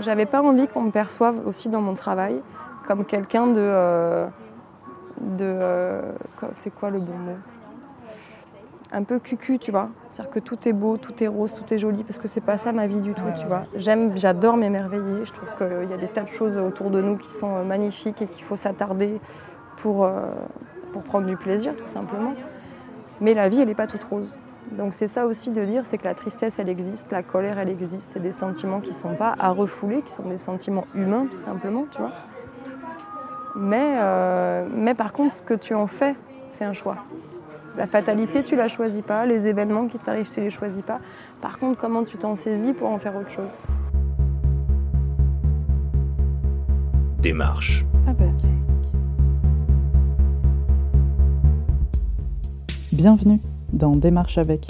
j'avais pas envie qu'on me perçoive aussi dans mon travail comme quelqu'un de. euh, de euh, c'est quoi le bon mot? Un peu cucu, tu vois. C'est-à-dire que tout est beau, tout est rose, tout est joli, parce que c'est pas ça ma vie du tout, tu vois. J'aime, j'adore m'émerveiller. Je trouve qu'il y a des tas de choses autour de nous qui sont euh, magnifiques et qu'il faut s'attarder pour, euh, pour prendre du plaisir, tout simplement. Mais la vie, elle n'est pas toute rose. Donc c'est ça aussi de dire, c'est que la tristesse, elle existe, la colère, elle existe, c'est des sentiments qui ne sont pas à refouler, qui sont des sentiments humains, tout simplement, tu vois. Mais, euh, mais par contre, ce que tu en fais, c'est un choix. La fatalité, tu la choisis pas, les événements qui t'arrivent, tu les choisis pas. Par contre, comment tu t'en saisis pour en faire autre chose? Démarche. Bienvenue dans Démarche avec,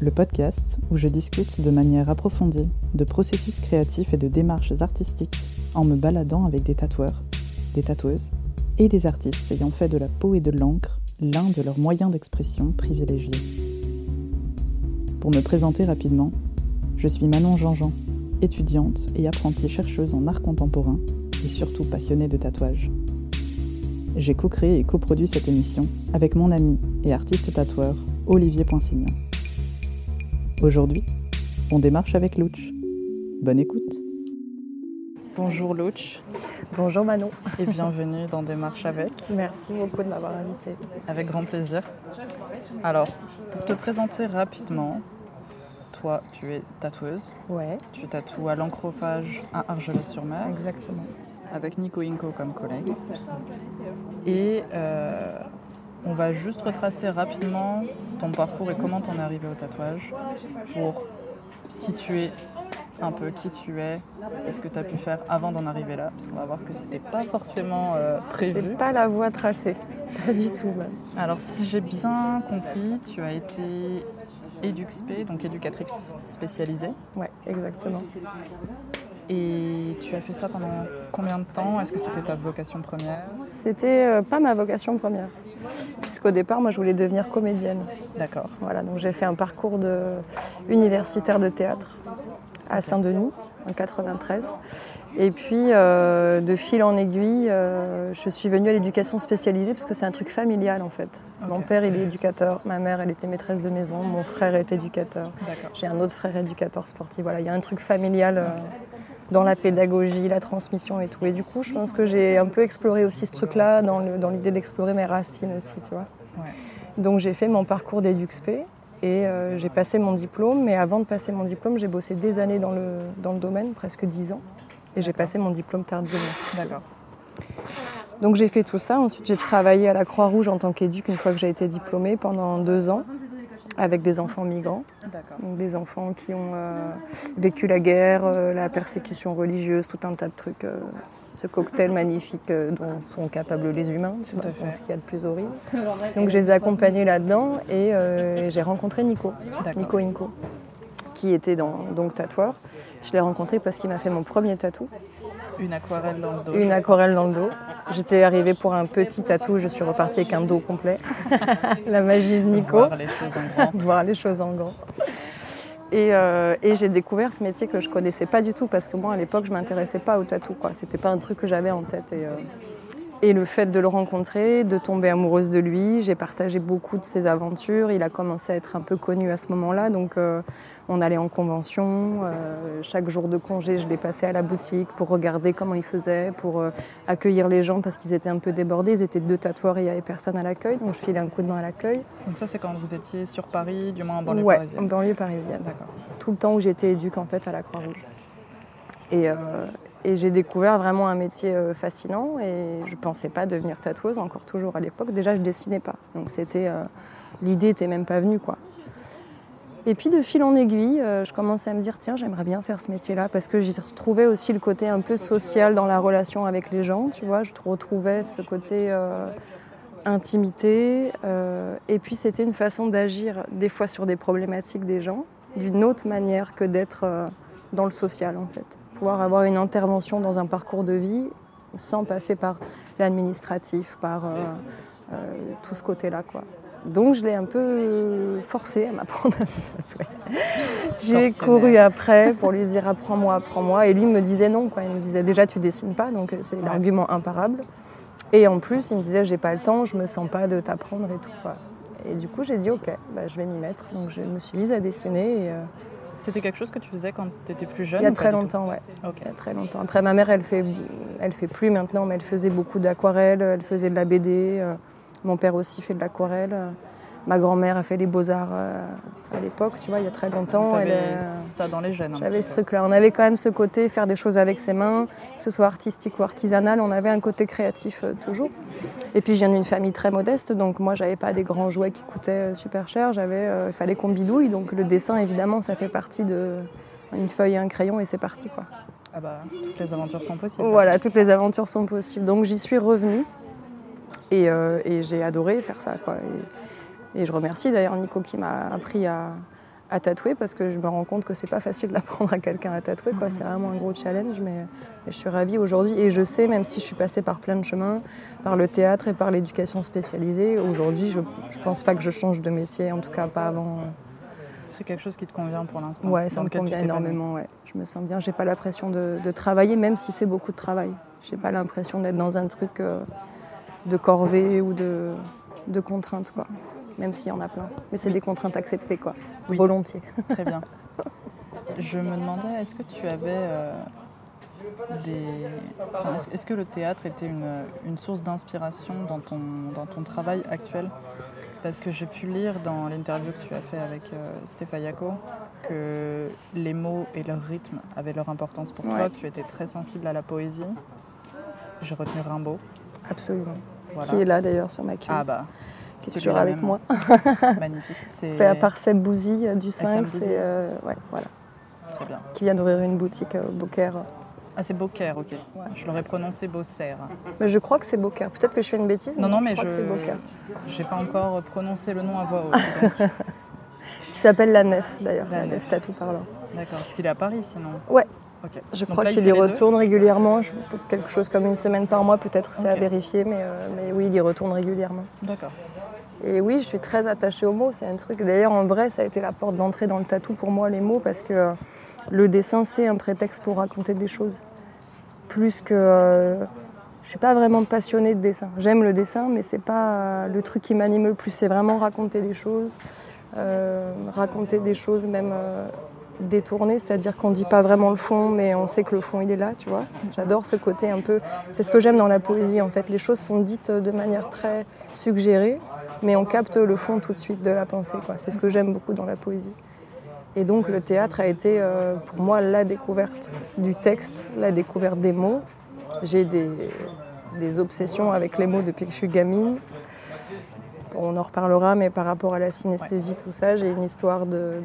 le podcast où je discute de manière approfondie de processus créatifs et de démarches artistiques en me baladant avec des tatoueurs, des tatoueuses et des artistes ayant fait de la peau et de l'encre l'un de leurs moyens d'expression privilégiés. Pour me présenter rapidement, je suis Manon Jean-Jean, étudiante et apprentie chercheuse en art contemporain et surtout passionnée de tatouage. J'ai co-créé et coproduit cette émission avec mon ami et artiste tatoueur Olivier Poinsignon. Aujourd'hui, on démarche avec Louch. Bonne écoute. Bonjour Louch Bonjour Manon, et bienvenue dans Démarche avec, merci beaucoup de m'avoir invité. avec grand plaisir. Alors, pour te présenter rapidement, toi tu es tatoueuse, Ouais, tu tatoues à l'encrophage à Argelès-sur-Mer exactement. avec Nico Inco comme collègue. Et euh, on va juste retracer rapidement ton parcours et comment t'en es arrivé au tatouage pour situer un peu qui tu es et ce que tu as pu faire avant d'en arriver là. Parce qu'on va voir que c'était pas forcément euh, prévu. C'est pas la voie tracée, pas du tout même. Alors si j'ai bien compris, tu as été EduxP, donc éducatrice spécialisée. Ouais, exactement. Et tu as fait ça pendant combien de temps? Est-ce que c'était ta vocation première? C'était euh, pas ma vocation première, puisqu'au départ, moi, je voulais devenir comédienne. D'accord. Voilà, donc j'ai fait un parcours de universitaire de théâtre à Saint-Denis en 93. Et puis, euh, de fil en aiguille, euh, je suis venue à l'éducation spécialisée parce que c'est un truc familial en fait. Mon père, il est éducateur, ma mère, elle était maîtresse de maison, mon frère est éducateur. J'ai un autre frère éducateur sportif. Voilà, il y a un truc familial euh, dans la pédagogie, la transmission et tout. Et du coup, je pense que j'ai un peu exploré aussi ce truc-là dans le- dans l'idée d'explorer mes racines aussi, tu vois. Ouais. Donc j'ai fait mon parcours d'EduxP et euh, j'ai passé mon diplôme. Mais avant de passer mon diplôme, j'ai bossé des années dans le, dans le domaine, presque 10 ans. Et j'ai passé mon diplôme tardivement. D'accord. Donc j'ai fait tout ça. Ensuite, j'ai travaillé à la Croix-Rouge en tant qu'éduc une fois que j'ai été diplômée pendant deux ans avec des enfants migrants. Donc des enfants qui ont euh, vécu la guerre, euh, la persécution religieuse, tout un tas de trucs. euh, ce cocktail magnifique dont sont capables les humains, tu Tout vois, à fait. donc ce qu'il y a de plus horrible. Donc je les ai accompagnés là-dedans et j'ai rencontré Nico. Nico Inco, qui était dans, donc tatoueur. Je l'ai rencontré parce qu'il m'a fait mon premier tatou, Une aquarelle dans le dos. une aquarelle dans le dos. J'étais arrivée pour un petit tatou, je suis repartie avec un dos complet. La magie de Nico. Voir les choses en grand. voir les choses en grand. Et, euh, et j'ai découvert ce métier que je connaissais pas du tout parce que moi à l'époque je m'intéressais pas au tatou quoi. C'était pas un truc que j'avais en tête et, euh, et le fait de le rencontrer, de tomber amoureuse de lui, j'ai partagé beaucoup de ses aventures. Il a commencé à être un peu connu à ce moment-là donc euh, on allait en convention. euh, chaque jour de congé je l'ai passé à la boutique pour regarder comment il faisait, pour euh, accueillir les gens parce qu'ils étaient un peu débordés. Ils étaient deux tatoueurs et il y avait personne à l'accueil donc je filais un coup de main à l'accueil. Donc ça, c'est quand vous étiez sur Paris, du moins en banlieue ouais, parisienne. en banlieue parisienne. D'accord. Tout le temps où j'étais éduque en fait à la Croix-Rouge. Et, et j'ai découvert vraiment un métier euh, fascinant et je pensais pas devenir tatoueuse, encore toujours à l'époque. Déjà, je dessinais pas. Donc c'était euh, l'idée était même pas venue quoi. Et puis de fil en aiguille, euh, je commençais à me dire tiens, j'aimerais bien faire ce métier-là parce que j'y retrouvais aussi le côté un peu social dans la relation avec les gens, tu vois. Je retrouvais ce côté intimité. et puis c'était une façon d'agir des fois sur des problématiques des gens d'une autre manière que d'être dans le social en fait. Pouvoir avoir une intervention dans un parcours de vie sans passer par l'administratif, par euh, euh, tout ce côté-là quoi. Donc je l'ai un peu forcé à m'apprendre à. J'ai couru après pour lui dire apprends-moi, apprends-moi. Et lui me disait non. Quoi. Il me disait déjà tu dessines pas, donc c'est l'argument imparable. Et en plus il me disait j'ai pas le temps, je me sens pas de t'apprendre et tout. Quoi. Et du coup j'ai dit ok, bah, je vais m'y mettre. Donc je me suis mise à dessiner. Et, euh, c'était quelque chose que tu faisais quand tu étais plus jeune Il y a très longtemps, ouais. Il y a très longtemps. Après, ma mère, elle fait, elle fait plus maintenant, mais elle faisait beaucoup d'aquarelle, elle faisait de la BD. Euh, mon père aussi fait de l'aquarelle. Ma grand-mère a fait les beaux-arts euh, à l'époque, tu vois, il y a très longtemps. Elle, euh, ça dans les jeunes. J'avais ce truc-là. On avait quand même ce côté, faire des choses avec ses mains, que ce soit artistique ou artisanal, on avait un côté créatif euh, toujours. Et puis je viens d'une famille très modeste, donc moi j'avais pas des grands jouets qui coûtaient super cher, j'avais, il fallait qu'on bidouille, donc le dessin évidemment ça fait partie de une feuille et un crayon et c'est parti quoi. Ah bah, toutes les aventures sont possibles. Voilà, toutes les aventures sont possibles. Donc j'y suis revenue et, et j'ai adoré faire ça quoi. Et je remercie d'ailleurs Nico qui m'a appris à, tatouer parce que je me rends compte que c'est pas facile d'apprendre à quelqu'un à tatouer. Quoi. C'est vraiment un gros challenge, mais, je suis ravie aujourd'hui. Et je sais, même si je suis passée par plein de chemins, par le théâtre et par l'éducation spécialisée, aujourd'hui, je, ne pense pas que je change de métier, en tout cas pas avant. C'est quelque chose qui te convient pour l'instant Ouais, ça me convient énormément. Ouais. Je me sens bien. J'ai pas l'impression de, travailler, même si c'est beaucoup de travail. J'ai pas l'impression d'être dans un truc euh, de corvée ou de, de contrainte. Quoi même s'il y en a plein. Mais c'est des contraintes acceptées, quoi. Volontiers. Très bien. Je me demandais, est-ce que tu avais euh, des. est-ce que le théâtre était une, source d'inspiration dans ton, dans ton travail actuel? Parce que j'ai pu lire dans l'interview que tu as fait avec euh, Stéphane Yako que les mots et leur rythme avaient leur importance pour toi, que tu étais très sensible à la poésie. J'ai retenu Rimbaud. Absolument. Qui est là d'ailleurs sur ma cuisse. Ah bah, toujours avec moi. Magnifique. Fait à part Seb Bouzy euh, du Sphinx. Euh, ouais, voilà. Très bien. Qui vient d'ouvrir une boutique au Beaucaire. Ah, c'est Beaucaire, ok. Je l'aurais prononcé Beaucaire. Mais je crois que c'est Beaucaire. Peut-être que je fais une bêtise. Non, mais non, je mais crois je. c'est Beaucaire. J'ai pas encore prononcé le nom à voix haute. Qui s'appelle La Nef, d'ailleurs. La, Nef Tatou Parlant. D'accord. Parce qu'il est à Paris, sinon Ouais. Je crois qu'il y retourne régulièrement, quelque chose comme une semaine par mois, peut-être c'est à vérifier, mais, euh, mais oui, il y retourne régulièrement. D'accord. Et oui, je suis très attachée aux mots. C'est un truc. D'ailleurs, en vrai, ça a été la porte d'entrée dans le tatou pour moi, les mots, parce que le dessin, c'est un prétexte pour raconter des choses. Plus que. Euh, je suis pas vraiment passionnée de dessin. J'aime le dessin, mais c'est pas le truc qui m'anime le plus. C'est vraiment raconter des choses, euh, raconter des choses même euh, détournées, c'est-à-dire qu'on dit pas vraiment le fond, mais on sait que le fond il est là, tu vois. J'adore ce côté un peu. C'est ce que j'aime dans la poésie en fait. Les choses sont dites de manière très suggérée, mais on capte le fond tout de suite de la pensée. C'est ce que j'aime beaucoup dans la poésie. Et donc le théâtre a été euh, pour moi la découverte du texte, la découverte des mots. J'ai des, obsessions avec les mots depuis que je suis gamine. On en reparlera, mais par rapport à la synesthésie, tout ça, j'ai une histoire de.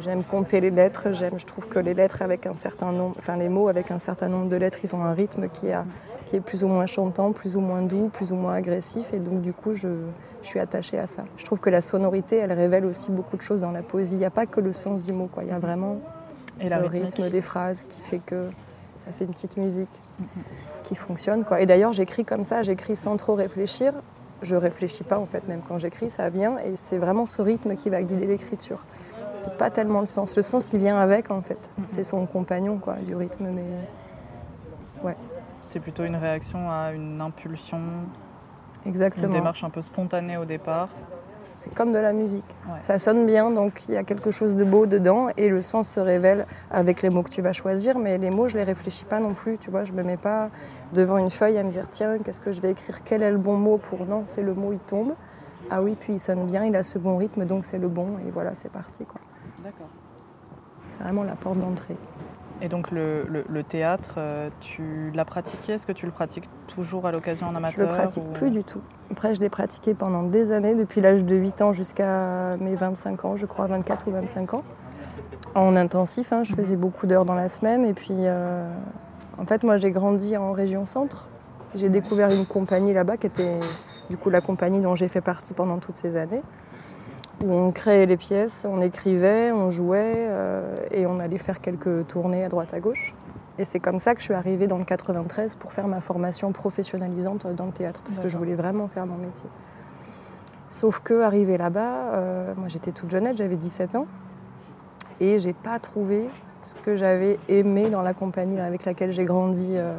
J'aime compter les lettres. J'aime, je trouve que les lettres avec un certain nombre, enfin les mots avec un certain nombre de lettres, ils ont un rythme qui, a, qui est plus ou moins chantant, plus ou moins doux, plus ou moins agressif. Et donc du coup, je, je suis attachée à ça. Je trouve que la sonorité, elle révèle aussi beaucoup de choses dans la poésie. Il n'y a pas que le sens du mot, quoi. il y a vraiment Et le rythme des phrases qui fait que ça fait une petite musique qui fonctionne. Quoi. Et d'ailleurs, j'écris comme ça, j'écris sans trop réfléchir. Je réfléchis pas en fait, même quand j'écris, ça vient et c'est vraiment ce rythme qui va guider l'écriture. C'est pas tellement le sens. Le sens, il vient avec en fait. C'est son compagnon quoi, du rythme, mais ouais. C'est plutôt une réaction à une impulsion Exactement. Une démarche un peu spontanée au départ. C'est comme de la musique. Ça sonne bien, donc il y a quelque chose de beau dedans et le sens se révèle avec les mots que tu vas choisir. Mais les mots, je les réfléchis pas non plus. Tu vois, je me mets pas devant une feuille à me dire tiens, qu'est-ce que je vais écrire? Quel est le bon mot pour? Non C'est le mot, il tombe. Ah oui, puis il sonne bien, il a ce bon rythme, donc c'est le bon. Et voilà, c'est parti. D'accord. C'est vraiment la porte d'entrée. Et donc le, théâtre, euh, tu l'as pratiqué? Est-ce que tu le pratiques toujours à l'occasion en amateur Je le pratique plus du tout. Après, je l'ai pratiqué pendant des années, depuis l'âge de 8 ans jusqu'à mes 25 ans, je crois, 24 ou 25 ans. En intensif, hein, je mhm. faisais beaucoup d'heures dans la semaine. Et puis, euh, en fait, moi, j'ai grandi en région centre. J'ai découvert une compagnie là-bas qui était du coup la compagnie dont j'ai fait partie pendant toutes ces années où on créait les pièces, on écrivait, on jouait euh, et on allait faire quelques tournées à droite à gauche. Et c'est comme ça que je suis arrivée dans le 93 pour faire ma formation professionnalisante dans le théâtre, parce que je voulais vraiment faire mon métier. Sauf que arrivé là-bas, euh, moi j'étais toute jeunette, j'avais 17 ans, et j'ai pas trouvé ce que j'avais aimé dans la compagnie avec laquelle j'ai grandi euh,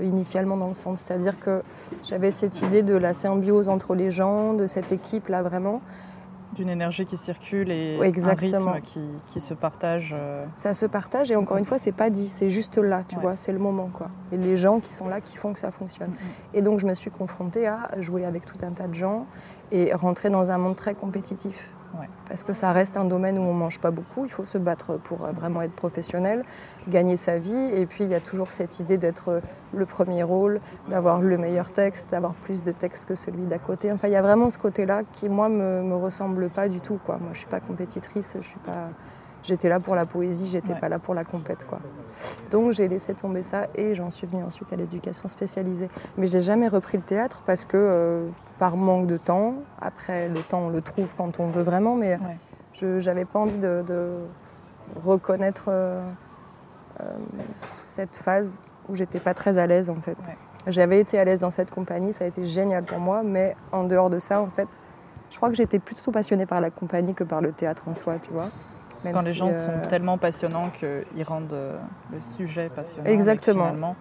initialement dans le centre. C'est-à-dire que j'avais cette idée de la symbiose entre les gens, de cette équipe-là vraiment. D'une énergie qui circule et Exactement. un rythme qui, qui se partage. euh, Ça se partage et encore une fois, c'est pas dit, c'est juste là, tu Ouais. vois, c'est le moment quoi. Et les gens qui sont là qui font que ça fonctionne. Et donc je me suis confrontée à jouer avec tout un tas de gens et rentrer dans un monde très compétitif. Ouais. Parce que ça reste un domaine où on mange pas beaucoup, il faut se battre pour euh, vraiment être professionnel, gagner sa vie. Et puis il y a toujours cette idée d'être le premier rôle, d'avoir le meilleur texte, d'avoir plus de texte que celui d'à côté. Enfin, il y a vraiment ce côté-là qui, moi, me, me ressemble pas du tout. Quoi. Moi, je suis pas compétitrice, je suis pas. J'étais là pour la poésie, j'étais Ouais. pas là pour la compète. Quoi. Donc j'ai laissé tomber ça et j'en suis venue ensuite à l'éducation spécialisée. Mais j'ai jamais repris le théâtre parce que euh, par manque de temps, après le temps on le trouve quand on veut vraiment, mais Ouais. je j'avais pas envie de, de reconnaître euh, cette phase où j'étais pas très à l'aise en fait. Ouais. J'avais été à l'aise dans cette compagnie, ça a été génial pour moi, mais en dehors de ça en fait, je crois que j'étais plutôt passionnée par la compagnie que par le théâtre en soi, tu vois. Même Quand les gens euh, sont tellement passionnants qu'ils rendent euh, le sujet passionnant. Exactement. Finalement,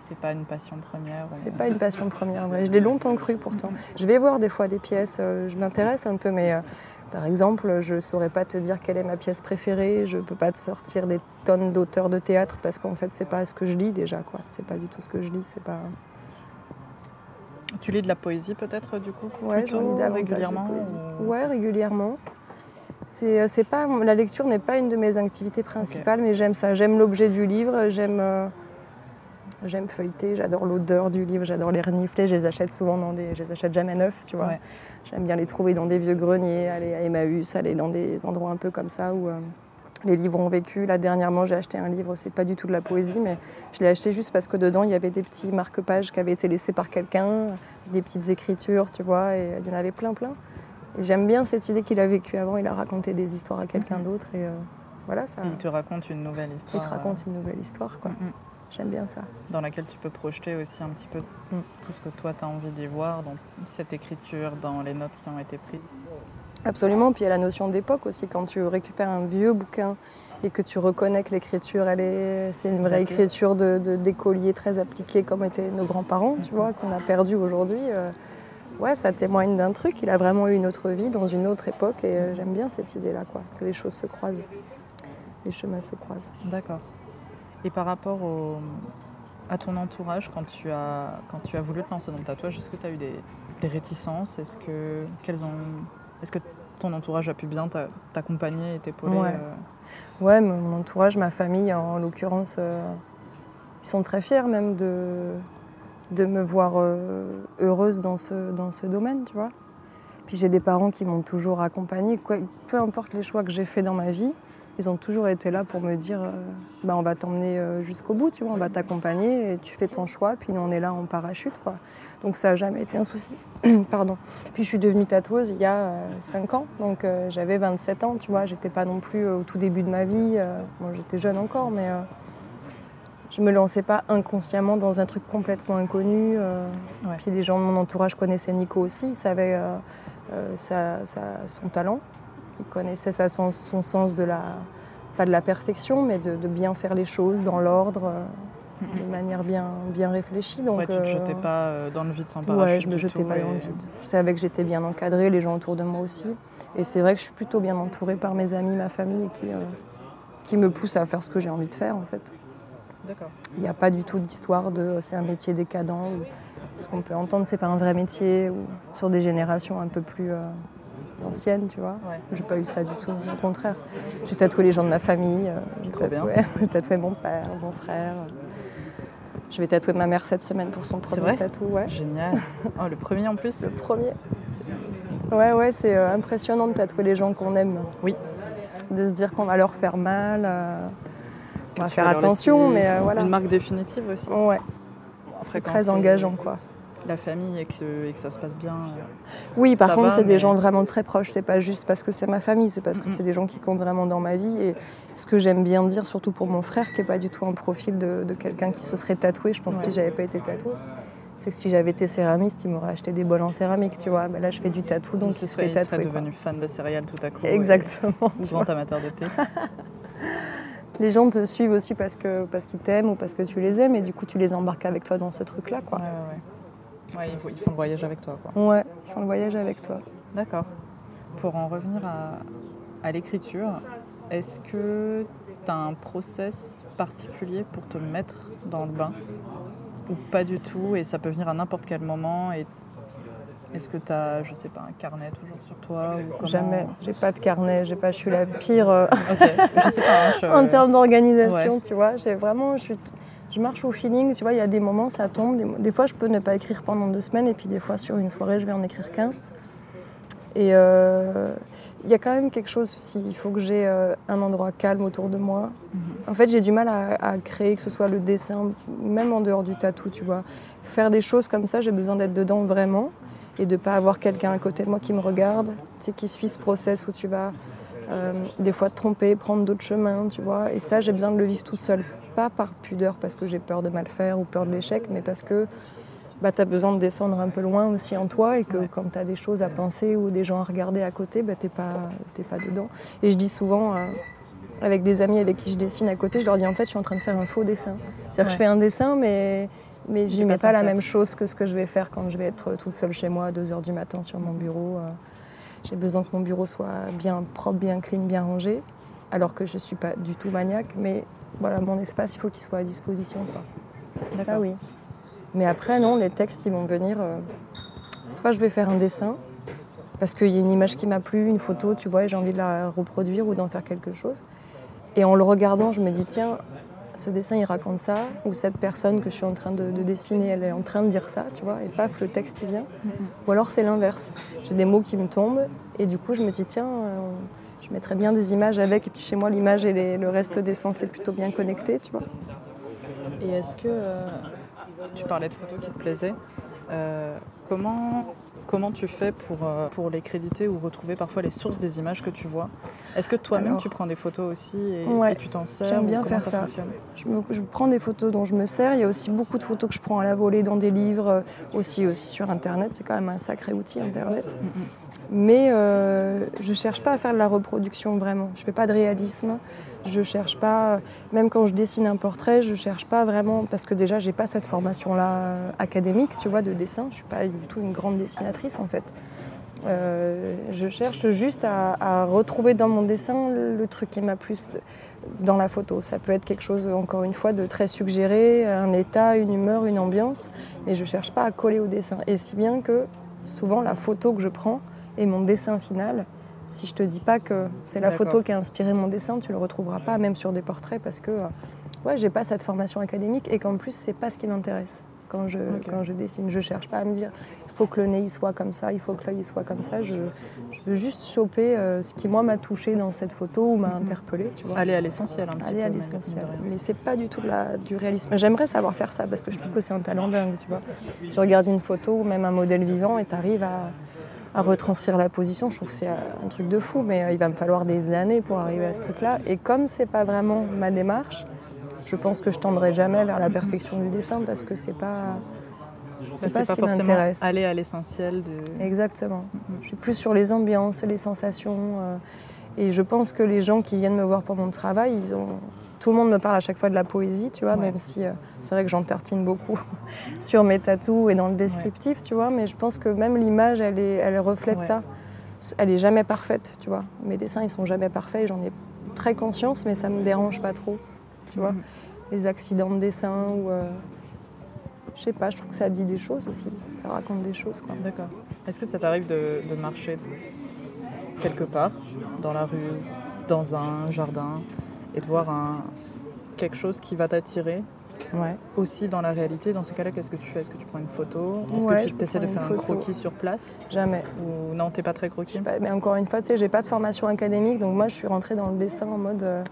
c'est pas une passion première. C'est ou- pas une passion première, vrai. Je l'ai longtemps cru pourtant. Je vais voir des fois des pièces, euh, je m'intéresse un peu, mais euh, par exemple, je saurais pas te dire quelle est ma pièce préférée. Je peux pas te sortir des tonnes d'auteurs de théâtre parce qu'en fait, c'est pas ce que je lis déjà, quoi. C'est pas du tout ce que je lis. C'est pas. Tu lis de la poésie peut-être du coup Ouais, j'en lis régulièrement de poésie. ou- Ouais, régulièrement. C'est, euh, c'est pas, la lecture n'est pas une de mes activités principales, mais j'aime ça. J'aime l'objet du livre, j'aime, euh, j'aime feuilleter, j'adore l'odeur du livre, j'adore les renifler. Je les achète souvent dans des, je les achète jamais neufs, tu vois. Ouais. J'aime bien les trouver dans des vieux greniers, aller à Emmaüs, aller dans des endroits un peu comme ça où euh, les livres ont vécu. Là, dernièrement, j'ai acheté un livre, c'est pas du tout de la poésie, mais je l'ai acheté juste parce que dedans, il y avait des petits marque-pages qui avaient été laissés par quelqu'un, des petites écritures, tu vois, et il y en avait plein, plein. Et j'aime bien cette idée qu'il a vécu avant, il a raconté des histoires à quelqu'un d'autre, et euh, voilà, ça. Il te raconte une nouvelle Il histoire. te raconte une nouvelle histoire, quoi. euh, mm, mm. J'aime bien ça. dans laquelle tu peux projeter aussi un petit peu tout ce que toi tu as envie d'y voir dans cette écriture, dans les notes qui ont été prises. Absolument, puis il y a la notion d'époque aussi. Quand tu récupères un vieux bouquin et que tu reconnais que l'écriture, elle est, c'est une vraie écriture de, de- d'écolier très appliquée comme étaient nos grands-parents, tu vois, qu'on a perdu aujourd'hui. euh, ouais, ça témoigne d'un truc. Il a vraiment eu une autre vie dans une autre époque et euh, j'aime bien cette idée-là, quoi, que les choses se croisent, les chemins se croisent. D'accord. Et par rapport au- à ton entourage, quand tu as, quand tu as voulu te lancer dans le tatouage, est-ce que tu as eu des, des réticences? Est-ce que, quelles ont, est-ce que ton entourage a pu bien t'a- t'accompagner et t'épauler Ouais. euh, Ouais, mon entourage, ma famille en l'occurrence, euh, ils sont très fiers même de, de me voir euh, heureuse dans ce, dans ce domaine, tu vois. Puis j'ai des parents qui m'ont toujours accompagnée, quoi- peu importe les choix que j'ai faits dans ma vie, ils ont toujours été là pour me dire euh, bah, on va t'emmener euh, jusqu'au bout, tu vois, on va t'accompagner et tu fais ton choix, puis nous on est là en parachute, quoi. Donc ça n'a jamais été un souci. Pardon. Puis je suis devenue tatoueuse il y a 5 ans, donc euh, j'avais 27 ans, tu vois, j'étais pas non plus euh, au tout début de ma vie. euh, bon, j'étais jeune encore, mais euh, je me lançais pas inconsciemment dans un truc complètement inconnu. euh. Ouais. Puis les gens de mon entourage connaissaient Nico aussi, ils savaient euh, euh, sa- sa- son talent, sa sens- son sens de la, pas de la perfection, mais de, de bien faire les choses dans l'ordre, euh, de manière bien, bien réfléchie. Donc, ouais, tu te euh, jetais pas euh, dans le vide sans parachute Ouais, je me du jetais pas dans le vide. Je savais que j'étais bien encadrée, les gens autour de moi aussi. Et c'est vrai que je suis plutôt bien entourée par mes amis, ma famille, qui, euh, qui me poussent à faire ce que j'ai envie de faire en fait. D'accord. Il n'y a pas du tout d'histoire de c'est un métier décadent ou ce qu'on peut entendre c'est pas un vrai métier ou sur des générations un peu plus euh, anciennes, tu vois. Ouais. J'ai pas eu ça du tout, au contraire. J'ai tatoué les gens de ma famille, euh, j'ai tatoué, j'ai tatoué mon père, mon frère. Je vais tatouer ma mère cette semaine pour son premier tatou, ouais. Génial. Oh, le premier en plus Le premier. Ouais, ouais, c'est euh, impressionnant de tatouer les gens qu'on aime. Oui. De se dire qu'on va leur faire mal. euh, on va faire attention, mais euh, voilà. Une marque définitive aussi. Ouais, c'est très engageant, quoi. La famille et que, et que ça se passe bien. euh, Oui, par contre, c'est mais- des gens vraiment très proches. C'est pas juste parce que c'est ma famille, c'est parce que c'est des gens qui comptent vraiment dans ma vie. Et ce que j'aime bien dire, surtout pour mon frère, qui est pas du tout un profil de, de quelqu'un qui se serait tatoué, je pense, Ouais. si j'avais pas été tatoueuse, C'est que si j'avais été céramiste, il m'aurait acheté des bols en céramique, tu vois. Ben là, je fais du tatou, donc il, il serait, il tatoué. serait devenu fan de céréales tout à coup. Exactement. Tu grand amateur de thé. Les gens te suivent aussi parce que parce qu'ils t'aiment ou parce que tu les aimes, et du coup, tu les embarques avec toi dans ce truc-là, quoi. Ouais, ouais, ouais. Ils font- ils font le voyage avec toi, quoi. Ouais, ils font le voyage avec toi. D'accord. Pour en revenir à, à l'écriture, est-ce que tu as un process particulier pour te mettre dans le bain? Ou pas du tout Et ça peut venir à n'importe quel moment et Est-ce que tu as, je sais pas, un carnet toujours sur toi ou comment... Jamais. J'ai pas de carnet. J'ai pas. Je suis la pire. euh, Ok, je sais pas. hein, je- en termes d'organisation, tu vois. J'ai vraiment, je, suis, je marche au feeling, tu vois. Il y a des moments, ça tombe. Des, des fois, je peux ne pas écrire pendant deux semaines, et puis des fois, sur une soirée, je vais en écrire 15. Et euh, il y a quand même quelque chose aussi. Il faut que j'ai euh, un endroit calme autour de moi. Mhm. En fait, j'ai du mal à, à créer, que ce soit le dessin, même en dehors du tatou, tu vois. Faire des choses comme ça, j'ai besoin d'être dedans vraiment et de pas avoir quelqu'un à côté de moi qui me regarde, tu sais, qui suit ce process où tu vas euh, des fois te tromper, prendre d'autres chemins, tu vois. Et ça, j'ai besoin de le vivre toute seule. Pas par pudeur, parce que j'ai peur de mal faire ou peur de l'échec, mais parce que bah, tu as besoin de descendre un peu loin aussi en toi et que Ouais. quand tu as des choses à penser ou des gens à regarder à côté, bah, tu n'es pas, pas dedans. Et je dis souvent, euh, avec des amis avec qui je dessine à côté, je leur dis en fait, je suis en train de faire un faux dessin. C'est-à-dire que je fais un dessin, mais, mais j'y est mets pas pas la même chose que ce que je vais faire quand je vais être toute seule chez moi à 2h du matin sur mon bureau. euh. J'ai besoin que mon bureau soit bien propre, bien clean, bien rangé, alors que je ne suis pas du tout maniaque, mais voilà, mon espace, il faut qu'il soit à disposition. Quoi. Ça, oui. Mais après, non, les textes, ils vont venir. euh, soit je vais faire un dessin, parce qu'il y a une image qui m'a plu, une photo, tu vois, et j'ai envie de la reproduire ou d'en faire quelque chose. Et en le regardant, je me dis, tiens, ce dessin, il raconte ça, ou cette personne que je suis en train de, de dessiner, elle est en train de dire ça, tu vois, et paf, le texte, il vient. Ou alors c'est l'inverse. J'ai des mots qui me tombent, et du coup, je me dis, tiens, euh, je mettrais bien des images avec, et puis chez moi, l'image et les- le reste des sens, c'est plutôt bien connecté, tu vois. Et est-ce que euh, tu parlais de photos qui te plaisaient euh, comment, comment tu fais pour, euh, pour les créditer ou retrouver parfois les sources des images que tu vois? Est-ce que toi-même tu prends des photos aussi et, Ouais, et tu t'en sers j'aime bien faire ça. Je, me- je prends des photos dont je me sers. Il y a aussi beaucoup de photos que je prends à la volée dans des livres, aussi, aussi sur Internet. C'est quand même un sacré outil, Internet. Mais euh, je ne cherche pas à faire de la reproduction vraiment. Je ne fais pas de réalisme. Je cherche pas, même quand je dessine un portrait, je cherche pas vraiment, parce que déjà, j'ai pas cette formation-là euh, académique, tu vois, de dessin. Je suis pas du tout une grande dessinatrice, en fait. Euh, je cherche juste à, à retrouver dans mon dessin le, truc qui m'a plus dans la photo. Ça peut être quelque chose, encore une fois, de très suggéré, un état, une humeur, une ambiance, mais je cherche pas à coller au dessin. Et si bien que souvent la photo que je prends est mon dessin final. Si je te dis pas que c'est la photo qui a inspiré mon dessin, tu le retrouveras pas, même sur des portraits, parce que euh, ouais, j'ai pas cette formation académique et qu'en plus c'est pas ce qui m'intéresse quand je Ok. quand je dessine. Je cherche pas à me dire il faut que le nez il soit comme ça, il faut que l'œil il soit comme ça. Je, je veux juste choper euh, ce qui moi m'a touché dans cette photo ou m'a Mhm. interpellé, tu vois. Aller à l'essentiel un petit Aller peu. à l'essentiel. Mais c'est pas du tout de la- du réalisme. J'aimerais savoir faire ça parce que je trouve que c'est un talent dingue, tu vois. Tu regardes une photo ou même un modèle vivant et tu arrives à, à retranscrire la position. Je trouve que c'est un truc de fou, mais euh, il va me falloir des années pour arriver à ce truc-là. Et comme c'est pas vraiment ma démarche, je pense que je tendrai jamais vers la perfection du dessin parce que c'est pas c'est pas ce qui m'intéresse. aller à l'essentiel de. Exactement. Je suis plus sur les ambiances, les sensations. euh, et je pense que les gens qui viennent me voir pour mon travail, ils ont. Tout le monde me parle à chaque fois de la poésie, tu vois, Ouais. même si euh, c'est vrai que j'en tartine beaucoup sur mes tatous et dans le descriptif, tu vois, mais je pense que même l'image, elle, est, elle reflète Ouais. ça. Elle est jamais parfaite, tu vois. Mes dessins, ils sont jamais parfaits, j'en ai très conscience, mais ça me dérange pas trop, tu vois. Mhm. Les accidents de dessin ou. euh, je sais pas, je trouve que ça dit des choses aussi, ça raconte des choses, quoi. D'accord. Est-ce que ça t'arrive de, de marcher quelque part, dans la rue, dans un jardin, et de voir un, quelque chose qui va t'attirer Ouais. aussi dans la réalité Dans ces cas-là, qu'est-ce que tu fais? Est-ce que tu prends une photo? Est-ce Ouais, que tu essaies de faire un croquis sur place? Jamais. Ou non, t'es pas très croquis? Pas, mais encore une fois, tu sais, j'ai pas de formation académique, donc moi je suis rentrée dans le dessin en mode euh,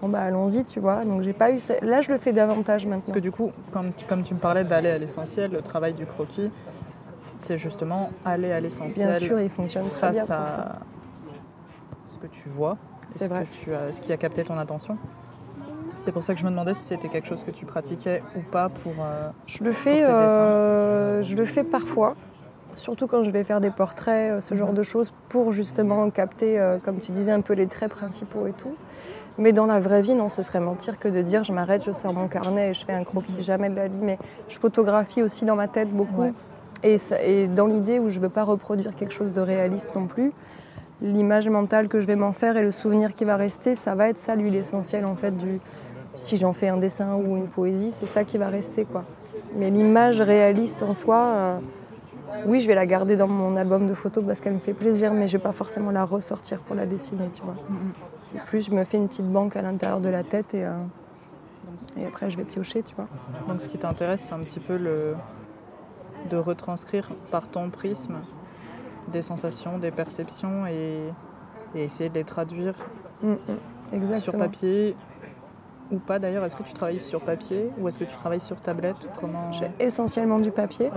bon bah allons-y, tu vois. Donc j'ai pas eu. Là, je le fais davantage maintenant. Parce que du coup, comme, comme tu me parlais d'aller à l'essentiel, le travail du croquis, c'est justement aller à l'essentiel Bien sûr, il fonctionne très bien pour ça. à ce que tu vois, C'est ce vrai. que tu as, ce qui a capté ton attention. C'est pour ça que je me demandais si c'était quelque chose que tu pratiquais ou pas pour. Euh, je le fais, euh, je le fais parfois, surtout quand je vais faire des portraits, euh, ce genre mhm. de choses, pour justement capter, comme tu disais, un peu les traits principaux et tout. Mais dans la vraie vie, non, ce serait mentir que de dire je m'arrête, je sors mon carnet et je fais un croquis, jamais de la vie. Mais je photographie aussi dans ma tête beaucoup. Et, et, dans l'idée où je ne veux pas reproduire quelque chose de réaliste non plus, l'image mentale que je vais m'en faire et le souvenir qui va rester, ça va être ça, lui, l'essentiel en fait du. Si j'en fais un dessin ou une poésie, c'est ça qui va rester quoi. Mais l'image réaliste en soi, euh, oui, je vais la garder dans mon album de photos parce qu'elle me fait plaisir, mais je vais pas forcément la ressortir pour la dessiner, tu vois. C'est plus, je me fais une petite banque à l'intérieur de la tête et, euh, et après je vais piocher, tu vois. Donc ce qui t'intéresse, c'est un petit peu le de retranscrire par ton prisme des sensations, des perceptions et, essayer de les traduire mm, mm. sur papier ou pas d'ailleurs. Est-ce que tu travailles sur papier ou est-ce que tu travailles sur tablette comment... J'ai essentiellement du papier.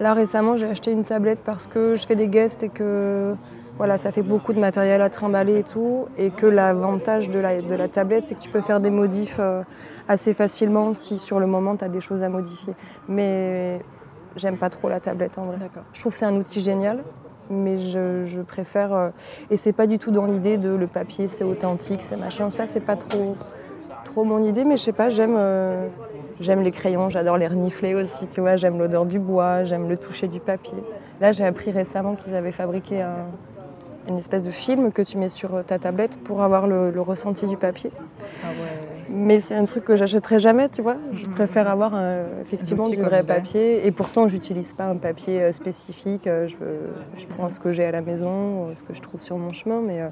Là récemment j'ai acheté une tablette parce que je fais des guests et que voilà, ça fait beaucoup de matériel à trimballer et tout. Et que l'avantage de la, de la tablette c'est que tu peux faire des modifs euh, assez facilement si sur le moment tu as des choses à modifier. Mais J'aime pas trop la tablette en vrai. Je trouve que c'est un outil génial, mais je, préfère. Euh, et c'est pas du tout dans l'idée de le papier, c'est authentique, c'est machin. Ça, c'est pas trop, trop mon idée, mais je sais pas, j'aime. Euh, j'aime les crayons, j'adore les renifler aussi, tu vois, j'aime l'odeur du bois, j'aime le toucher du papier. Là, j'ai appris récemment qu'ils avaient fabriqué un, une espèce de film que tu mets sur ta tablette pour avoir le, le ressenti du papier. Ah ouais. Mais c'est un truc que j'achèterai jamais, tu vois. Je mhm. préfère avoir effectivement du vrai papier. Et pourtant, j'utilise pas un papier euh, spécifique. Euh, je, je prends ce que j'ai à la maison, ce que je trouve sur mon chemin, mais. Euh,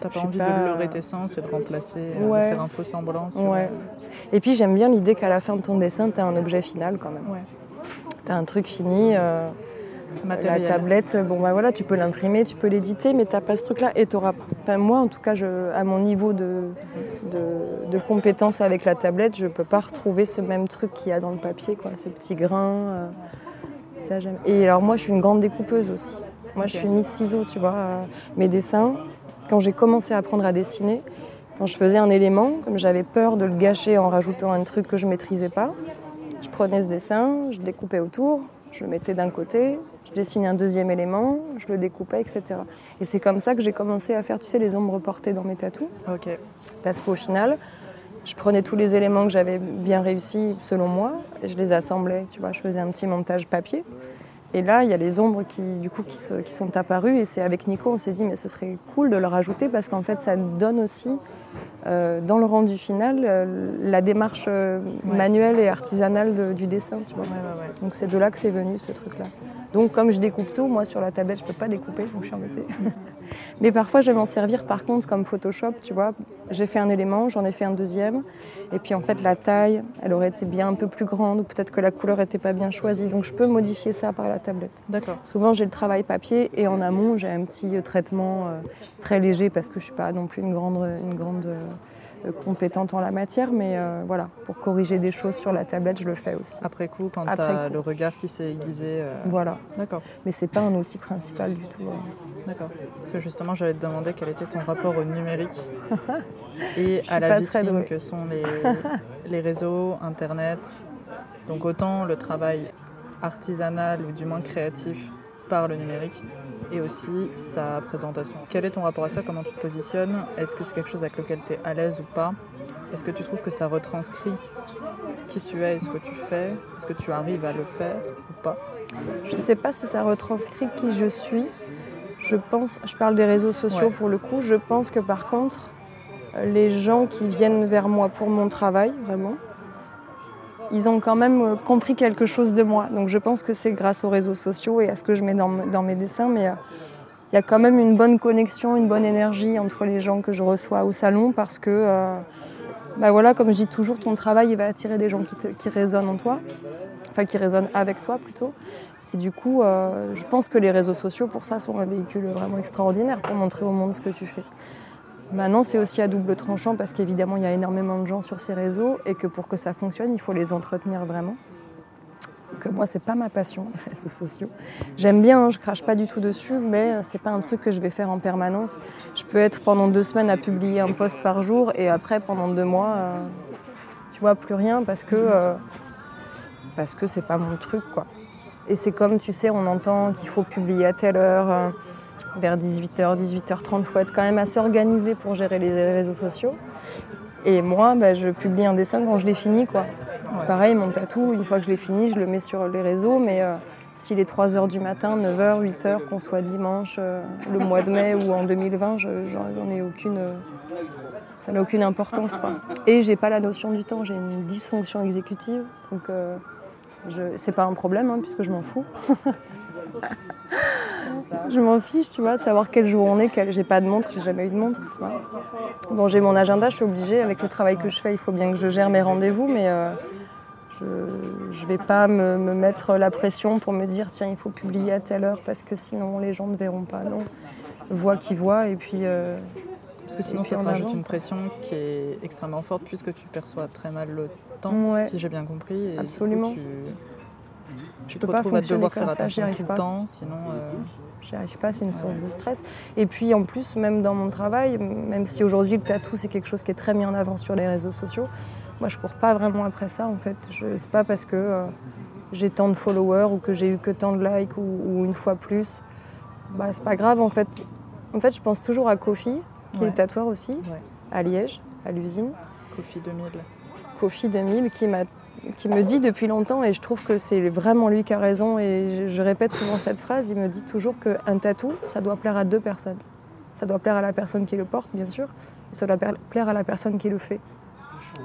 T'as pas envie de leurrer tes sens et de remplacer, de faire un faux semblant ouais. Et puis j'aime bien l'idée qu'à la fin de ton dessin, tu as un objet final quand même. Ouais. Tu as un truc fini. La tablette, bon bah voilà, tu peux l'imprimer, tu peux l'éditer, mais tu n'as pas ce truc-là. Et enfin, moi, en tout cas, je, à mon niveau de, de, compétence avec la tablette, je ne peux pas retrouver ce même truc qu'il y a dans le papier, quoi, ce petit grain. Euh, ça, j'aime. Et alors moi, je suis une grande découpeuse aussi. Moi, je suis Miss Ciseaux, tu vois. Euh, mes dessins, quand j'ai commencé à apprendre à dessiner, quand je faisais un élément, comme j'avais peur de le gâcher en rajoutant un truc que je maîtrisais pas, je prenais ce dessin, je découpais autour, je le mettais d'un côté, je dessinais un deuxième élément, je le découpais, etc. Et c'est comme ça que j'ai commencé à faire, tu sais, les ombres portées dans mes tatous. Ok. Parce qu'au final, je prenais tous les éléments que j'avais bien réussi selon moi, et je les assemblais, tu vois, je faisais un petit montage papier. Et là, il y a les ombres qui, du coup, qui, qui sont apparues. Et c'est avec Nico, on s'est dit, mais ce serait cool de le rajouter parce qu'en fait, ça donne aussi, euh, dans le rendu final, euh, la démarche euh, manuelle et artisanale du dessin. Tu vois. Donc c'est de là que c'est venu ce truc-là. Donc comme je découpe tout, moi sur la tablette je peux pas découper, donc je suis embêtée. Mais parfois je vais m'en servir par contre comme Photoshop, tu vois. J'ai fait un élément, j'en ai fait un deuxième, et puis en fait la taille, elle aurait été bien un peu plus grande, ou peut-être que la couleur n'était pas bien choisie, donc je peux modifier ça par la tablette. D'accord. Souvent j'ai le travail papier et en amont j'ai un petit traitement très léger parce que je suis pas non plus une grande, une grande euh, compétente en la matière, mais euh, voilà, pour corriger des choses sur la tablette, je le fais aussi. Après coup, quand tu as le regard qui s'est aiguisé. Euh, voilà. D'accord. Mais c'est pas un outil principal du tout. D'accord. Parce que justement, j'allais te demander quel était ton rapport au numérique et à la vitrine que sont les, les réseaux, Internet. Donc autant le travail artisanal ou du moins créatif par le numérique et aussi sa présentation. Quel est ton rapport à ça? Comment tu te positionnes? Est-ce que c'est quelque chose avec lequel tu es à l'aise ou pas? Est-ce que tu trouves que ça retranscrit qui tu es et ce que tu fais? Est-ce que tu arrives à le faire ou pas? Je ne sais pas si ça retranscrit qui je suis. Je pense, je parle des réseaux sociaux pour le coup, je pense que par contre, les gens qui viennent vers moi pour mon travail, vraiment, ils ont quand même euh, compris quelque chose de moi. Donc je pense que c'est grâce aux réseaux sociaux et à ce que je mets dans, mes dessins, mais euh, il y a quand même une bonne connexion, une bonne énergie entre les gens que je reçois au salon parce que, euh, bah voilà, comme je dis toujours, ton travail il va attirer des gens qui, résonnent en toi, enfin qui résonnent avec toi plutôt. Et du coup, je pense que les réseaux sociaux pour ça sont un véhicule vraiment extraordinaire pour montrer au monde ce que tu fais. Maintenant, c'est aussi à double tranchant parce qu'évidemment, il y a énormément de gens sur ces réseaux et que pour que ça fonctionne, il faut les entretenir vraiment. que moi, c'est pas ma passion, les réseaux sociaux. J'aime bien, hein, je crache pas du tout dessus, mais c'est pas un truc que je vais faire en permanence. Je peux être pendant deux semaines à publier un post par jour et après, pendant deux mois, euh, tu vois, plus rien parce que euh, parce c'est pas mon truc, quoi. Et c'est comme, tu sais, on entend qu'il faut publier à telle heure, euh, vers 18h, 18h30, il faut être quand même assez organisé pour gérer les réseaux sociaux. Et moi, bah, je publie un dessin quand je l'ai fini, quoi. Pareil, mon tatou, une fois que je l'ai fini, je le mets sur les réseaux, mais euh, s'il est 3h du matin, 9h, 8h, qu'on soit dimanche, euh, le mois de mai ou en 2020, je, j'en ai aucune, euh, ça n'a aucune importance. Quoi. Et j'ai pas la notion du temps, j'ai une dysfonction exécutive, donc je, c'est pas un problème hein, puisque je m'en fous. je m'en fiche, tu vois, de savoir quel jour on est, quel... j'ai pas de montre, j'ai jamais eu de montre, tu vois. Bon, j'ai mon agenda, je suis obligée, avec le travail que je fais, il faut bien que je gère mes rendez-vous, mais je ne vais pas me, mettre la pression pour me dire tiens il faut publier à telle heure parce que sinon les gens ne verront pas. Non, voit qui voit et puis. Euh, parce que sinon ça te rajoute une pression qui est extrêmement forte puisque tu perçois très mal le temps, si j'ai bien compris. Absolument. tu, je peux te pas à devoir faire attention tout le temps, sinon. Euh... J'y arrive pas, c'est une source de stress. Et puis en plus, même dans mon travail, même si aujourd'hui le tatou c'est quelque chose qui est très mis en avant sur les réseaux sociaux, moi, je cours pas vraiment après ça, en fait. Ce n'est pas parce que euh, j'ai tant de followers ou que j'ai eu que tant de likes ou, une fois plus. Bah, c'est pas grave, en fait. En fait, je pense toujours à Kofi, qui est tatoueur aussi, à Liège, à l'usine. Kofi 2000. Kofi 2000, qui m'a qui me dit depuis longtemps, et je trouve que c'est vraiment lui qui a raison, et je, répète souvent cette phrase, il me dit toujours qu'un tatou, ça doit plaire à deux personnes. Ça doit plaire à la personne qui le porte, bien sûr, et ça doit plaire à la personne qui le fait.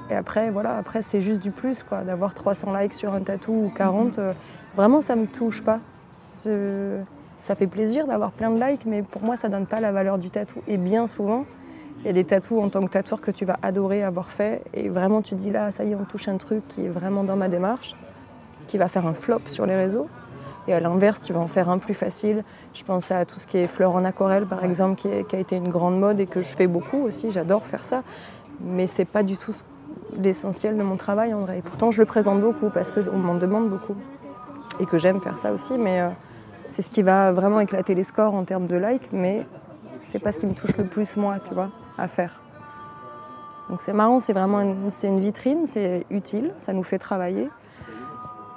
Et après, voilà, après c'est juste du plus, quoi, d'avoir 300 likes sur un tatou ou 40. Euh, vraiment, ça me touche pas. Ça fait plaisir d'avoir plein de likes, mais pour moi, ça donne pas la valeur du tatou. Et bien souvent, il y a des tatous en tant que tatoueur que tu vas adorer avoir fait, et vraiment tu dis là, ça y est, on touche un truc qui est vraiment dans ma démarche, qui va faire un flop sur les réseaux. Et à l'inverse, tu vas en faire un plus facile. Je pense à tout ce qui est fleurs en aquarelle, par exemple, qui, qui, a été une grande mode et que je fais beaucoup aussi. J'adore faire ça. Mais c'est pas du tout l'essentiel de mon travail en vrai. Et pourtant, je le présente beaucoup parce qu'on m'en demande beaucoup et que j'aime faire ça aussi. Mais euh, c'est ce qui va vraiment éclater les scores en termes de likes, mais c'est pas ce qui me touche le plus moi, tu vois, à faire. Donc c'est marrant, c'est vraiment une, c'est une vitrine, c'est utile, ça nous fait travailler.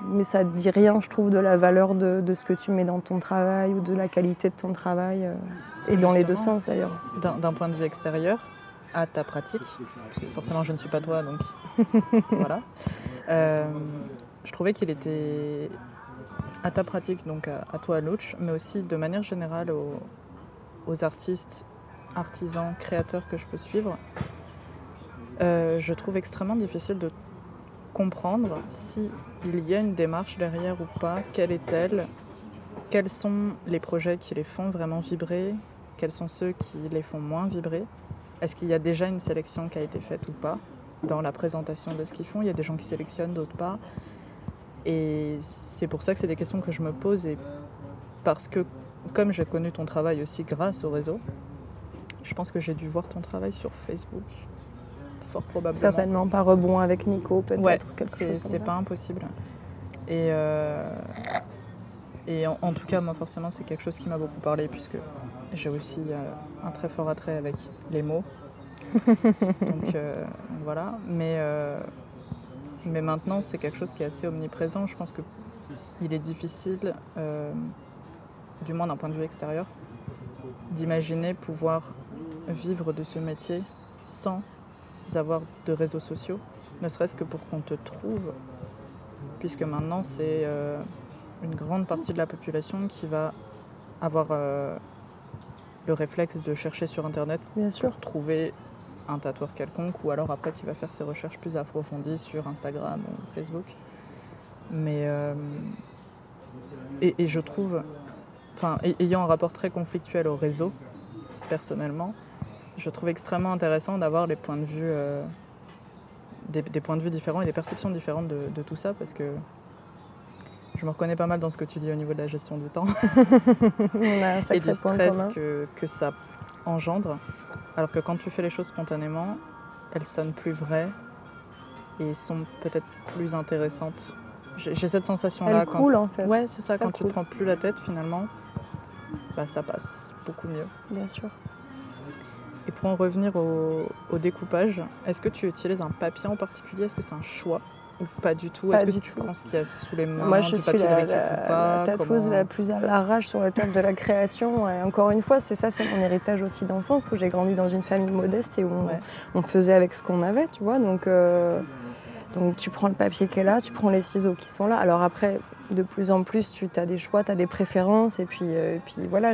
Mais ça ne dit rien, je trouve, de la valeur de, de, ce que tu mets dans ton travail ou de la qualité de ton travail, euh, et dans les deux sens d'ailleurs. D'un point de vue extérieur, à ta pratique, parce que forcément je ne suis pas toi, donc voilà. Euh, je trouvais qu'il était à ta pratique, donc à, toi, à Louch, mais aussi de manière générale aux, artistes, artisans, créateurs que je peux suivre. Euh, je trouve extrêmement difficile de comprendre s'il y a une démarche derrière ou pas, quelle est-elle, quels sont les projets qui les font vraiment vibrer, quels sont ceux qui les font moins vibrer? Est-ce qu'il y a déjà une sélection qui a été faite ou pas? Dans la présentation de ce qu'ils font Il y a des gens qui sélectionnent, d'autres pas. Et c'est pour ça que c'est des questions que je me pose. Et parce que, comme j'ai connu ton travail aussi grâce au réseau, je pense que j'ai dû voir ton travail sur Facebook. Fort probablement. Certainement pas rebond avec Nico, peut-être. Ouais, c'est pas impossible. Et, euh, et en, tout cas, moi, forcément, c'est quelque chose qui m'a beaucoup parlé, puisque j'ai aussi euh, un très fort attrait avec les mots. Donc euh, voilà. Mais, mais maintenant, c'est quelque chose qui est assez omniprésent. Je pense qu'il est difficile, du moins d'un point de vue extérieur, d'imaginer pouvoir vivre de ce métier sans avoir de réseaux sociaux, ne serait-ce que pour qu'on te trouve, puisque maintenant c'est une grande partie de la population qui va avoir euh, le réflexe de chercher sur Internet Bien sûr. pour trouver un tatoueur quelconque, ou alors après qui va faire ses recherches plus approfondies sur Instagram ou Facebook. Mais euh, et, je trouve, enfin, ayant un rapport très conflictuel au réseau, personnellement, je trouve extrêmement intéressant d'avoir les points de vue, euh, des, points de vue différents et des perceptions différentes de, de tout ça, parce que je me reconnais pas mal dans ce que tu dis au niveau de la gestion du temps et du stress que, que, ça engendre. Alors que quand tu fais les choses spontanément, elles sonnent plus vraies et sont peut-être plus intéressantes J'ai cette sensation-là. Elle coule en fait. Ouais, c'est ça, quand tu ne prends plus la tête finalement, bah, ça passe beaucoup mieux. Bien sûr. Pour en revenir au, découpage, est-ce que tu utilises un papier en particulier? Est-ce que c'est un choix ou pas du tout? Est-ce que tu prends ce qu'il y a sous les mains Moi, je suis la, la, tatoueuse la plus à l'arrache sur le thème de la création. Et encore une fois, c'est ça, c'est mon héritage aussi d'enfance où j'ai grandi dans une famille modeste et où on, faisait avec ce qu'on avait, tu vois. Donc, euh, donc tu prends le papier qui est là, tu prends les ciseaux qui sont là. Alors après, de plus en plus, tu as des choix, tu as des préférences. Et puis, euh, et puis voilà,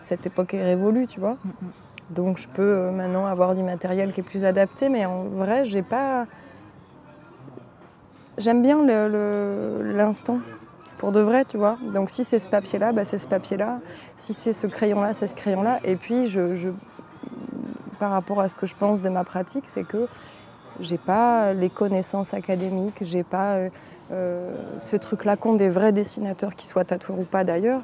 cette époque est révolue, tu vois. Mm, mm. Donc je peux euh, maintenant avoir du matériel qui est plus adapté, mais en vrai, j'ai pas. J'aime bien l'instant, pour de vrai, tu vois. Donc si c'est ce papier-là, bah, c'est ce papier-là. Si c'est ce crayon-là, c'est ce crayon-là. Et puis, je, par rapport à ce que je pense de ma pratique, c'est que j'ai pas les connaissances académiques, j'ai pas euh, euh, ce truc-là qu'ont des vrais dessinateurs, qui soient tatoueurs ou pas d'ailleurs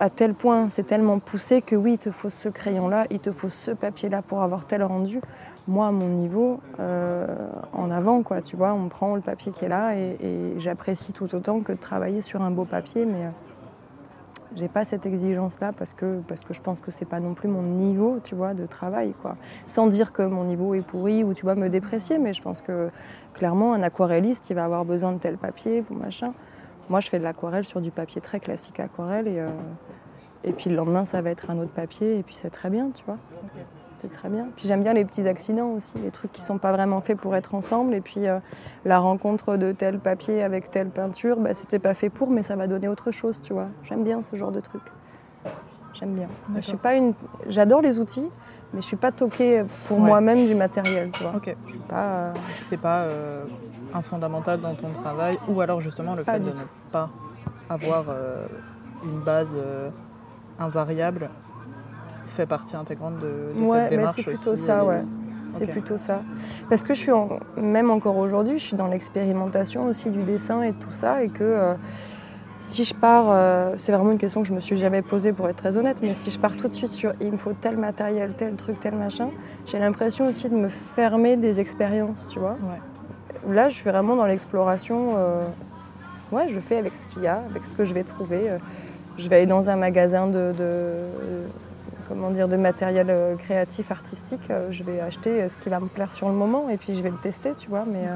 à tel point, c'est tellement poussé que oui, il te faut ce crayon-là, il te faut ce papier-là pour avoir tel rendu. Moi, à mon niveau, euh, en avant, quoi, tu vois, on prend le papier qui est là et, j'apprécie tout autant que de travailler sur un beau papier, mais euh, j'ai pas cette exigence-là parce que, parce que je pense que c'est pas non plus mon niveau, tu vois, de travail, quoi. Sans dire que mon niveau est pourri ou tu vois me déprécier, mais je pense que clairement, un aquarelliste, il va avoir besoin de tel papier pour machin. Moi, je fais de l'aquarelle sur du papier très classique aquarelle et, euh, et puis le lendemain, ça va être un autre papier et puis c'est très bien, tu vois. C'est très bien. Puis j'aime bien les petits accidents aussi, les trucs qui sont pas vraiment faits pour être ensemble. Et puis euh, la rencontre de tel papier avec telle peinture, bah, c'était pas fait pour, mais ça va donner autre chose, tu vois. J'aime bien ce genre de truc. J'aime bien. Je suis pas une. J'adore les outils, mais je suis pas toquée pour moi-même du matériel, tu vois. Ok. Je suis pas. Euh, c'est pas un fondamental dans ton travail, ou alors justement le fait de ne pas avoir euh, une base euh, invariable fait partie intégrante de, cette démarche. c'est plutôt ça, ouais. C'est plutôt ça. Parce que je suis, même encore aujourd'hui, je suis dans l'expérimentation aussi du dessin et tout ça, et que euh, si je pars, c'est vraiment une question que je me suis jamais posée pour être très honnête, mais si je pars tout de suite sur il me faut tel matériel, tel truc, tel machin, j'ai l'impression aussi de me fermer des expériences, tu vois. Là, je suis vraiment dans l'exploration. Euh, ouais, je fais avec ce qu'il y a, avec ce que je vais trouver. Euh, je vais aller dans un magasin de, comment dire, de matériel euh, créatif, artistique. Je vais acheter ce qui va me plaire sur le moment et puis je vais le tester, tu vois. Mais,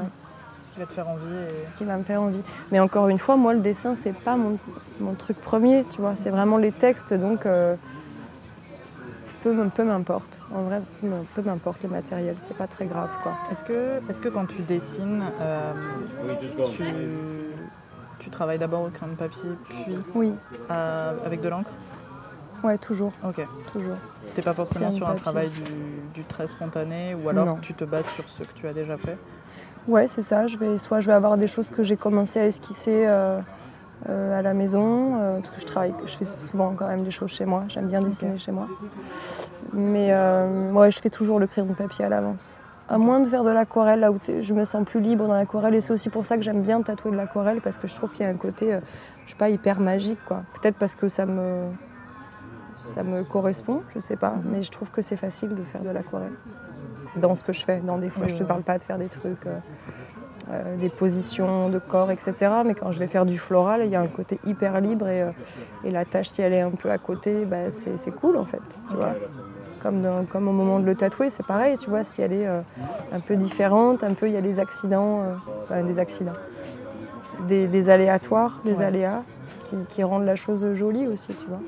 ce qui va te faire envie. Ce qui va me faire envie. Mais encore une fois, moi, le dessin, c'est pas mon, mon, truc premier, tu vois. C'est vraiment les textes, donc peu, peu m'importe. En vrai, peu m'importe le matériel, c'est pas très grave. quoi. Est-ce que, est que quand tu dessines, euh, tu, tu, travailles d'abord au crayon de papier, puis oui. Euh, avec de l'encre? Ouais, toujours. Ok. Toujours. T'es pas forcément sur un travail du, du, trait spontané ou alors tu te bases sur ce que tu as déjà fait? Ouais, c'est ça. Je vais, soit je vais avoir des choses que j'ai commencé à esquisser. Euh, à la maison, euh, parce que je travaille, je fais souvent quand même des choses chez moi, j'aime bien dessiner chez moi. Mais euh, je fais toujours le crayon de papier à l'avance. À moins de faire de l'aquarelle, là où je me sens plus libre dans l'aquarelle, et c'est aussi pour ça que j'aime bien tatouer de l'aquarelle, parce que je trouve qu'il y a un côté, je sais pas, hyper magique, quoi. Peut-être parce que ça me, ça me correspond, je sais pas, mais je trouve que c'est facile de faire de l'aquarelle dans ce que je fais. Dans des fois, je te parle pas de faire des trucs euh, des positions de corps, etc. Mais quand je vais faire du floral, il y a un côté hyper libre et, euh, la tâche, si elle est un peu à côté, bah, c'est cool en fait. Tu vois comme, comme au moment de le tatouer, c'est pareil, tu vois, si elle est euh, un peu différente, un peu, il y a des accidents, enfin, des accidents, des, aléatoires, des aléas qui, qui, rendent la chose jolie aussi, tu vois.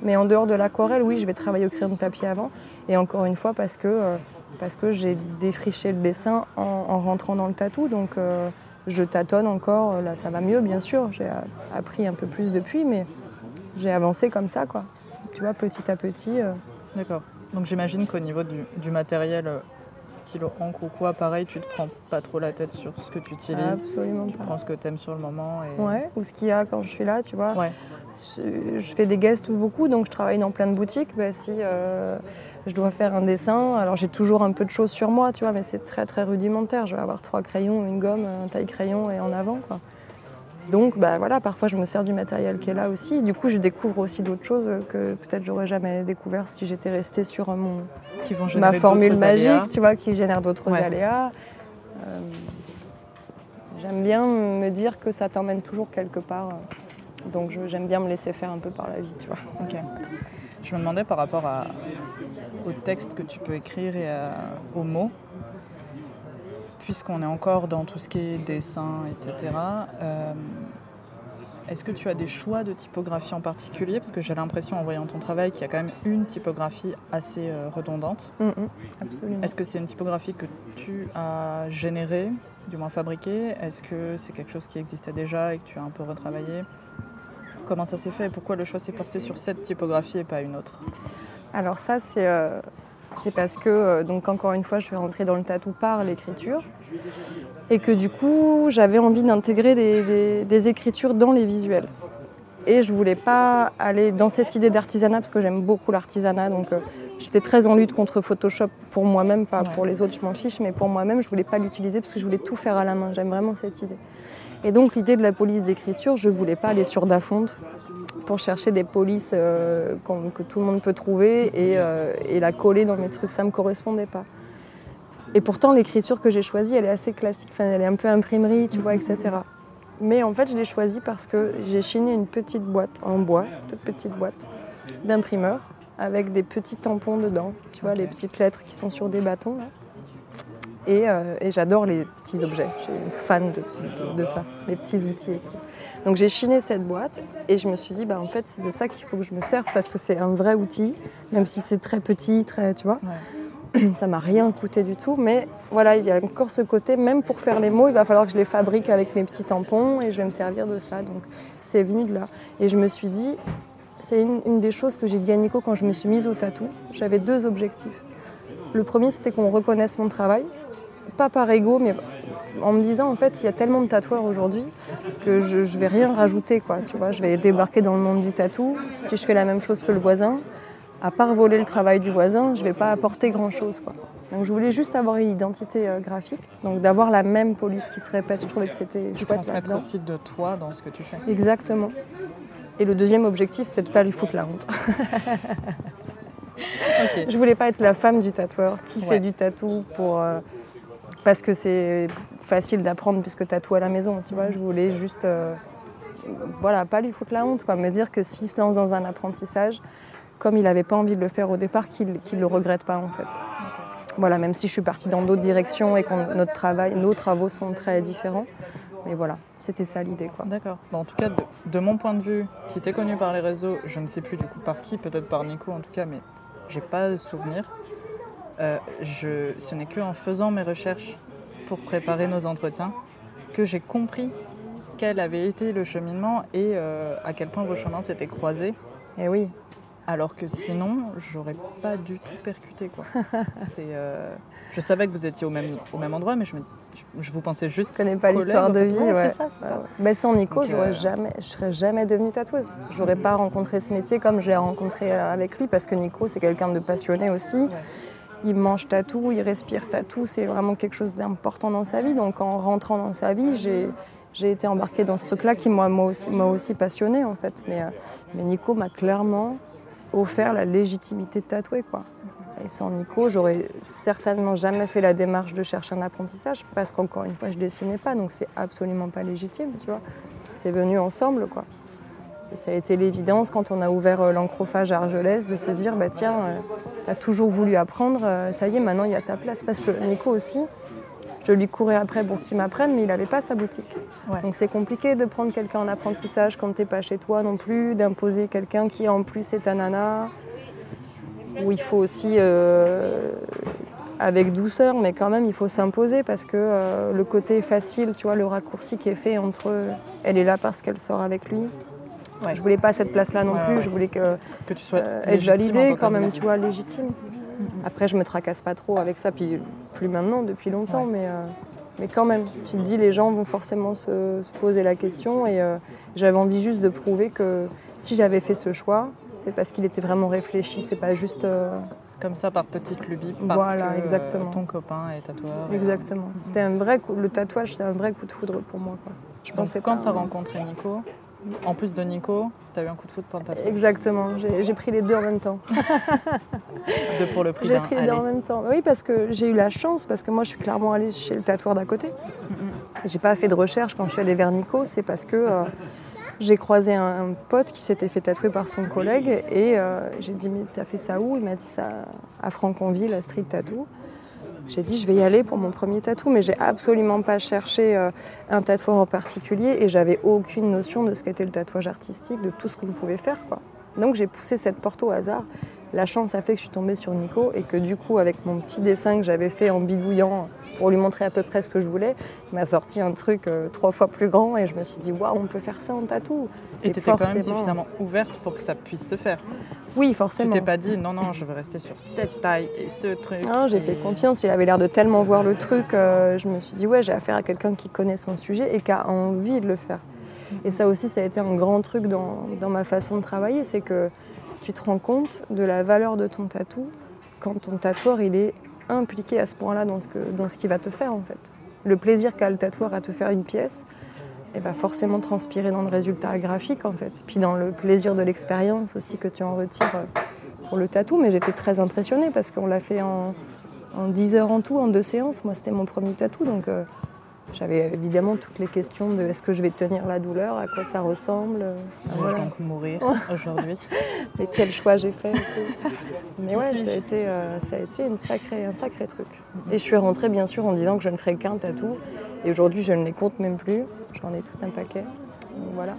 Mais en dehors de l'aquarelle, oui, je vais travailler au crayon de papier avant, et encore une fois parce que parce que j'ai défriché le dessin en, rentrant dans le tatou. Donc euh, je tâtonne encore. Là, ça va mieux, bien sûr. J'ai appris un peu plus depuis, mais j'ai avancé comme ça, quoi. Tu vois, petit à petit. Euh. D'accord. Donc j'imagine qu'au niveau du, matériel euh, stylo encre ou quoi, pareil, tu te prends pas trop la tête sur ce que tu utilises. Absolument tu prends ce que tu aimes sur le moment. Et... Ouais, ou ce qu'il y a quand je suis là, tu vois. Ouais. Je fais des guests beaucoup, donc je travaille dans plein de boutiques. Bah, si je dois faire un dessin. Alors j'ai toujours un peu de choses sur moi, tu vois, mais c'est très très rudimentaire. Je vais avoir trois crayons, une gomme, un taille crayon et en avant. Quoi. Donc bah, voilà, parfois je me sers du matériel qui est là aussi. Du coup, je découvre aussi d'autres choses que peut-être j'aurais jamais découvert si j'étais restée sur mon, qui vont ma formule magique, tu vois, qui génère d'autres aléas. Euh, J'aime bien me dire que ça t'emmène toujours quelque part. Donc j'aime bien me laisser faire un peu par la vie, tu vois. Je me demandais par rapport à, au texte que tu peux écrire et aux mots, puisqu'on est encore dans tout ce qui est dessin, etc. Euh, est-ce que tu as des choix de typographie en particulier? Parce que j'ai l'impression en voyant ton travail qu'il y a quand même une typographie assez euh, redondante. Mm, mm, absolument. Est-ce que c'est une typographie que tu as générée, du moins fabriquée? Est-ce que c'est quelque chose qui existait déjà et que tu as un peu retravaillé? Comment ça s'est fait et pourquoi le choix s'est porté sur cette typographie et pas une autre Alors ça, c'est euh, parce que, euh, donc encore une fois, je suis rentrée dans le tatou par l'écriture et que du coup, j'avais envie d'intégrer des, écritures dans les visuels. Et je voulais pas aller dans cette idée d'artisanat parce que j'aime beaucoup l'artisanat, donc euh, j'étais très en lutte contre Photoshop pour moi-même, pas pour les autres, je m'en fiche, mais pour moi-même, je voulais pas l'utiliser parce que je voulais tout faire à la main. J'aime vraiment cette idée. Et donc l'idée de la police d'écriture, je ne voulais pas aller sur Dafont pour chercher des polices euh, que tout le monde peut trouver euh, et, la coller dans mes trucs. Ça ne me correspondait pas. Et pourtant, l'écriture que j'ai choisie, elle est assez classique. Enfin, elle est un peu imprimerie, tu vois, etc. Mais en fait, je l'ai choisie parce que j'ai chiné une petite boîte en bois, toute petite boîte d'imprimeur, avec des petits tampons dedans. Tu vois, les petites lettres qui sont sur des bâtons. Euh, et, j'adore les petits objets. Je suis une fan de, ça, les petits outils et tout. Donc j'ai chiné cette boîte et je me suis dit, bah, en fait, c'est de ça qu'il faut que je me serve parce que c'est un vrai outil, même si c'est très petit, très, tu vois. Ça m'a rien coûté du tout, mais voilà, il y a encore ce côté, même pour faire les mots, il va falloir que je les fabrique avec mes petits tampons et je vais me servir de ça. Donc c'est venu de là. Et je me suis dit, c'est une, une des choses que j'ai dit à Nico quand je me suis mise au tatou. J'avais deux objectifs. Le premier, c'était qu'on reconnaisse mon travail, pas par ego, mais en me disant en fait il y a tellement de tatoueurs aujourd'hui que je, ne vais rien rajouter quoi. Tu vois, je vais débarquer dans le monde du tatou. Si je fais la même chose que le voisin, à part voler le travail du voisin, je vais pas apporter grand chose quoi. Donc je voulais juste avoir une identité euh, graphique, donc d'avoir la même police qui se répète. Je trouvais que c'était chouette. Transmettre aussi de toi dans ce que tu fais. Exactement. Et le deuxième objectif, c'est de pas lui foutre la honte. Je voulais pas être la femme du tatoueur qui fait du tatou pour euh, parce que c'est facile d'apprendre puisque tu as tout à la maison, tu vois. Je voulais juste, euh, voilà, pas lui foutre la honte, quoi. Me dire que s'il se lance dans un apprentissage, comme il n'avait pas envie de le faire au départ, qu'il ne le regrette pas, en fait. Voilà, même si je suis partie dans d'autres directions et que notre travail, nos travaux sont très différents. Mais voilà, c'était ça l'idée. quoi. D'accord. en tout cas, de, mon point de vue, qui était connu par les réseaux, je ne sais plus du coup par qui, peut-être par Nico en tout cas, mais j'ai pas de souvenir. Euh, je, ce n'est qu'en faisant mes recherches pour préparer nos entretiens que j'ai compris quel avait été le cheminement et euh, à quel point vos chemins s'étaient croisés. Et eh oui. Alors que sinon, j'aurais pas du tout percuté. Quoi. Euh, je savais que vous étiez au même, au même endroit, mais je, je, vous pensais juste. Je connais pas l'histoire de vie. Ouais, C'est ça, ça. Mais sans Nico, je j'aurais jamais, je serais jamais devenue tatoueuse. J'aurais pas rencontré ce métier comme je l'ai rencontré avec lui, parce que Nico, c'est quelqu'un de passionné aussi il mange tatou, il respire tatou, c'est vraiment quelque chose d'important dans sa vie. Donc en rentrant dans sa vie, j'ai été embarquée dans ce truc-là qui m'a aussi, passionnée en fait. Mais, euh, mais Nico m'a clairement offert la légitimité de tatouer. Quoi. Et sans Nico, j'aurais certainement jamais fait la démarche de chercher un apprentissage parce qu'encore une fois, je dessinais pas, donc c'est absolument pas légitime, tu vois. C'est venu ensemble, quoi ça a été l'évidence quand on a ouvert euh, l'encrophage à Argelès de se dire bah tiens, euh, tu as toujours voulu apprendre, euh, ça y est, maintenant il y a ta place. Parce que Nico aussi, je lui courais après pour qu'il m'apprenne, mais il n'avait pas sa boutique. Donc c'est compliqué de prendre quelqu'un en apprentissage quand tu n'es pas chez toi non plus, d'imposer quelqu'un qui en plus est un nana, où il faut aussi, avec douceur, mais quand même il faut s'imposer parce que le côté facile, tu vois, le raccourci qui est fait entre elle est là parce qu'elle sort avec lui, je Je voulais pas cette place-là non plus. Je voulais que, que tu sois euh, être validée quand même, tu vois, légitime. Après, je me tracasse pas trop avec ça, puis plus maintenant, depuis longtemps, mais, euh, mais quand même. Tu te dis, les gens vont forcément se, poser la question, et euh, j'avais envie juste de prouver que si j'avais fait ce choix, c'est parce qu'il était vraiment réfléchi, c'est pas juste. Comme ça, par petite lubie, parce voilà, que exactement. ton copain est tatoueur. Exactement. C'était un vrai coup, le tatouage, c'est un vrai coup de foudre pour moi. Quoi. Je pensais quand tu as rencontré Nico, en plus de Nico, tu as eu un coup de foot pour le tatouage. Exactement, j'ai pris les deux en même temps. deux pour le prix J'ai pris les deux en même temps. Oui, parce que j'ai eu la chance, parce que moi je suis clairement allée chez le tatoueur d'à côté. J'ai pas fait de recherche quand je suis allée vers Nico, c'est parce que euh, j'ai croisé un, pote qui s'était fait tatouer par son collègue et euh, j'ai dit mais t'as fait ça où? Il m'a dit ça à Franconville, à Street Tattoo. J'ai dit je vais y aller pour mon premier tatou, mais j'ai absolument pas cherché euh, un tatoueur en particulier et j'avais aucune notion de ce qu'était le tatouage artistique, de tout ce qu'on pouvait faire quoi. Donc j'ai poussé cette porte au hasard. La chance a fait que je suis tombée sur Nico et que du coup avec mon petit dessin que j'avais fait en bidouillant pour lui montrer à peu près ce que je voulais, il m'a sorti un truc euh, trois fois plus grand et je me suis dit waouh on peut faire ça en tatou. Et tu étais quand même suffisamment ouverte pour que ça puisse se faire. Oui, forcément. Tu t'es pas dit non, non, je vais rester sur cette taille et ce truc. Non, j'ai fait confiance. Il avait l'air de tellement voir le truc. Euh, je me suis dit, ouais, j'ai affaire à quelqu'un qui connaît son sujet et qui a envie de le faire. Et ça aussi, ça a été un grand truc dans, dans ma façon de travailler. C'est que tu te rends compte de la valeur de ton tatou quand ton tatoueur il est impliqué à ce point-là dans ce, que, dans ce qu'il va te faire en fait. Le plaisir qu'a le tatoueur à te faire une pièce, et va forcément transpirer dans le résultat graphique en fait. Puis dans le plaisir de l'expérience aussi que tu en retires euh, pour le tatou. Mais j'étais très impressionnée parce qu'on l'a fait en, en, 10 heures en tout, en deux séances. Moi c'était mon premier tatou donc euh, j'avais évidemment toutes les questions de est-ce que je vais tenir la douleur, à quoi ça ressemble. Euh, je vais donc mourir aujourd'hui. Mais quel choix j'ai fait. Mais ouais, ça a, été, ça a été une sacrée, un sacré truc. Et je suis rentrée bien sûr en disant que je ne ferais qu'un tatou. Et aujourd'hui, je ne les compte même plus. J'en ai tout un paquet. Donc voilà.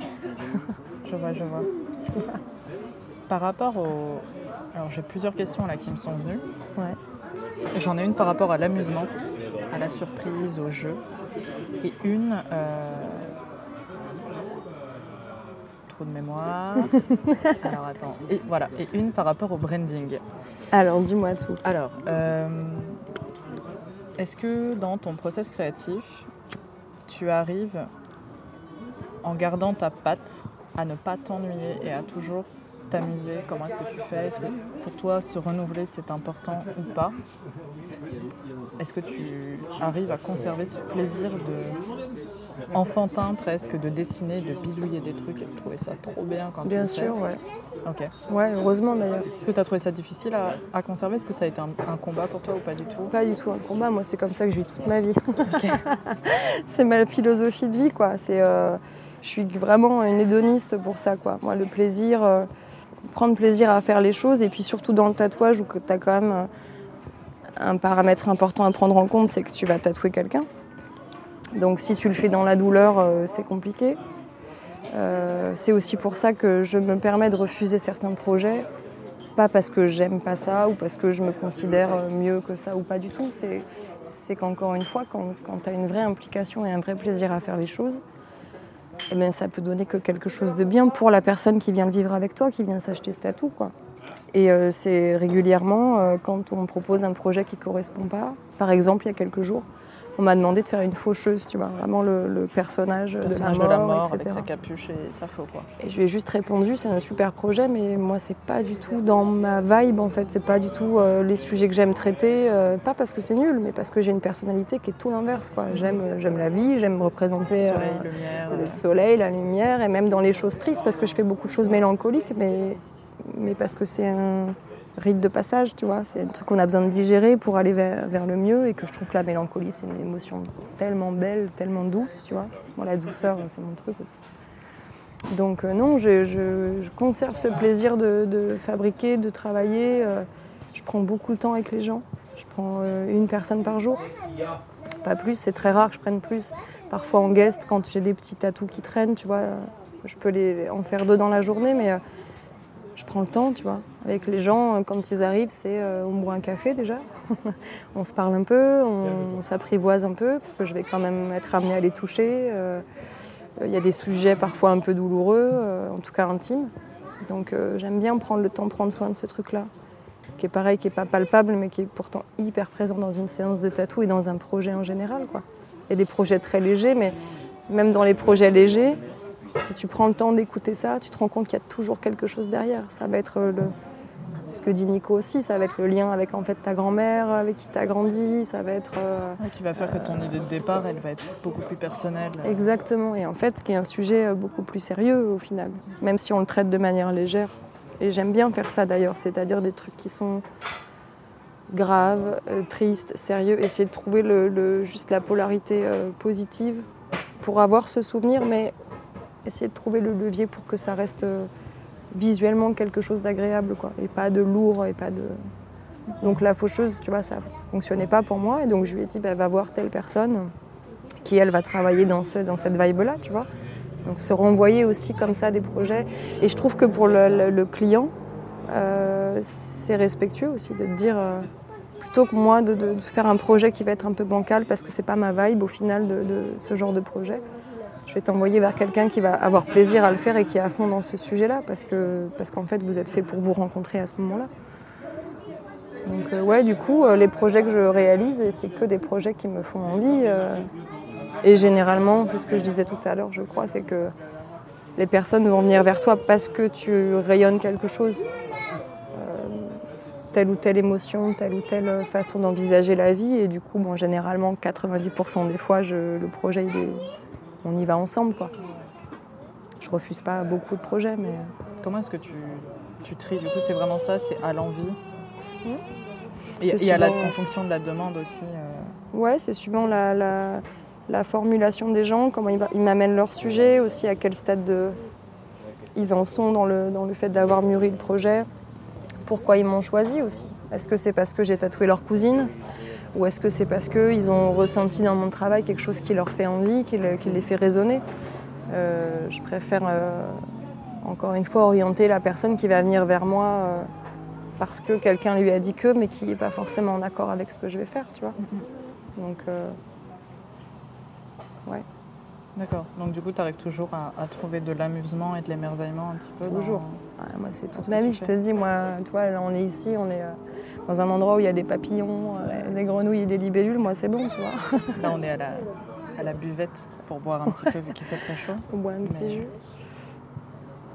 je vois, je vois. Par rapport au. Alors j'ai plusieurs questions là qui me sont venues. Ouais. J'en ai une par rapport à l'amusement, à la surprise, au jeu. Et une. Euh, trop de mémoire. Alors attends. Et voilà. Et une par rapport au branding. Alors dis-moi tout. Alors. Euh, est-ce que dans ton process créatif, tu arrives en gardant ta patte, à ne pas t'ennuyer et à toujours t'amuser Comment est-ce que tu fais Est-ce que pour toi se renouveler c'est important ou pas? Est-ce que tu arrives à conserver ce plaisir de enfantin presque de dessiner, de bidouiller des trucs et de trouver ça trop bien quand bien tu Bien sûr, ouais. Ok. Ouais, heureusement d'ailleurs. Est-ce que tu as trouvé ça difficile à, conserver? Est-ce que ça a été un, combat pour toi ou pas du tout? Pas du tout un combat. Moi, c'est comme ça que je vis toute ma vie. c'est ma philosophie de vie, quoi. C'est euh, je suis vraiment une hédoniste pour ça. Quoi. Moi, le plaisir, euh, prendre plaisir à faire les choses, et puis surtout dans le tatouage où tu as quand même euh, un paramètre important à prendre en compte, c'est que tu vas tatouer quelqu'un. Donc si tu le fais dans la douleur, euh, c'est compliqué. c'est aussi pour ça que je me permets de refuser certains projets, pas parce que j'aime pas ça ou parce que je me considère mieux que ça ou pas du tout. C'est qu'encore une fois, quand, quand tu as une vraie implication et un vrai plaisir à faire les choses, eh ben, ça peut donner que quelque chose de bien pour la personne qui vient le vivre avec toi, qui vient s'acheter ce tatou. Quoi. Et euh, c'est régulièrement, euh, quand on propose un projet qui ne correspond pas, par exemple, il y a quelques jours, on m'a demandé de faire une faucheuse, tu vois, vraiment le, personnage, de, la mort, avec sa capuche et sa faux, quoi. Et je lui ai juste répondu, c'est un super projet, mais moi, c'est pas du tout dans ma vibe, en fait. C'est pas du tout euh, les sujets que j'aime traiter, euh, pas parce que c'est nul, mais parce que j'ai une personnalité qui est tout l'inverse, quoi. J'aime, euh, j'aime la vie, j'aime représenter le soleil, la lumière, et même dans les choses tristes, parce que je fais beaucoup de choses mélancoliques, mais, mais parce que c'est un rite de passage, tu vois. C'est un truc qu'on a besoin de digérer pour aller vers, le mieux et que je trouve que la mélancolie, c'est une émotion tellement belle, tellement douce, tu vois. Moi, la douceur, c'est mon truc aussi. Donc euh, non, je, conserve ce plaisir de, fabriquer, de travailler. Euh, je prends beaucoup de temps avec les gens. Je prends euh, une personne par jour. Pas plus, c'est très rare que je prenne plus. Parfois en guest, quand j'ai des petits tatous qui traînent, tu vois, je peux les, en faire deux dans la journée, mais je prends le temps, tu vois. Avec les gens, quand ils arrivent, c'est euh, on boit un café déjà, on se parle un peu, on, s'apprivoise un peu, parce que je vais quand même être amenée à les toucher. Euh, il y a des sujets parfois un peu douloureux, euh, en tout cas intimes. Donc j'aime bien prendre le temps prendre soin de ce truc-là, qui est pareil, qui n'est pas palpable, mais qui est pourtant hyper présent dans une séance de tatou et dans un projet en général. Quoi. Il y a des projets très légers, mais même dans les projets légers, si tu prends le temps d'écouter ça, tu te rends compte qu'il y a toujours quelque chose derrière. Ça va être le, ce que dit Nico aussi, ça va être le lien avec en fait ta grand-mère, avec qui tu as grandi, ça va être... Euh, qui va faire que ton idée de départ, elle va être beaucoup plus personnelle. Exactement, et en fait, qui est un sujet euh, beaucoup plus sérieux au final, même si on le traite de manière légère. Et j'aime bien faire ça d'ailleurs, c'est-à-dire des trucs qui sont grave, euh, triste, sérieux, essayer de trouver le, juste la polarité euh, positive pour avoir ce souvenir, mais essayer de trouver le levier pour que ça reste euh, visuellement quelque chose d'agréable, quoi, et pas de lourd, et pas de... Donc la faucheuse, tu vois, ça fonctionnait pas pour moi, et donc je lui ai dit, bah, va voir telle personne qui, elle, va travailler dans, ce, dans cette vibe-là, tu vois. Donc se renvoyer aussi comme ça des projets. Et je trouve que pour le, client, c'est respectueux aussi de te dire plutôt que moi de, faire un projet qui va être un peu bancal parce que c'est pas ma vibe au final de, ce genre de projet. Je vais t'envoyer vers quelqu'un qui va avoir plaisir à le faire et qui est à fond dans ce sujet-là parce parce qu'en fait vous êtes fait pour vous rencontrer à ce moment-là. Donc euh, ouais, du coup, euh, les projets que je réalise, c'est que des projets qui me font envie. Euh, et généralement, c'est ce que je disais tout à l'heure, je crois, c'est que les personnes vont venir vers toi parce que tu rayonnes quelque chose telle ou telle émotion, telle ou telle façon d'envisager la vie. Et du coup, bon, généralement, 90% des fois, le projet, il est, on y va ensemble. Quoi. Je refuse pas beaucoup de projets. mais... Comment est-ce que tu, tu tries? Du coup, c'est vraiment ça, c'est à l'envie? Mmh. Et, à la, en fonction de la demande aussi euh... Ouais, c'est suivant la, la, la, formulation des gens, comment ils, ils m'amènent leur sujet, aussi à quel stade de, ils en sont dans le, dans le fait d'avoir mûri le projet pourquoi ils m'ont choisi aussi? Est-ce que c'est parce que j'ai tatoué leur cousine? Ou est-ce que c'est parce qu'ils ont ressenti dans mon travail quelque chose qui leur fait envie, qui, les fait résonner euh, Je préfère euh, encore une fois orienter la personne qui va venir vers moi euh, parce que quelqu'un lui a dit que, mais qui n'est pas forcément en accord avec ce que je vais faire, tu vois. Mm-hmm. Donc, ouais. D'accord. Donc du coup, tu arrives toujours à, trouver de l'amusement et de l'émerveillement un petit peu Toujours. moi, c'est toute ma vie, je te dis. Moi, toi, on est ici, on est dans un endroit où il y a des papillons, euh, des grenouilles et des libellules. Moi, c'est bon, tu vois. Là, on est à la, à la buvette pour boire un petit peu vu qu'il fait très chaud. On boit un petit jus.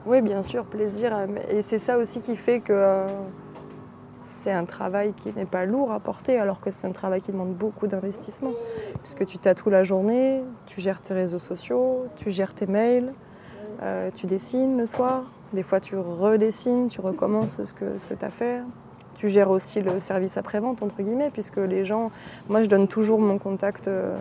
Oui, bien sûr, plaisir. Et c'est ça aussi qui fait que... Euh, c'est un travail qui n'est pas lourd à porter, alors que c'est un travail qui demande beaucoup d'investissement. Puisque tu tatoues la journée, tu gères tes réseaux sociaux, tu gères tes mails, euh, tu dessines le soir. Des fois, tu redessines, tu recommences ce que, ce que tu as fait. Tu gères aussi le service après-vente, entre guillemets, puisque les gens. Moi, je donne toujours mon contact. Euh,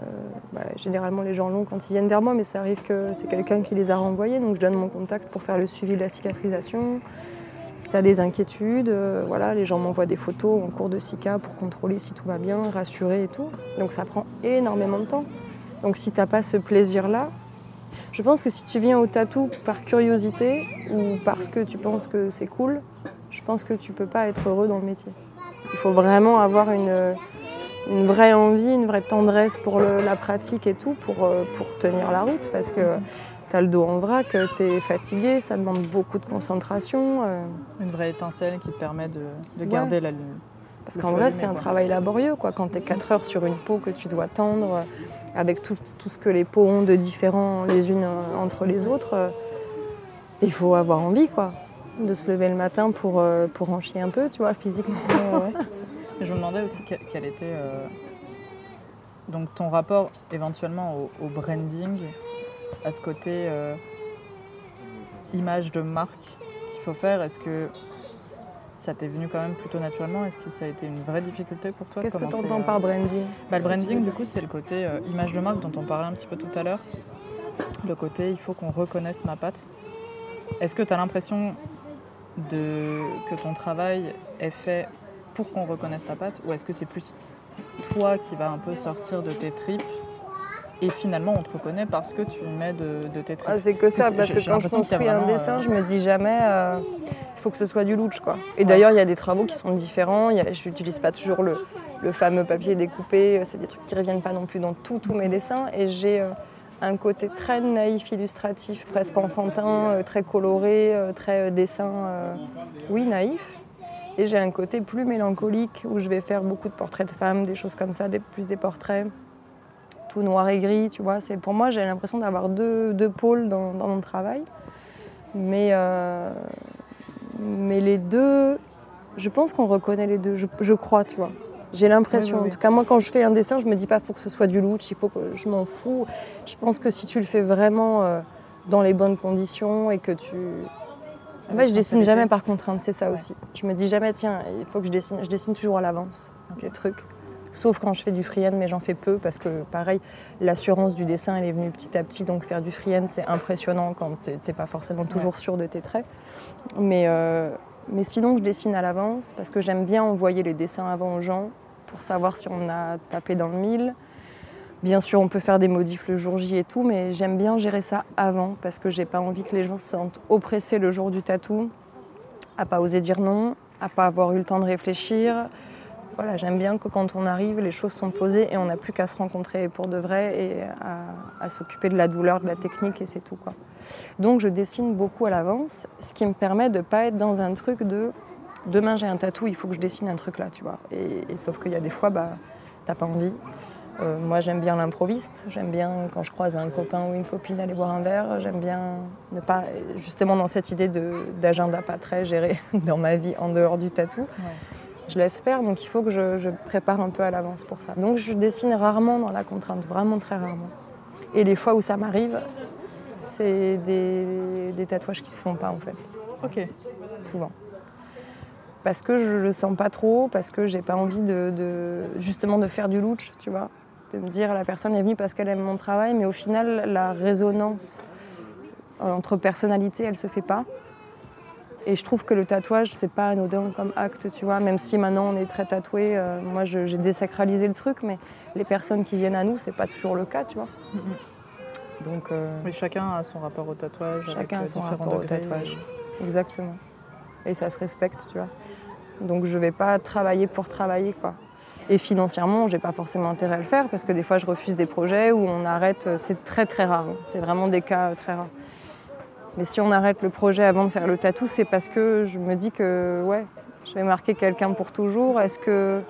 euh, bah, généralement, les gens l'ont quand ils viennent vers moi, mais ça arrive que c'est quelqu'un qui les a renvoyés. Donc, je donne mon contact pour faire le suivi de la cicatrisation, si tu as des inquiétudes, euh, voilà, les gens m'envoient des photos en cours de SICA pour contrôler si tout va bien, rassurer et tout. Donc ça prend énormément de temps. Donc si tu n'as pas ce plaisir-là, je pense que si tu viens au tatou par curiosité ou parce que tu penses que c'est cool, je pense que tu peux pas être heureux dans le métier. Il faut vraiment avoir une, une vraie envie, une vraie tendresse pour la pratique et tout pour, euh, pour tenir la route parce que tu as le dos en vrac, tu es fatigué, ça demande beaucoup de concentration. Euh. Une vraie étincelle qui te permet de, garder la ligne. Parce qu'en vrai, c'est un travail laborieux. Quoi. Quand tu es 4 heures sur une peau que tu dois tendre, euh, avec tout, ce que les peaux ont de différent les unes entre les autres, il faut avoir envie quoi, de se lever le matin pour, pour en chier un peu, tu vois, physiquement. Je me demandais aussi quel, était donc ton rapport éventuellement au branding à ce côté euh, image de marque qu'il faut faire Est-ce que ça t'est venu quand même plutôt naturellement? Est-ce que ça a été une vraie difficulté pour toi Qu'est-ce que tu entends par branding? Bah, Le branding, du coup, c'est le côté euh, image de marque dont on parlait un petit peu tout à l'heure. Le côté, il faut qu'on reconnaisse ma patte. Est-ce que tu as l'impression de... que ton travail est fait pour qu'on reconnaisse ta patte Ou est-ce que c'est plus toi qui vas un peu sortir de tes tripes et finalement, on te reconnaît parce que tu mets de, tes traits. Ah, c'est que ça, parce que quand je construis un dessin, euh, je me dis jamais, euh, il faut que ce soit du louch. Quoi. Et d'ailleurs, il y a des travaux qui sont différents. je n'utilise pas toujours le, fameux papier découpé. C'est des trucs qui ne reviennent pas non plus dans tous mes dessins. Et j'ai euh, un côté très naïf, illustratif, presque enfantin, très coloré, très dessin, oui, naïf. Et j'ai un côté plus mélancolique où je vais faire beaucoup de portraits de femmes, des choses comme ça, plus des portraits tout noir et gris, tu vois. C'est, pour moi, j'ai l'impression d'avoir deux, deux pôles dans, mon travail. Mais, euh, mais les deux, je pense qu'on reconnaît les deux, je crois, tu vois. J'ai l'impression. En tout cas, moi, quand je fais un dessin, je me dis pas faut que ce soit du look, il faut que je m'en fous. Je pense que si tu le fais vraiment euh, dans les bonnes conditions et que tu En fait, je dessine jamais par contrainte, c'est ça aussi. Je me dis jamais, tiens, il faut que je dessine. Je dessine toujours à l'avance des trucs. Sauf quand je fais du freehand, mais j'en fais peu parce que, pareil, l'assurance du dessin, elle est venue petit à petit. Donc, faire du freehand, c'est impressionnant quand tu n'es pas forcément toujours sûr de tes traits. Mais, euh, mais sinon, je dessine à l'avance parce que j'aime bien envoyer les dessins avant aux gens pour savoir si on a tapé dans le mille. Bien sûr, on peut faire des modifs le jour J et tout, mais j'aime bien gérer ça avant parce que j'ai pas envie que les gens se sentent oppressés le jour du tatou, à pas oser dire non, à pas avoir eu le temps de réfléchir. Voilà, j'aime bien que quand on arrive, les choses sont posées et on n'a plus qu'à se rencontrer pour de vrai et à, s'occuper de la douleur, de la technique et c'est tout quoi. Donc je dessine beaucoup à l'avance, ce qui me permet de pas être dans un truc de demain j'ai un tatou, il faut que je dessine un truc là, tu vois. Et, sauf qu'il y a des fois, bah, t'as pas envie. Euh, moi, j'aime bien l'improviste. J'aime bien quand je croise un copain ou une copine aller boire un verre. J'aime bien ne pas, justement, dans cette idée d'agenda pas très géré dans ma vie en dehors du tatou. Je laisse faire, donc il faut que je, prépare un peu à l'avance pour ça. Donc je dessine rarement dans la contrainte, vraiment très rarement. Et les fois où ça m'arrive, c'est des, des tatouages qui se font pas en fait. Ok. Souvent parce que je le sens pas trop, parce que j'ai pas envie de, justement de faire du louch, tu vois, de me dire la personne est venue parce qu'elle aime mon travail, mais au final la résonance entre personnalités elle se fait pas. Et je trouve que le tatouage c'est pas anodin comme acte, tu vois, même si maintenant on est très tatoué, euh, moi j'ai désacralisé le truc, mais les personnes qui viennent à nous c'est pas toujours le cas, tu vois. Mm-hmm. Donc, euh, Mais chacun a son rapport au tatouage, chacun a son rapport au tatouage. Exactement. Et ça se respecte, tu vois. Donc je vais pas travailler pour travailler. Quoi. Et financièrement, je n'ai pas forcément intérêt à le faire parce que des fois, je refuse des projets où on arrête. Euh, c'est très très rare. Hein. C'est vraiment des cas euh, très rares. Mais si on arrête le projet avant de faire le tatou, c'est parce que je me dis que ouais, je vais marquer quelqu'un pour toujours. Est-ce que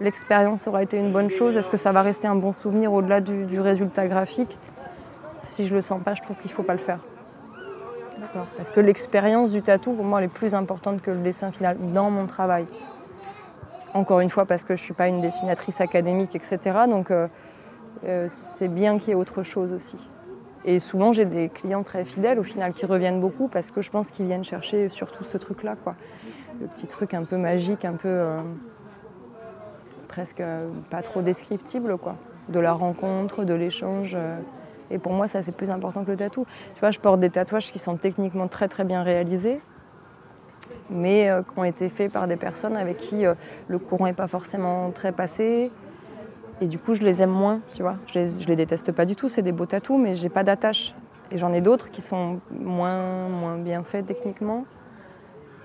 l'expérience aura été une bonne chose? Est-ce que ça va rester un bon souvenir au-delà du, du résultat graphique? Si je le sens pas, je trouve qu'il faut pas le faire. Parce que l'expérience du tatou, pour moi, elle est plus importante que le dessin final dans mon travail. Encore une fois, parce que je ne suis pas une dessinatrice académique, etc. Donc, euh, euh, c'est bien qu'il y ait autre chose aussi. Et souvent, j'ai des clients très fidèles, au final, qui reviennent beaucoup parce que je pense qu'ils viennent chercher surtout ce truc-là, quoi. Le petit truc un peu magique, un peu euh, presque pas trop descriptible, quoi. De la rencontre, de l'échange. Et pour moi, ça, c'est plus important que le tatou. Tu vois, je porte des tatouages qui sont techniquement très, très bien réalisés, mais euh, qui ont été faits par des personnes avec qui euh, le courant n'est pas forcément très passé. Et du coup, je les aime moins, tu vois. Je les, les déteste pas du tout, c'est des beaux tatous, mais j'ai pas d'attache. Et j'en ai d'autres qui sont moins, moins bien faits techniquement,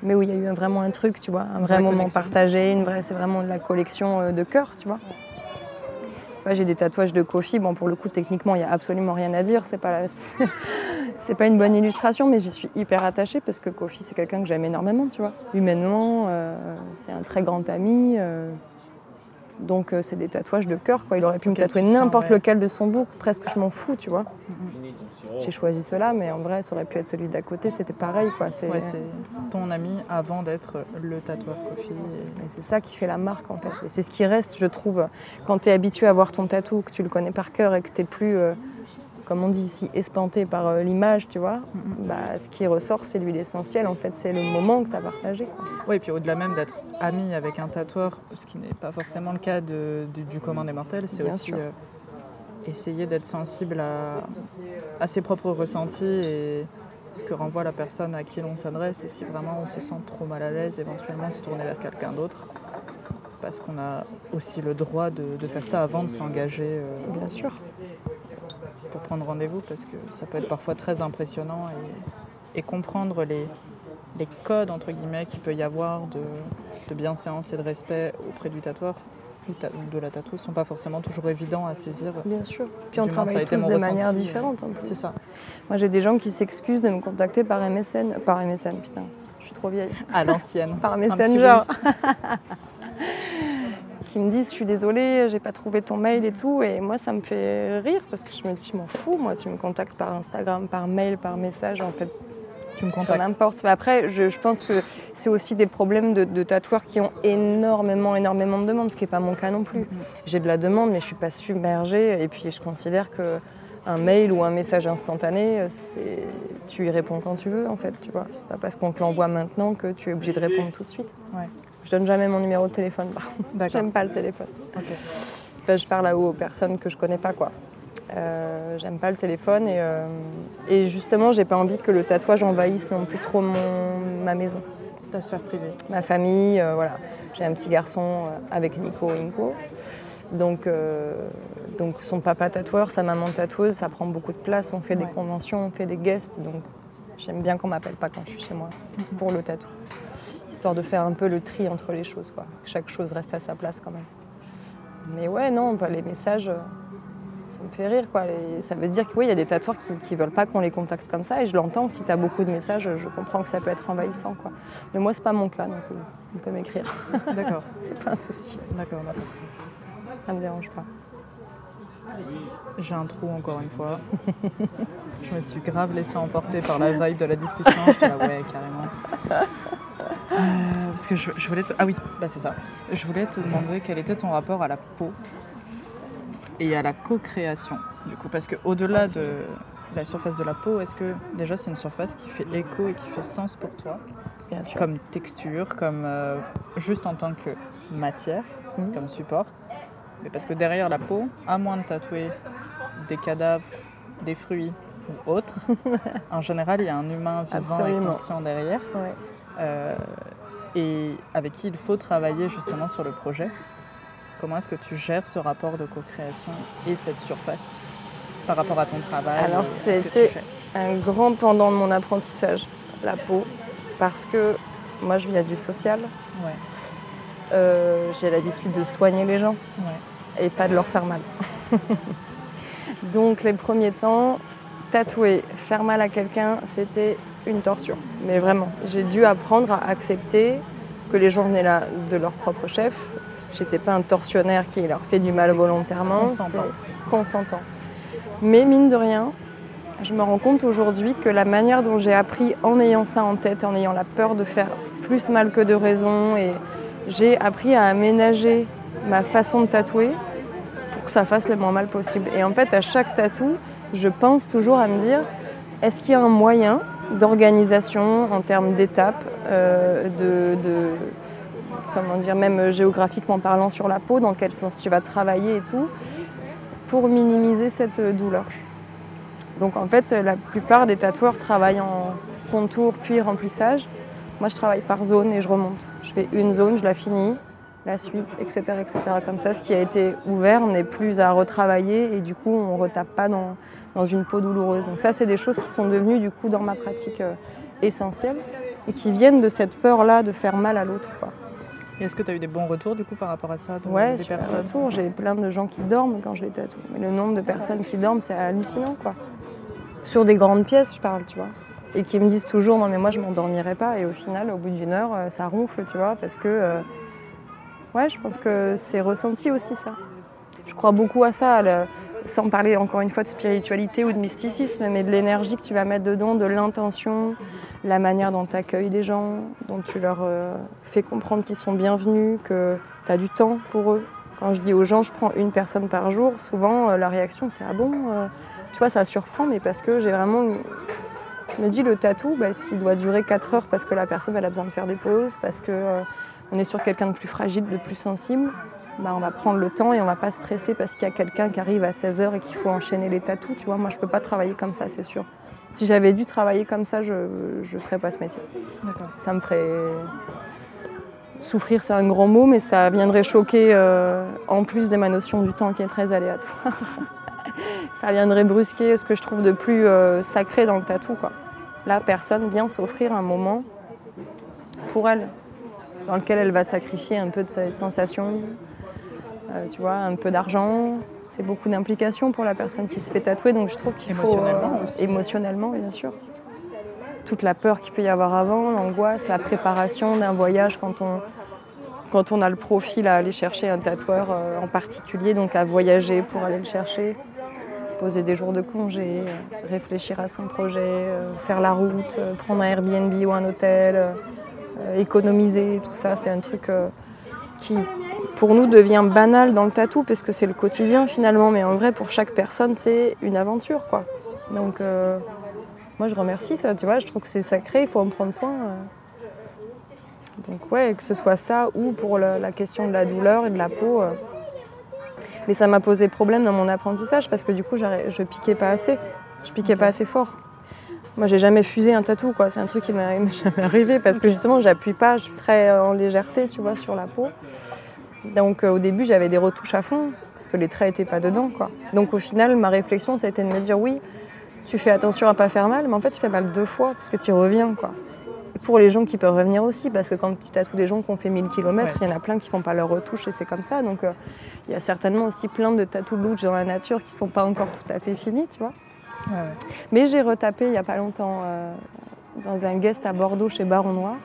mais où il y a eu vraiment un truc, tu vois, un vrai moment partagé, une vraie, c'est vraiment de la collection euh, de cœur, tu vois j'ai des tatouages de Kofi. Bon, pour le coup, techniquement, il n'y a absolument rien à dire. C'est pas, c'est pas une bonne illustration, mais j'y suis hyper attachée parce que Kofi, c'est quelqu'un que j'aime énormément, tu vois. Humainement, euh, c'est un très grand ami. Euh, donc, euh, c'est des tatouages de cœur, quoi. Il aurait pu me tatouer n'importe lequel de son bouc. Presque, je m'en fous, tu vois. J'ai choisi cela, mais en vrai, ça aurait pu être celui d'à côté. C'était pareil, quoi. C'est ton ami avant d'être le tatoueur Kofi. Et... c'est ça qui fait la marque, en fait. Et c'est ce qui reste, je trouve, quand tu es habitué à voir ton tatou, que tu le connais par cœur et que tu n'es plus, euh, comme on dit ici, espanté par euh, l'image, tu vois. Bah, ce qui ressort, c'est lui l'essentiel, en fait. C'est le moment que tu as partagé. Oui, et puis au-delà même d'être ami avec un tatoueur, ce qui n'est pas forcément le cas du, commun des mortels, c'est aussi euh, essayer d'être sensible à, à ses propres ressentis et ce que renvoie la personne à qui l'on s'adresse et si vraiment on se sent trop mal à l'aise, éventuellement se tourner vers quelqu'un d'autre. Parce qu'on a aussi le droit de, faire ça avant de s'engager. Euh, Bien sûr. Pour prendre rendez-vous, parce que ça peut être parfois très impressionnant et, comprendre les, les, codes, entre guillemets, qu'il peut y avoir de, de bienséance et de respect auprès du tatoueur de la tatouage sont pas forcément toujours évidents à saisir. Bien sûr. Puis on travaille tous de manière différente en plus. C'est ça. Moi j'ai des gens qui s'excusent de me contacter par MSN. Par MSN, putain, je suis trop vieille. À l'ancienne. par Messenger. qui me disent je suis désolée, j'ai pas trouvé ton mail et tout. Et moi ça me fait rire parce que je me dis je m'en fous, moi tu me contactes par Instagram, par mail, par message. En fait, tu me contactes. N'importe. Mais après, je, pense que c'est aussi des problèmes de, tatoueurs qui ont énormément, énormément de demandes, ce qui n'est pas mon cas non plus. Mm-hmm. J'ai de la demande, mais je ne suis pas submergée. Et puis, je considère que un mail ou un message instantané, c'est tu y réponds quand tu veux en fait, tu vois. C'est pas parce qu'on te l'envoie maintenant que tu es obligé de répondre tout de suite. Ouais. Je donne jamais mon numéro de téléphone par contre. J'aime pas le téléphone. Je parle à- aux personnes que je connais pas quoi. Euh, J'aime pas le téléphone et, euh, et justement j'ai pas envie que le tatouage envahisse non plus trop mon, ma maison, Ta sphère privée. ma famille. euh, voilà, j'ai un petit garçon euh, avec Nico Inco. Donc, donc son papa tatoueur, sa maman tatoueuse, ça prend beaucoup de place. On fait des conventions, on fait des guests. Donc j'aime bien qu'on m'appelle pas quand je suis chez moi pour le tatou. Histoire de faire un peu le tri entre les choses. Quoi. Que chaque chose reste à sa place quand même. Mais ouais, non, bah, les messages, me fait rire. Quoi. Les- ça veut dire qu'il y a des tatoueurs qui ne veulent pas qu'on les contacte comme ça. Et je l'entends, si tu as beaucoup de messages, je comprends que ça peut être envahissant. Quoi. Mais moi, c'est pas mon cas, donc euh, on peut m'écrire. D'accord. c'est pas un souci. D'accord, d'accord. Ça me dérange pas. J'ai un trou encore une fois. je me suis grave laissée emporter par la vibe de la discussion. J'étais là, ouais, carrément. Euh, parce que je, je voulais te... Ah oui, bah c'est ça. Je voulais te demander quel était ton rapport à la peau et à la co-création. Du coup, parce qu'au-delà Ah, de la surface de la peau, est-ce que déjà c'est une surface qui fait écho et qui fait sens pour toi? Bien sûr. Comme texture, comme euh, juste en tant que matière, Mhm. comme support. Mais parce que derrière la peau, à moins de tatouer des cadavres, des fruits ou autres, en général, il y a un humain vivant Absolument. et conscient derrière, Ouais. euh, et avec qui il faut travailler justement sur le projet. Comment est-ce que tu gères ce rapport de co-création et cette surface par rapport à ton travail Alors, c'était- un grand pendant de mon apprentissage, la peau, parce que moi je viens du social, Ouais, Euh, j'ai l'habitude de soigner les gens ouais. et pas de leur faire mal. Donc les premiers temps, tatouer, faire mal à quelqu'un, c'était une torture. Mais vraiment, j'ai dû apprendre à accepter que les gens venaient là de leur propre chef. J'étais pas un tortionnaire qui leur fait du mal volontairement, consentant. consentant. Mais mine de rien, je me rends compte aujourd'hui que la manière dont j'ai appris en ayant ça en tête, en ayant la peur de faire plus mal que de raison, et j'ai appris à aménager ma façon de tatouer pour que ça fasse le moins mal possible. Et en fait, à chaque tatou, je pense toujours à me dire, est-ce qu'il y a un moyen d'organisation en termes d'étapes, euh, de, de- comment dire, même géographiquement parlant sur la peau, dans quel sens tu vas travailler et tout, pour minimiser cette euh, douleur. Donc en fait, la plupart des tatoueurs travaillent en contour puis remplissage. Moi, je travaille par zone et je remonte. Je fais une zone, je la finis, la suite, etc., etc. Comme ça, ce qui a été ouvert n'est plus à retravailler et du coup, on ne retape pas dans, dans une peau douloureuse. Donc ça, c'est des choses qui sont devenues du coup dans ma pratique euh, essentielles et qui viennent de cette peur-là de faire mal à l'autre. Est-ce que tu as eu des bons retours du coup par rapport à ça de- Ouais, des personnes retours, j'ai plein de gens qui dorment quand je les tatoue. Mais le nombre de personnes qui dorment, c'est hallucinant, quoi. Sur des grandes pièces, je parle, tu vois. Et qui me disent toujours, non mais moi je m'endormirai pas. Et au final, au bout d'une heure, euh, ça ronfle, tu vois, parce que... euh, Ouais, je pense que c'est ressenti aussi, ça. Je crois beaucoup à ça, le- sans parler encore une fois de spiritualité ou de mysticisme, mais de l'énergie que tu vas mettre dedans, de l'intention, la manière dont tu accueilles les gens, dont tu leur euh, fais comprendre qu'ils sont bienvenus, que tu as du temps pour eux. Quand je dis aux gens, je prends une personne par jour, souvent euh, la réaction c'est ah bon euh, Tu vois, ça surprend, mais parce que j'ai vraiment. Je me dis, le tatou, bah, s'il doit durer 4 heures parce que la personne a besoin de faire des pauses, parce que on est sur quelqu'un de plus fragile, de plus sensible, bah, on va prendre le temps et on va pas se presser parce qu'il y a quelqu'un qui arrive à 16 heures et qu'il faut enchaîner les tatous. Tu vois, moi je peux pas travailler comme ça, c'est sûr. Si j'avais dû travailler comme ça, je ne ferais pas ce métier. Ça me ferait souffrir, c'est un grand mot, mais ça viendrait choquer euh, en plus de ma notion du temps qui est très aléatoire. ça viendrait brusquer ce que je trouve de plus euh, sacré dans le tatou. Quoi. Là, personne vient s'offrir un moment pour elle, dans lequel elle va sacrifier un peu de ses sensations, euh, tu vois, un peu d'argent. C'est beaucoup d'implications pour la personne qui se fait tatouer, donc je trouve qu'il faut... Émotionnellement aussi. Émotionnellement, bien sûr toute la peur qu'il peut y avoir avant, l'angoisse, la préparation d'un voyage quand on, quand on a le profil à aller chercher un tatoueur euh, en particulier, donc à voyager pour aller le chercher, poser des jours de congé, euh, réfléchir à son projet, euh, faire la route, euh, prendre un Airbnb ou un hôtel, euh, économiser, tout ça, c'est un truc euh, qui pour nous devient banal dans le tatou parce que c'est le quotidien finalement, mais en vrai pour chaque personne c'est une aventure quoi. Donc euh, moi je remercie ça, tu vois, je trouve que c'est sacré, il faut en prendre soin. euh. Donc ouais, que ce soit ça ou pour la, question de la douleur et de la peau. euh. Mais ça m'a posé problème dans mon apprentissage parce que du coup je piquais pas assez, je piquais pas assez fort. Moi j'ai jamais fusé un tatou quoi, c'est un truc qui m'est jamais arrivé parce que justement j'appuie pas, je suis très en légèreté tu vois sur la peau. Donc euh, au début j'avais des retouches à fond parce que les traits étaient pas dedans quoi. Donc au final ma réflexion ça a été de me dire oui, tu fais attention à pas faire mal, mais en fait tu fais mal deux fois parce que tu y reviens quoi. Et pour les gens qui peuvent revenir aussi, parce que quand tu tatoues des gens qui ont fait 1000 km, il y en a plein qui font pas leur retouche et c'est comme ça. Donc euh, il y a certainement aussi plein de tatous louch dans la nature qui sont pas encore tout à fait finis, tu vois. Ouais, ouais. Mais j'ai retapé il y a pas longtemps euh, dans un guest à Bordeaux chez Baron Noir.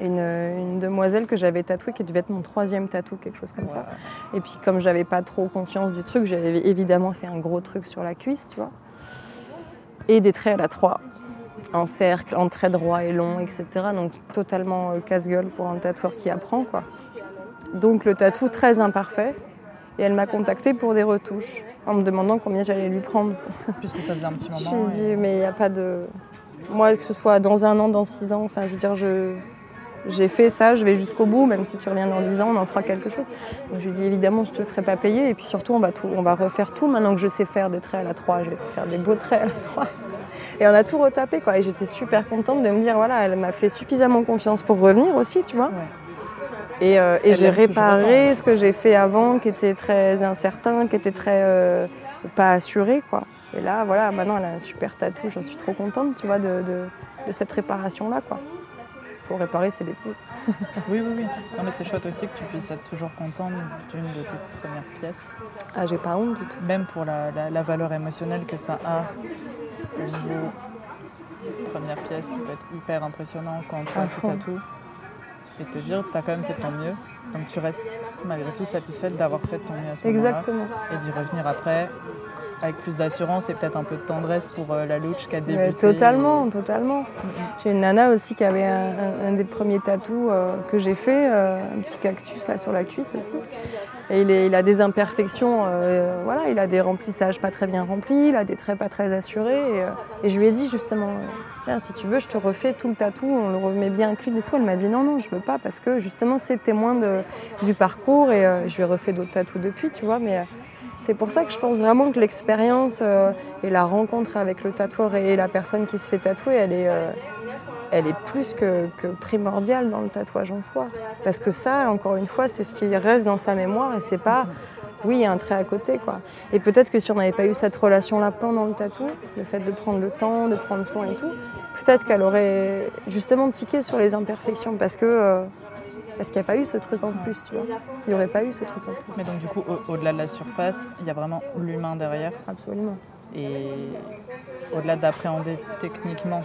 Une, une demoiselle que j'avais tatouée qui devait être mon troisième tatou, quelque chose comme ça. Et puis comme j'avais pas trop conscience du truc, j'avais évidemment fait un gros truc sur la cuisse, tu vois. Et des traits à la 3, en cercle, en trait droit et long, etc. Donc totalement euh, casse-gueule pour un tatoueur qui apprend, quoi. Donc le tatou très imparfait. Et elle m'a contactée pour des retouches, en me demandant combien j'allais lui prendre. Puisque ça faisait un petit Je moment. lui ai dit, mais il n'y a pas de. Moi, que ce soit dans un an, dans six ans, enfin, je veux dire, je. J'ai fait ça, je vais jusqu'au bout, même si tu reviens dans 10 ans, on en fera quelque chose. Donc je lui dis évidemment, je te ferai pas payer, et puis surtout, on va, tout, on va refaire tout. Maintenant que je sais faire des traits à la 3, je vais te faire des beaux traits à la 3. Et on a tout retapé, quoi. Et j'étais super contente de me dire, voilà, elle m'a fait suffisamment confiance pour revenir aussi, tu vois. Ouais. Et, euh, et j'ai réparé autant. ce que j'ai fait avant, qui était très incertain, qui était très euh, pas assuré, quoi. Et là, voilà, maintenant elle a un super tatou, j'en suis trop contente, tu vois, de, de- de cette réparation-là, quoi. Réparer ses bêtises. Oui, oui, oui. Non, mais c'est chouette aussi que tu puisses être toujours contente d'une de tes premières pièces, Ah, j'ai pas honte du tout. même pour la, la- la valeur émotionnelle que ça a au niveau première pièce qui peut être hyper impressionnant quand toi tu tatoues et te dire tu as quand même fait ton mieux. Donc tu restes malgré tout satisfaite d'avoir fait ton mieux à ce moment-là Exactement. et d'y revenir après avec plus d'assurance et peut-être un peu de tendresse pour euh, la louche qui a débuté. Mais totalement, totalement. Mm, J'ai une nana aussi qui avait un, des premiers tatous euh, que j'ai fait, euh, un petit cactus là sur la cuisse aussi. Et il, est- il a des imperfections, euh, voilà, il a des remplissages pas très bien remplis, il a des traits pas très assurés. Et, euh, et je lui ai dit justement, euh, tiens, si tu veux, je te refais tout le tatou, on le remet bien clean et tout. Elle m'a dit non, non, je veux pas parce que justement c'est témoin de- du parcours et euh, je lui ai refait d'autres tatous depuis, tu vois. Mais euh, c'est pour ça que je pense vraiment que l'expérience euh, et la rencontre avec le tatoueur et la personne qui se fait tatouer, elle est, euh, elle est plus que, primordiale dans le tatouage en soi. Parce que ça, encore une fois, c'est ce qui reste dans sa mémoire et c'est pas, oui, un trait à côté. quoi. Et peut-être que si on n'avait pas eu cette relation-là pendant le tatou, le fait de prendre le temps, de prendre soin et tout, peut-être qu'elle aurait justement tiqué sur les imperfections parce que. euh, parce qu'il n'y a pas eu ce truc en plus, tu vois. Il n'y aurait pas eu ce truc en plus. Mais donc du coup, au- au-delà de la surface, il y a vraiment l'humain derrière. Absolument. Et au-delà d'appréhender techniquement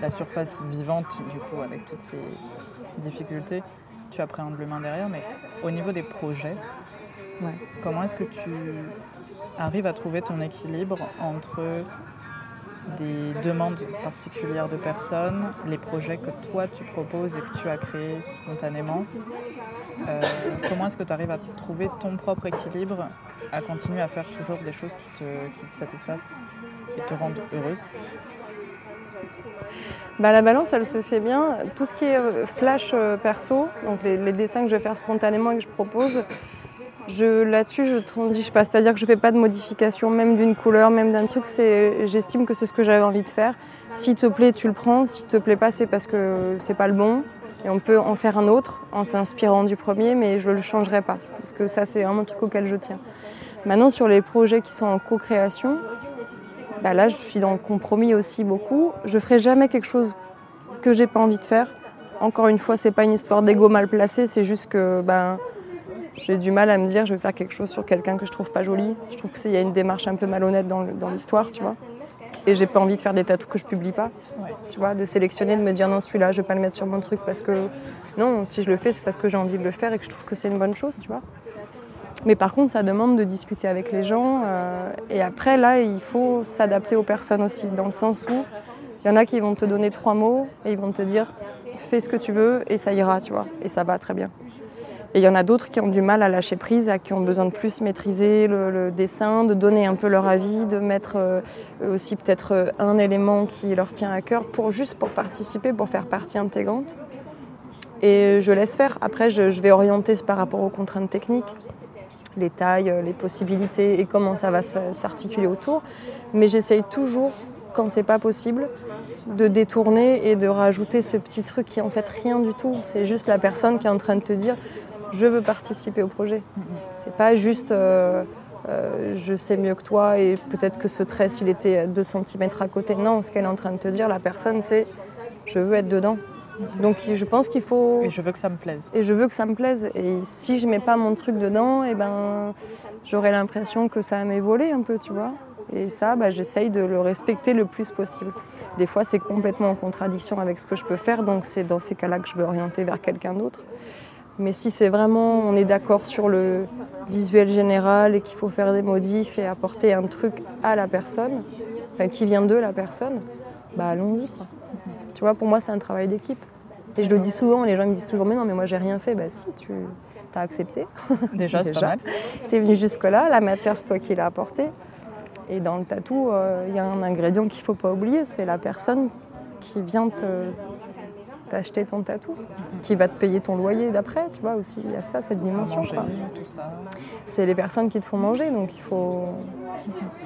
la surface vivante, du coup, avec toutes ces difficultés, tu appréhendes l'humain derrière. Mais au niveau des projets, Ouais. comment est-ce que tu arrives à trouver ton équilibre entre des demandes particulières de personnes, les projets que toi tu proposes et que tu as créés spontanément Euh, Comment est-ce que tu arrives à trouver ton propre équilibre, à continuer à faire toujours des choses qui te, qui te satisfassent et te rendent heureuse? Bah, la balance, elle se fait bien. Tout ce qui est euh, flash euh, perso, donc les, les dessins que je vais faire spontanément et que je propose, je, là-dessus, je transige pas. C'est-à-dire que je fais pas de modification, même d'une couleur, même d'un truc. J'estime que c'est ce que j'avais envie de faire. S'il te plaît, tu le prends. S'il te plaît pas, c'est parce que c'est pas le bon. Et on peut en faire un autre en s'inspirant du premier, mais je le changerai pas. Parce que ça, c'est vraiment un truc auquel je tiens. Maintenant, sur les projets qui sont en co-création, bah là, je suis dans le compromis aussi beaucoup. Je ferai jamais quelque chose que j'ai pas envie de faire. Encore une fois, c'est pas une histoire d'ego mal placé, c'est juste que ben, j'ai du mal à me dire je vais faire quelque chose sur quelqu'un que je trouve pas joli. Je trouve qu'il y a une démarche un peu malhonnête dans, l'histoire, tu vois. Et j'ai pas envie de faire des tatous que je publie pas, tu vois, de sélectionner, de me dire non, celui-là, je vais pas le mettre sur mon truc parce que non, si je le fais, c'est parce que j'ai envie de le faire et que je trouve que c'est une bonne chose, tu vois. Mais par contre, ça demande de discuter avec les gens. euh, et après, là, il faut s'adapter aux personnes aussi, dans le sens où il y en a qui vont te donner trois mots et ils vont te dire fais ce que tu veux et ça ira, tu vois. Et ça va très bien. Et il y en a d'autres qui ont du mal à lâcher prise, à qui ont besoin de plus maîtriser le, dessin, de donner un peu leur avis, de mettre euh, aussi peut-être euh, un élément qui leur tient à cœur pour juste pour participer, pour faire partie intégrante. Et je laisse faire. Après, je, vais orienter par rapport aux contraintes techniques, les tailles, euh, les possibilités et comment ça va s'articuler autour. Mais j'essaye toujours, quand c'est pas possible, de détourner et de rajouter ce petit truc qui est en fait rien du tout. C'est juste la personne qui est en train de te dire je veux participer au projet. C'est pas juste euh, euh, je sais mieux que toi et peut-être que ce trait s'il était 2 cm à côté. Non, ce qu'elle est en train de te dire, la personne, c'est je veux être dedans. Donc je pense qu'il faut. Et je veux que ça me plaise. Et je veux que ça me plaise. Et si je mets pas mon truc dedans, et eh ben j'aurais l'impression que ça m'est volé un peu, tu vois. Et ça, bah, j'essaye de le respecter le plus possible. Des fois, c'est complètement en contradiction avec ce que je peux faire, donc c'est dans ces cas-là que je veux orienter vers quelqu'un d'autre. Mais si c'est vraiment, on est d'accord sur le visuel général et qu'il faut faire des modifs et apporter un truc à la personne, qui vient de la personne, bah allons-y. Tu vois, pour moi, c'est un travail d'équipe. Et je le dis souvent, les gens me disent toujours, mais non, mais moi, j'ai rien fait. Bah si, tu as accepté. Déjà, c'est pas mal. Tu es venu jusque-là, la matière, c'est toi qui l'as apportée. Et dans le tatou, euh, il y a un ingrédient qu'il ne faut pas oublier, c'est la personne qui vient te acheter ton tatou, qui va te payer ton loyer d'après, tu vois aussi, il y a ça, cette dimension. C'est les personnes qui te font manger, donc il faut,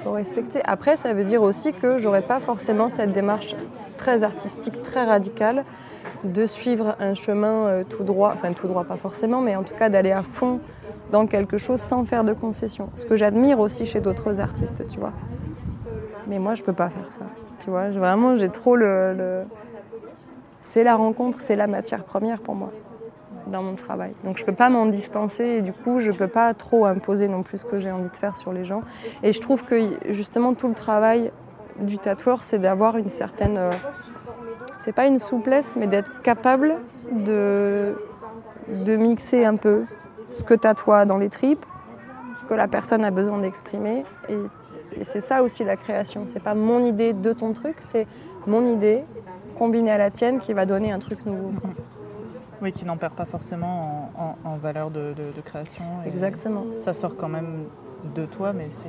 faut respecter. Après, ça veut dire aussi que j'aurais pas forcément cette démarche très artistique, très radicale, de suivre un chemin euh, tout droit, enfin tout droit pas forcément, mais en tout cas d'aller à fond dans quelque chose sans faire de concessions. Ce que j'admire aussi chez d'autres artistes, tu vois. Mais moi, je peux pas faire ça. Tu vois, vraiment, j'ai trop le c'est la rencontre, c'est la matière première pour moi dans mon travail. Donc je ne peux pas m'en dispenser et du coup je ne peux pas trop imposer non plus ce que j'ai envie de faire sur les gens. Et je trouve que justement tout le travail du tatoueur c'est d'avoir une certaine... Euh, c'est pas une souplesse mais d'être capable de, de mixer un peu ce que tu as toi dans les tripes, ce que la personne a besoin d'exprimer. Et, et c'est ça aussi la création. C'est pas mon idée de ton truc, c'est mon idée combinée à la tienne qui va donner un truc nouveau. Oui, qui n'en perd pas forcément en, valeur de, création. Exactement. Ça sort quand même de toi, mais c'est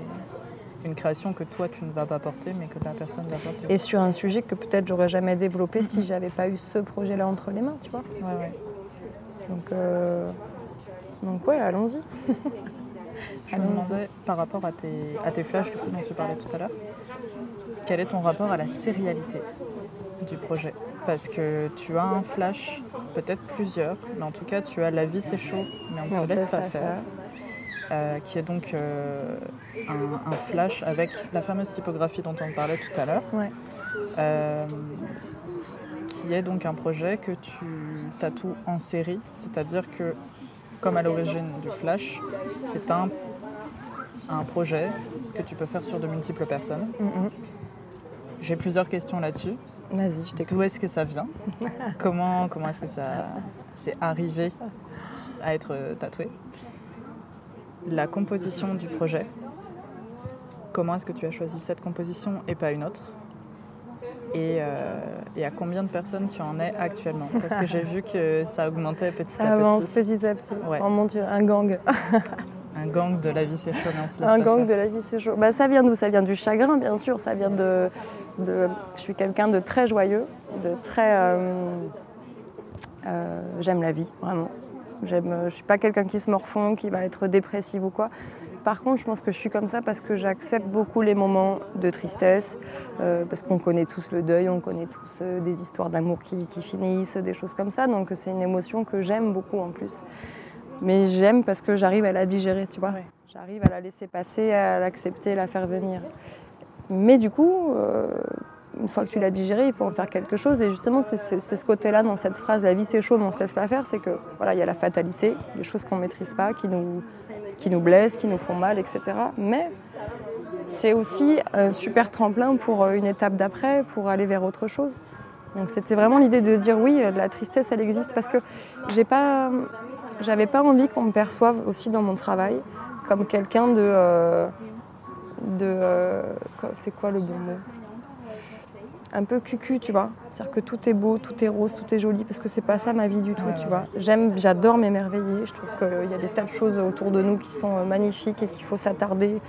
une création que toi tu ne vas pas porter, mais que la personne va porter. Et sur un sujet que peut-être j'aurais jamais développé si j'avais pas eu ce projet-là entre les mains, tu vois. Ouais, ouais. Donc, euh... donc ouais, allons-y. Je me demandais par rapport à tes, à tes flashs du coup, dont tu parlais tout à l'heure, quel est ton rapport à la sérialité? Du projet Parce que tu as un flash, peut-être plusieurs, mais en tout cas tu as La vie c'est chaud, mais on ne se laisse pas, faire. Euh, qui est donc euh, un, flash avec la fameuse typographie dont on parlait tout à l'heure. Euh, qui est donc un projet que tu tatoues en série, c'est-à-dire que, comme à l'origine du flash, c'est un, un projet que tu peux faire sur de multiples personnes. Mm-hmm. J'ai plusieurs questions là-dessus. Vas-y, je t'écoute. D'où est-ce que ça vient? Comment, comment est-ce que ça s'est arrivé à être tatoué? La composition du projet. Comment est-ce que tu as choisi cette composition et pas une autre? Euh, et, à combien de personnes tu en es actuellement? Parce que j'ai vu que ça augmentait petit à Avance petit. à petit. Ouais. Oh mon Dieu, un gang. un gang de la vie c'est chaud, Un gang de la vie c'est chaud. Bah, ça vient d'où? Ça vient du chagrin, bien sûr. Ça vient de, je suis quelqu'un de très joyeux, de très. Euh, euh, j'aime la vie, vraiment. je ne suis pas quelqu'un qui se morfond, qui va être dépressif ou quoi. Par contre, je pense que je suis comme ça parce que j'accepte beaucoup les moments de tristesse, euh, parce qu'on connaît tous le deuil, on connaît tous des histoires d'amour qui, finissent, des choses comme ça. Donc c'est une émotion que j'aime beaucoup en plus. Mais j'aime parce que j'arrive à la digérer, tu vois. J'arrive à la laisser passer, à l'accepter, à la faire venir. Mais du coup, euh, une fois que tu l'as digéré, il faut en faire quelque chose. Et justement, c'est ce côté-là dans cette phrase la vie c'est chaud, mais on ne laisse pas faire. C'est que voilà, il y a la fatalité, des choses qu'on ne maîtrise pas, qui nous, qui nous blessent, qui nous font mal, etc. Mais c'est aussi un super tremplin pour euh, une étape d'après, pour aller vers autre chose. Donc c'était vraiment l'idée de dire oui, la tristesse, elle existe parce que j'ai pas, j'avais pas envie qu'on me perçoive aussi dans mon travail comme quelqu'un de euh, de. Euh, c'est quoi le bon mot? Un peu cucu, tu vois. C'est-à-dire que tout est beau, tout est rose, tout est joli, parce que c'est pas ça ma vie du tout, tu vois. J'aime, j'adore m'émerveiller. Je trouve qu'il y a des tas de choses autour de nous qui sont euh, magnifiques et qu'il faut s'attarder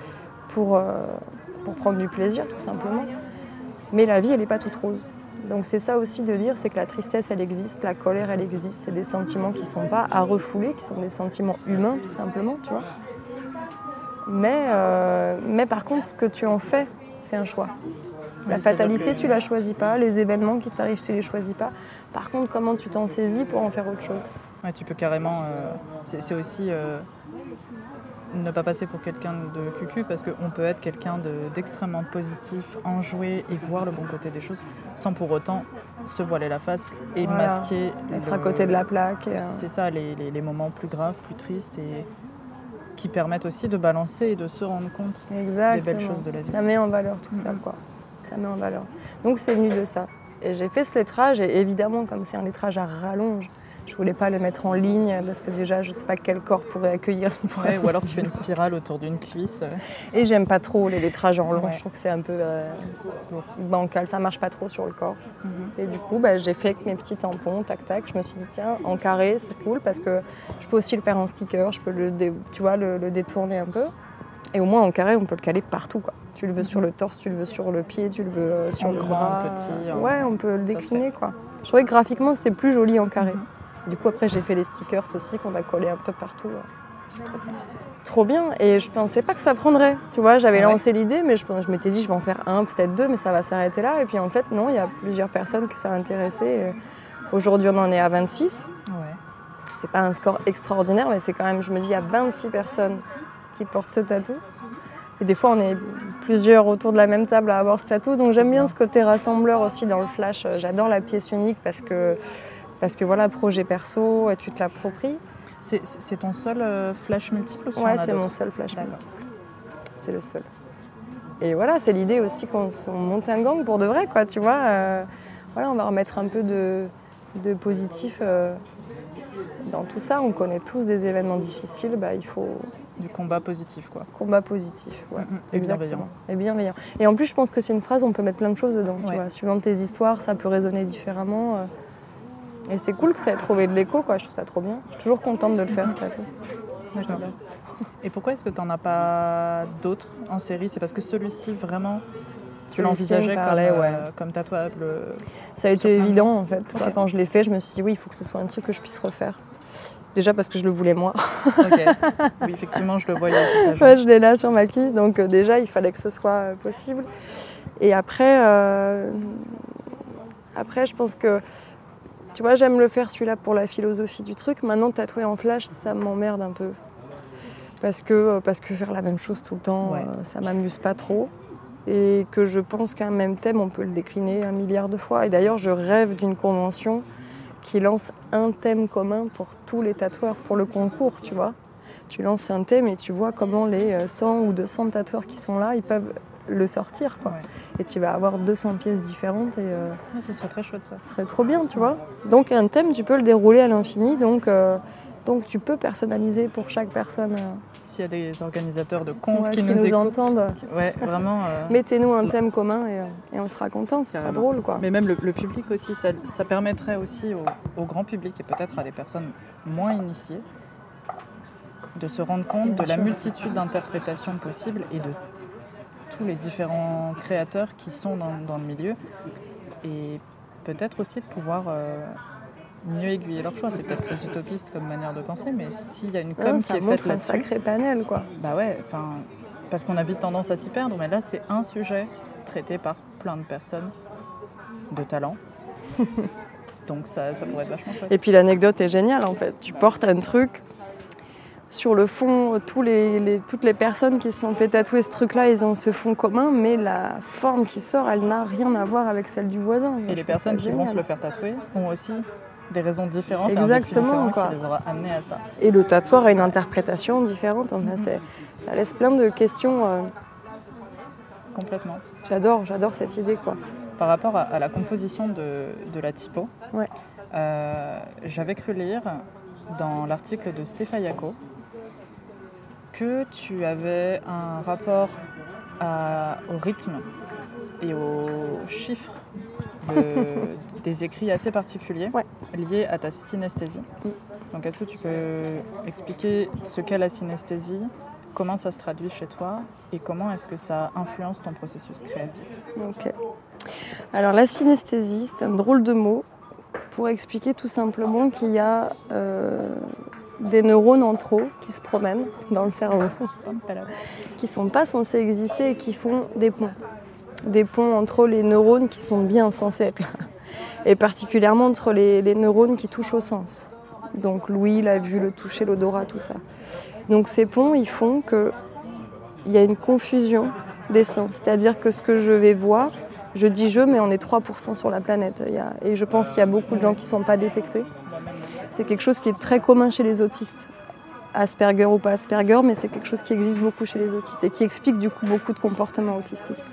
pour, euh, pour prendre du plaisir, tout simplement. Mais la vie, elle n'est pas toute rose. Donc c'est ça aussi de dire, c'est que la tristesse, elle existe, la colère, elle existe, c'est des sentiments qui ne sont pas à refouler, qui sont des sentiments humains, tout simplement, tu vois. Mais, euh, mais par contre, ce que tu en fais, c'est un choix. La fatalité, tu la choisis pas. Les événements qui t'arrivent, tu les choisis pas. Par contre, comment tu t'en saisis pour en faire autre chose Ouais, tu peux carrément. Euh, c'est aussi euh, ne pas passer pour quelqu'un de cucu parce qu'on peut être quelqu'un d'extrêmement positif, enjoué et voir le bon côté des choses sans pour autant se voiler la face et masquer. Être à côté de la plaque. Euh, c'est ça, les, les, moments plus graves, plus tristes et qui permettent aussi de balancer et de se rendre compte des belles choses de la vie. Ça met en valeur tout ça, quoi ça met en valeur. Donc c'est venu de ça. Et j'ai fait ce lettrage, et évidemment, comme c'est un lettrage à rallonge, je voulais pas le mettre en ligne parce que déjà, je sais pas quel corps pourrait accueillir phrase. ou alors tu fais une spirale autour d'une cuisse. Et j'aime pas trop les lettrages en long. Je trouve que c'est un peu euh, bancal, ça marche pas trop sur le corps. Mhm. Et du coup, bah, j'ai fait avec mes petits tampons, tac tac. Je me suis dit tiens, en carré, c'est cool parce que je peux aussi le faire en sticker. Je peux le, tu vois, le, le détourner un peu. Et au moins en carré, on peut le caler partout. Quoi. Tu le veux sur le torse, tu le veux sur le pied, tu le veux euh, sur le bras. petit. Ouais, on peut le décliner. Quoi. Je trouvais que graphiquement, c'était plus joli en carré. Mhm. Du coup, après, j'ai fait les stickers aussi qu'on a collés un peu partout. Trop bien. Et je pensais pas que ça prendrait. Tu vois, j'avais ah lancé l'idée, mais je, je m'étais dit, je vais en faire un, peut-être deux, mais ça va s'arrêter là. Et puis en fait, non, il y a plusieurs personnes que ça a intéressé. Aujourd'hui, on en est à 26. Ouais. C'est pas un score extraordinaire, mais c'est quand même, je me dis, il y a 26 personnes qui portent ce tatou. Et des fois, on est plusieurs autour de la même table à avoir ce tatou. Donc j'aime bien ce côté rassembleur aussi dans le flash. J'adore la pièce unique parce que, parce que voilà, projet perso, et tu te l'appropries. C'est ton seul euh, flash multiple Ouais, c'est mon seul flash multiple. C'est le seul. Et voilà, c'est l'idée aussi qu'on monte un gang pour de vrai, quoi, tu vois. Euh, voilà, on va remettre un peu de, de positif euh, dans tout ça. On connaît tous des événements difficiles, bah, il faut, du combat positif, quoi. Combat positif, ouais. Mm-hmm. Exactement. Et bienveillant. Et en plus, je pense que c'est une phrase, on peut mettre plein de choses dedans. Tu vois. Suivant tes histoires, ça peut résonner différemment. Euh. Et c'est cool que ça ait trouvé de l'écho, quoi. Je trouve ça trop bien. Je suis toujours contente de le faire, ce tatou. Et pourquoi est-ce que tu n'en as pas d'autres en série? C'est parce que celui-ci, vraiment, tu l'envisageais comme, euh, comme tatouable Ça a été évident, en fait. Quand je l'ai fait, je me suis dit, oui, il faut que ce soit un truc que je puisse refaire. Déjà parce que je le voulais moi. Oui, effectivement, je le voyais. Ouais, je l'ai là sur ma cuisse, donc euh, déjà, il fallait que ce soit euh, possible. Et après, euh, après, je pense que, tu vois, j'aime le faire celui-là pour la philosophie du truc. Maintenant, tatouer en flash, ça m'emmerde un peu. Parce que, parce que faire la même chose tout le temps, ça m'amuse pas trop. Et que je pense qu'un même thème, on peut le décliner un milliard de fois. Et d'ailleurs, je rêve d'une convention qui lance un thème commun pour tous les tatoueurs pour le concours, tu vois. Tu lances un thème et tu vois comment les 100 euh, ou 200 tatoueurs qui sont là, ils peuvent le sortir, quoi. Et tu vas avoir 200 pièces différentes et... Euh, ça serait très chouette, ça. Ce serait trop bien, tu vois. Donc un thème, tu peux le dérouler à l'infini, donc, euh, donc tu peux personnaliser pour chaque personne. S'il y a des organisateurs de conf qui, nous, entendent, ouais, vraiment, mettez-nous un thème commun et, et on sera content, ce sera drôle. Quoi. Mais même le, public aussi, ça, ça permettrait aussi au, grand public et peut-être à des personnes moins initiées de se rendre compte de la multitude d'interprétations possibles et de tous les différents créateurs qui sont dans, dans le milieu. Et peut-être aussi de pouvoir euh, mieux aiguiller leur choix. C'est peut-être très utopiste comme manière de penser, mais s'il y a une com qui est faite là-dessus... sacré panel, quoi. Bah ouais, parce qu'on a vite tendance à s'y perdre, mais là, c'est un sujet traité par plein de personnes de talent. Donc ça, ça pourrait être vachement chouette. Et puis l'anecdote est géniale, en fait. Tu portes un truc... Sur le fond, tous les, toutes les personnes qui se sont fait tatouer ce truc-là, ils ont ce fond commun, mais la forme qui sort, elle n'a rien à voir avec celle du voisin. Et les personnes qui vont se le faire tatouer ont aussi des raisons différentes Exactement, et un qui les aura amenés à ça. Et le tatoueur a une interprétation différente. Enfin, mhm. Ça laisse plein de questions. Euh, Complètement. J'adore, j'adore cette idée. quoi. Par rapport à, la composition de, de la typo, ouais. Euh, j'avais cru lire dans l'article de Stefayako que tu avais un rapport au rythme et aux chiffres des écrits assez particuliers liés à ta synesthésie. Mm. Donc est-ce que tu peux expliquer ce qu'est la synesthésie, comment ça se traduit chez toi et comment est-ce que ça influence ton processus créatif? Ok. Alors la synesthésie, c'est un drôle de mot pour expliquer tout simplement qu'il y a euh, des neurones en trop qui se promènent dans le cerveau, qui ne sont pas censés exister et qui font des ponts. Des ponts entre les neurones qui sont bien censés être là. Et particulièrement entre les, neurones qui touchent au sens. Donc Louis l'a vu, le toucher, l'odorat, tout ça. Donc ces ponts, ils font qu'il y a une confusion des sens. C'est-à-dire que ce que je vais voir, je dis je, mais on est 3% sur la planète. et je pense qu'il y a beaucoup de gens qui ne sont pas détectés. C'est quelque chose qui est très commun chez les autistes. Asperger ou pas Asperger, mais c'est quelque chose qui existe beaucoup chez les autistes et qui explique du coup beaucoup de comportements autistiques,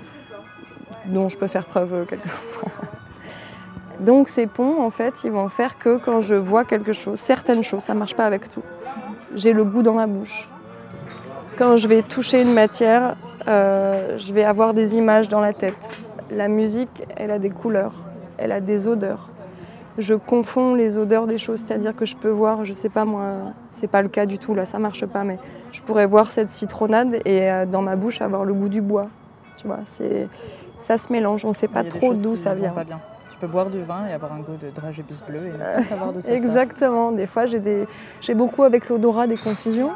dont je peux faire preuve quelquefois. Donc ces ponts, en fait, ils vont faire que quand je vois quelque chose, certaines choses, ça ne marche pas avec tout, j'ai le goût dans ma bouche. Quand je vais toucher une matière, euh, je vais avoir des images dans la tête. La musique, elle a des couleurs, elle a des odeurs. Je confonds les odeurs des choses, c'est-à-dire que je peux voir, je sais pas moi, c'est pas le cas du tout là, ça marche pas, mais je pourrais voir cette citronnade et euh, dans ma bouche avoir le goût du bois. Tu vois, c'est ça se mélange, on sait pas trop d'où ça vient. Pas bien. Tu peux boire du vin et avoir un goût de dragébus bleu et ne pas savoir de ça Exactement. Des fois, j'ai des... beaucoup avec l'odorat des confusions.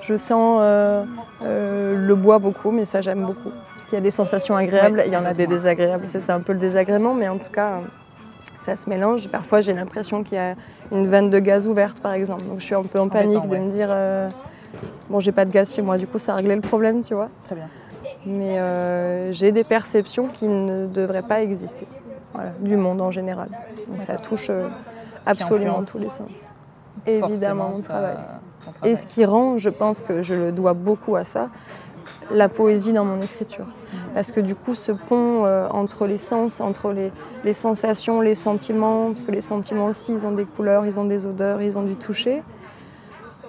Je sens euh, euh, le bois beaucoup, mais ça, j'aime beaucoup. Parce qu'il y a des sensations agréables, il y en a des désagréables. C'est un peu le désagrément, mais en tout cas, ça se mélange. Parfois, j'ai l'impression qu'il y a une veine de gaz ouverte, par exemple. Donc, je suis un peu en panique de me dire euh, bon, j'ai pas de gaz chez moi, du coup, ça a réglé le problème, tu vois. Très bien. Mais j'ai des perceptions qui ne devraient pas exister du monde en général. Donc ça touche euh, absolument tous les sens. Évidemment mon travail. Et ce qui rend, je pense que je le dois beaucoup à ça, la poésie dans mon écriture. Parce que du coup, ce pont euh, entre les sens, entre les, sensations, les sentiments, parce que les sentiments aussi, ils ont des couleurs, ils ont des odeurs, ils ont du toucher,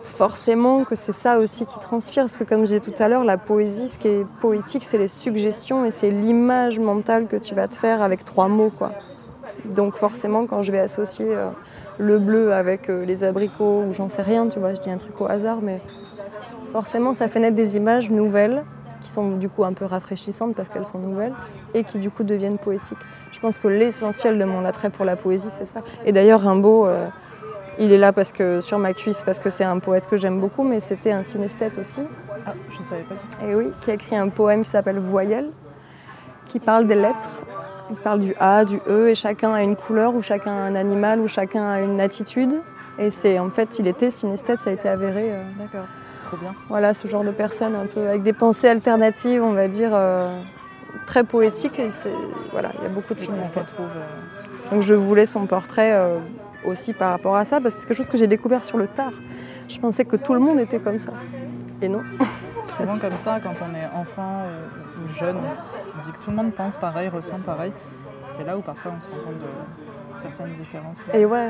forcément que c'est ça aussi qui transpire, parce que comme je disais tout à l'heure, la poésie, ce qui est poétique, c'est les suggestions et c'est l'image mentale que tu vas te faire avec trois mots. Donc forcément, quand je vais associer euh, le bleu avec euh, les abricots, ou j'en sais rien, tu vois, je dis un truc au hasard, mais forcément, ça fait naître des images nouvelles, qui sont du coup un peu rafraîchissantes parce qu'elles sont nouvelles, et qui du coup deviennent poétiques. Je pense que l'essentiel de mon attrait pour la poésie, c'est ça. Et d'ailleurs, Rimbaud... Euh, il est là parce que sur ma cuisse parce que c'est un poète que j'aime beaucoup, mais c'était un synesthète aussi. Ah, je ne savais pas. Et oui, qui a écrit un poème qui s'appelle Voyelle, qui parle des lettres. Il parle du A, du E, et chacun a une couleur, ou chacun a un animal, ou chacun a une attitude. Et c'est en fait, il était synesthète, ça a été avéré. Euh, D'accord, trop bien. Voilà, ce genre de personne un peu avec des pensées alternatives, on va dire, euh, très poétiques. Et c'est voilà, il y a beaucoup de synesthètes. Euh, Donc je voulais son portrait aussi par rapport à ça, parce que c'est quelque chose que j'ai découvert sur le tard. Je pensais que tout le monde était comme ça. Et non. Souvent comme ça, quand on est enfant ou jeune, on se dit que tout le monde pense pareil, ressent pareil. C'est là où parfois on se rend compte de certaines différences. Et ouais.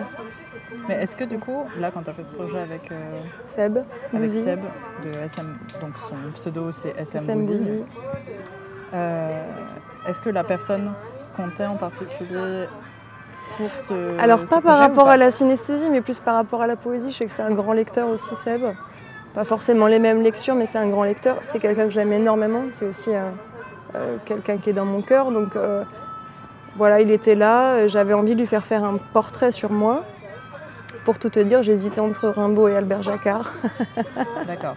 Mais est-ce que du coup, là, quand tu as fait ce projet avec euh, Seb, avec Seb de SM, donc son pseudo c'est SM, SM euh, est-ce que la personne comptait en particulier alors pas par rapport à la synesthésie, mais plus par rapport à la poésie. Je sais que c'est un grand lecteur aussi, Seb. Pas forcément les mêmes lectures, mais c'est un grand lecteur. C'est quelqu'un que j'aime énormément. C'est aussi euh, quelqu'un qui est dans mon cœur. Donc voilà, il était là. J'avais envie de lui faire faire un portrait sur moi. Pour tout te dire, j'hésitais entre Rimbaud et Albert Jacquard. D'accord.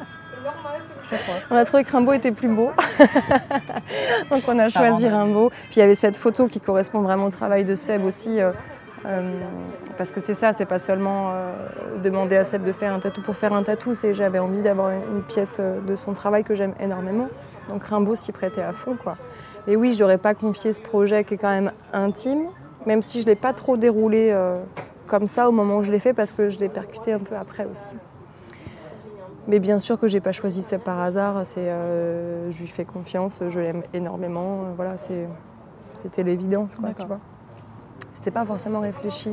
On a trouvé que Rimbaud était plus beau. Donc on a choisi Rimbaud. Puis il y avait cette photo qui correspond vraiment au travail de Seb aussi. Euh, euh, parce que c'est ça, c'est pas seulement euh, demander à Seb de faire un tatou pour faire un tatou, c'est j'avais envie d'avoir une, pièce de son travail que j'aime énormément. Donc Rimbaud s'y prêtait à fond. Quoi. Et oui, je n'aurais pas confié ce projet qui est quand même intime, même si je ne l'ai pas trop déroulé comme ça au moment où je l'ai fait, parce que je l'ai percuté un peu après aussi. Mais bien sûr que j'ai pas choisi ça par hasard. C'est, euh, je lui fais confiance, je l'aime énormément. Euh, voilà, c'est, c'était l'évidence, quoi, tu vois. C'était pas forcément réfléchi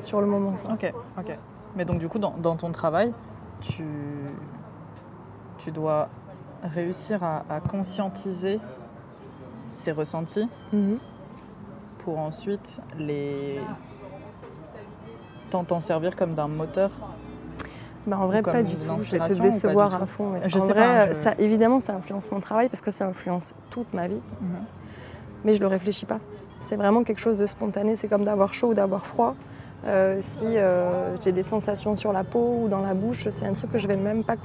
sur le moment. Ok, ok. Mais donc du coup, dans, ton travail, tu, tu dois réussir à, conscientiser ces ressentis mhm. pour ensuite les t'en servir comme d'un moteur bah en vrai, pas du tout. Je vais te décevoir à fond. Je en sais vrai, pas, ça, évidemment, ça influence mon travail parce que ça influence toute ma vie. Mhm. Mais je ne le réfléchis pas. C'est vraiment quelque chose de spontané. C'est comme d'avoir chaud ou d'avoir froid. Euh, si euh, j'ai des sensations sur la peau ou dans la bouche, c'est un truc que je vais même pas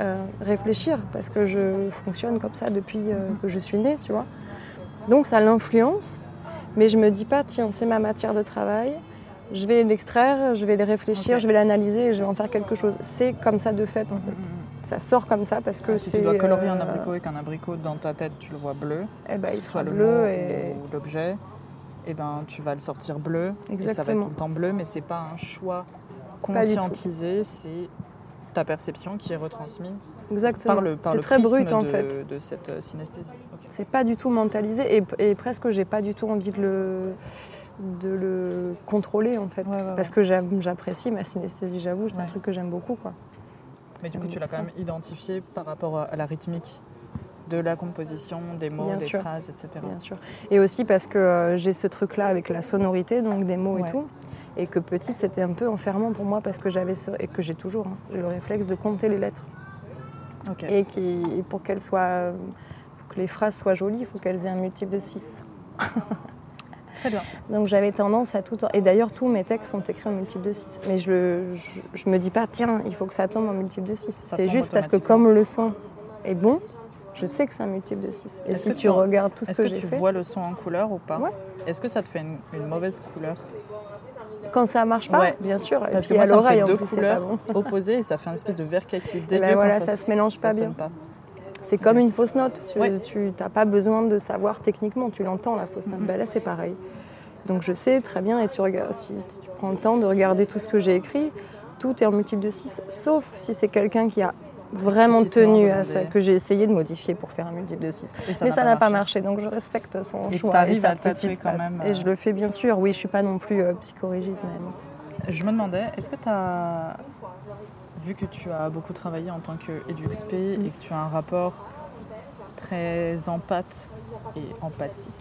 euh, réfléchir parce que je fonctionne comme ça depuis mhm. que je suis née, tu vois. Donc ça l'influence, mais je me dis pas, tiens, c'est ma matière de travail, je vais l'extraire, je vais le réfléchir, je vais l'analyser et je vais en faire quelque chose. C'est comme ça de fait en fait. Mm-hmm. Ça sort comme ça parce que ah, si tu dois colorier un euh, abricot et qu'un abricot dans ta tête tu le vois bleu, eh ben, il soit le bleu et... ou l'objet, et eh ben tu vas le sortir bleu. Exactement. Et ça va être tout le temps bleu, mais c'est pas un choix conscientisé, c'est ta perception qui est retransmise Exactement. par le, c'est très brut en fait. de cette euh, synesthésie. C'est pas du tout mentalisé et, et presque j'ai pas du tout envie de le de le contrôler en fait. Parce que j'apprécie ma synesthésie, j'avoue, c'est un truc que j'aime beaucoup. Quoi. Mais du coup, tu l'as quand même identifié par rapport à la rythmique de la composition, des mots, des phrases, etc. Bien sûr. Et aussi parce que euh, j'ai ce truc-là avec la sonorité, donc des mots et tout. Et que petite, c'était un peu enfermant pour moi parce que j'avais ce... et que j'ai toujours hein, le réflexe de compter les lettres. Et, qui, pour qu'elles soient, pour que les phrases soient jolies, il faut qu'elles aient un multiple de 6. Très bien. Donc j'avais tendance à tout. Et d'ailleurs, tous mes textes sont écrits en multiple de 6. Mais je, je, me dis pas, tiens, il faut que ça tombe en multiple de 6. C'est juste parce que comme le son est bon, je sais que c'est un multiple de 6. Et si tu, regardes tout ce que, j'ai fait. Est-ce que tu vois le son en couleur ou pas Est-ce que ça te fait une, mauvaise couleur quand ça marche pas, bien sûr. Parce et puis que moi, ça fait deux couleurs opposées et ça fait une espèce de vert kaki dégueu. Ben voilà, ça, ça, se mélange pas bien. C'est comme une fausse note. Tu n'as pas besoin de savoir techniquement. Tu l'entends, la fausse note. Mm-hmm. Ben là, c'est pareil. Donc je sais très bien, et tu regardes, si tu prends le temps de regarder tout ce que j'ai écrit, tout est en multiple de 6, sauf si c'est quelqu'un qui a vraiment tenu à ça, que j'ai essayé de modifier pour faire un multiple de 6. Mais ça n'a pas, marché, donc je respecte son et choix. Arrives à tatouer quand même. Et je le fais bien sûr, oui, je ne suis pas non plus euh, psychorigide même. Je me demandais, est-ce que tu as vu que tu as beaucoup travaillé en tant qu'EduxP et que tu as un rapport très empathe et empathique,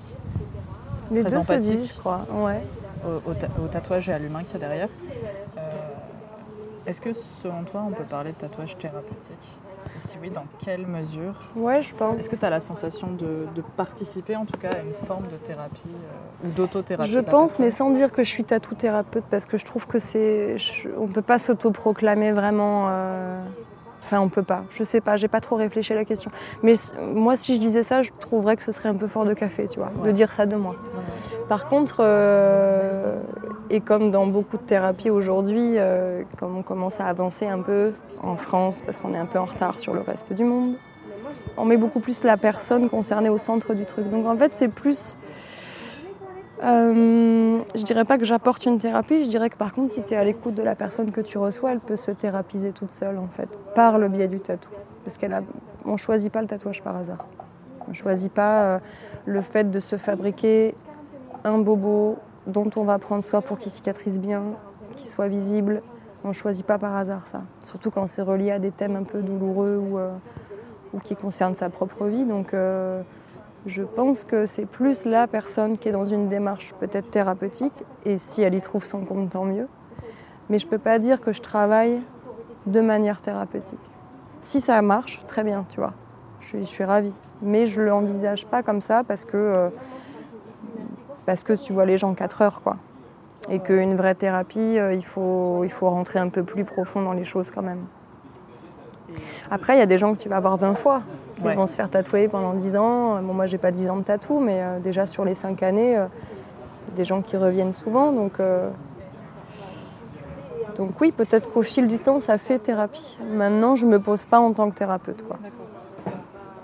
Les très deux empathique, je crois. Ouais. Au, tatouage et à l'humain qu'il y a derrière. Euh, est-ce que selon toi, on peut parler de tatouage thérapeutique? Et si oui, dans quelle mesure? Ouais, je pense. Est-ce que tu as la sensation de, participer en tout cas à une forme de thérapie euh, ou d'autothérapie Je pense, mais sans dire que je suis tatou thérapeute parce que je trouve que c'est. On ne peut pas s'autoproclamer vraiment. Euh, enfin, on peut pas. Je sais pas, j'ai pas trop réfléchi à la question. Mais moi, si je disais ça, je trouverais que ce serait un peu fort de café, tu vois, de dire ça de moi. Par contre, euh, et comme dans beaucoup de thérapies aujourd'hui, comme on commence à avancer un peu en France parce qu'on est un peu en retard sur le reste du monde. On met beaucoup plus la personne concernée au centre du truc. Donc en fait, c'est plus. Euh, je dirais pas que j'apporte une thérapie, je dirais que par contre, si tu es à l'écoute de la personne que tu reçois, elle peut se thérapiser toute seule en fait, par le biais du tatou. Parce qu'elle a... on choisit pas le tatouage par hasard. On choisit pas euh, le fait de se fabriquer un bobo dont on va prendre soin pour qu'il cicatrise bien, qu'il soit visible, on ne choisit pas par hasard ça, surtout quand c'est relié à des thèmes un peu douloureux ou, euh, ou qui concernent sa propre vie. Donc euh, je pense que c'est plus la personne qui est dans une démarche peut-être thérapeutique, et si elle y trouve son compte, tant mieux. Mais je ne peux pas dire que je travaille de manière thérapeutique. Si ça marche, très bien, tu vois. Je suis, ravie. Mais je ne l'envisage pas comme ça parce que, euh, parce que tu vois les gens 4 heures, quoi et qu'une vraie thérapie, euh, il, faut, il faut rentrer un peu plus profond dans les choses quand même. Après, il y a des gens que tu vas voir 20 fois, qui vont se faire tatouer pendant 10 ans. Bon, moi, j'ai pas 10 ans de tatou, mais euh, déjà sur les 5 années, euh, des gens qui reviennent souvent. Donc, donc oui, peut-être qu'au fil du temps, ça fait thérapie. Maintenant, je ne me pose pas en tant que thérapeute. Quoi.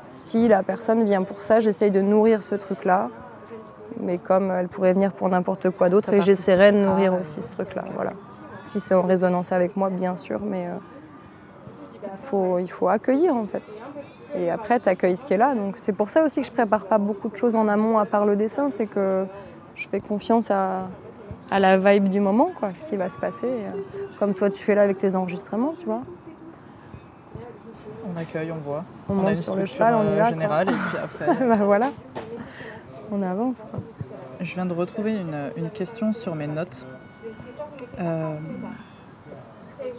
Si la personne vient pour ça, j'essaye de nourrir ce truc-là mais comme elle pourrait venir pour n'importe quoi d'autre, et j'essaierai de nourrir aussi ce truc-là. Voilà. Si c'est en résonance avec moi, bien sûr, mais euh, faut, il faut accueillir en fait. Et après, tu accueilles ce qui est là. Donc c'est pour ça aussi que je prépare pas beaucoup de choses en amont à part le dessin, c'est que je fais confiance à, à, la vibe du moment, quoi, ce qui va se passer. Euh, comme toi, tu fais là avec tes enregistrements, tu vois. On accueille, on voit. On, monte sur le cheval, on y va. Générale, et puis après. bah, voilà on avance. Je viens de retrouver une, une question sur mes notes. Euh,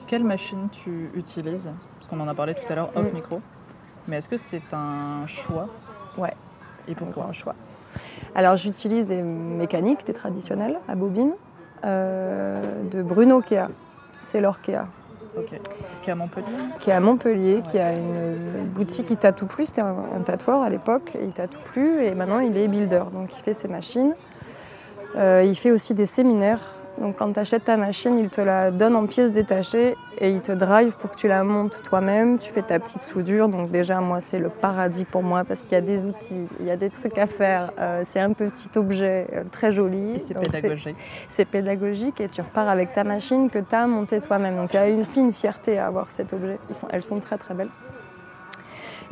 quelle machine tu utilises? Parce qu'on en a parlé tout à l'heure off Mm. micro. Mais est-ce que c'est un choix Ouais. Et pourquoi un choix Alors j'utilise des mécaniques, des traditionnelles à bobine, euh, de Bruno Kea. C'est l'Orkea, Ok. Qui est à Montpellier qui est à Montpellier, qui a une boutique qui tatoue plus. C'était un, un tatoueur à l'époque, il tatoue plus, et maintenant il est builder, donc il fait ses machines. Euh, il fait aussi des séminaires. Donc quand tu achètes ta machine, il te la donne en pièces détachées et il te drive pour que tu la montes toi-même. Tu fais ta petite soudure. Donc déjà, moi, c'est le paradis pour moi parce qu'il y a des outils, il y a des trucs à faire. Euh, c'est un petit objet euh, très joli. Et c'est pédagogique. c'est pédagogique et tu repars avec ta machine que tu as montée toi-même. Donc il y a aussi une fierté à avoir cet objet. Ils sont- elles sont très très belles.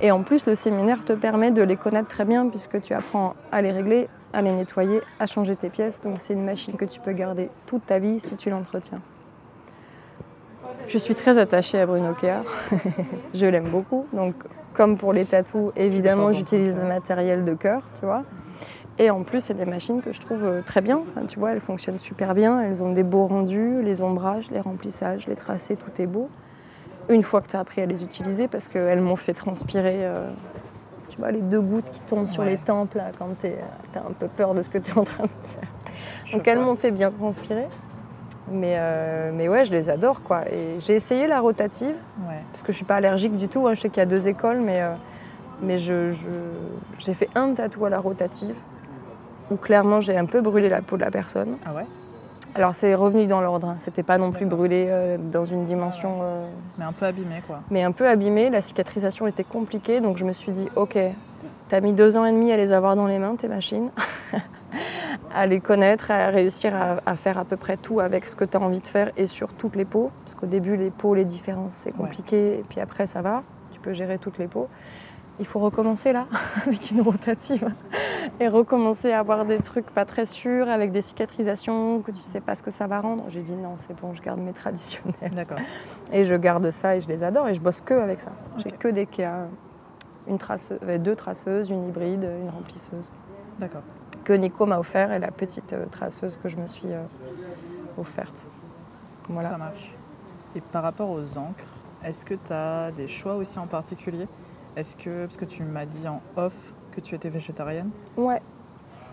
Et en plus, le séminaire te permet de les connaître très bien puisque tu apprends à les régler, à les nettoyer, à changer tes pièces. Donc c'est une machine que tu peux garder toute ta vie si tu l'entretiens. Je suis très attachée à Bruno Kea. je l'aime beaucoup. Donc comme pour les tatous, évidemment, j'utilise le matériel de cœur, tu vois. Et en plus, c'est des machines que je trouve euh, très bien. Enfin, tu vois, elles fonctionnent super bien. Elles ont des beaux rendus, les ombrages, les remplissages, les tracés, tout est beau. Une fois que tu as appris à les utiliser, parce qu'elles m'ont fait transpirer, euh, tu vois, les deux gouttes qui tombent sur les tempes, là, quand tu as un peu peur de ce que tu es en train de faire. Je Donc elles m'ont fait bien transpirer. Mais, euh, mais ouais, je les adore, quoi. Et j'ai essayé la rotative, Ouais. parce que je suis pas allergique du tout. hein. Je sais qu'il y a deux écoles, mais, euh, mais je, je- j'ai fait un tatou à la rotative où clairement j'ai un peu brûlé la peau de la personne. Ah ouais? Alors c'est revenu dans l'ordre, hein. c'était pas non plus brûlé euh, dans une dimension, euh, Mais un peu abîmé, quoi. mais un peu abîmé. La cicatrisation était compliquée, donc je me suis dit, ok, t'as mis deux ans et demi à les avoir dans les mains, tes machines, à les connaître, à réussir à, à faire à peu près tout avec ce que tu as envie de faire et sur toutes les peaux. Parce qu'au début, les peaux, les différences, c'est compliqué, et puis après, ça va, tu peux gérer toutes les peaux. Il faut recommencer là, avec une rotative, et recommencer à avoir des trucs pas très sûrs, avec des cicatrisations, que tu sais pas ce que ça va rendre. J'ai dit non, c'est bon, je garde mes traditionnels. D'accord. Et je garde ça et je les adore et je bosse que avec ça. J'ai que des Kea, une traceuse, euh, deux traceuses, une hybride, une remplisseuse. D'accord. Que Nico m'a offert et la petite euh, traceuse que je me suis euh, offerte. Voilà. Ça marche. Et par rapport aux encres, est-ce que tu as des choix aussi en particulier? Est-ce que, parce que tu m'as dit en off que tu étais végétarienne, Ouais,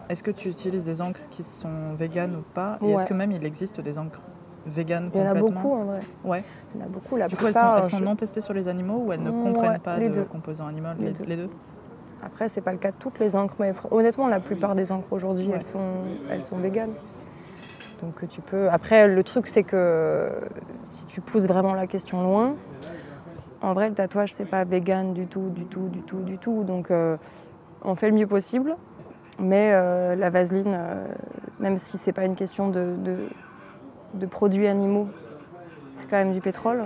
est-ce que tu utilises des encres qui sont véganes ou pas Et Ouais. est-ce que même il existe des encres véganes il y en a beaucoup en vrai. Ouais. Il y en a beaucoup. La Du coup, elles sont, plupart, elles sont je- non testées sur les animaux ou elles ne Ouais, comprennent pas les de deux. composants animaux Les les, deux. les deux Après, c'est pas le cas de toutes les encres, mais honnêtement, la plupart des encres aujourd'hui, Ouais. elles sont, elles sont véganes. Donc euh, tu peux. Après, le truc, c'est que si tu pousses vraiment la question loin, en vrai, le tatouage, c'est pas vegan du tout, du tout, du tout, du tout. Donc euh, on fait le mieux possible, mais euh, la vaseline, euh, même si c'est pas une question de, de, produits animaux, c'est quand même du pétrole.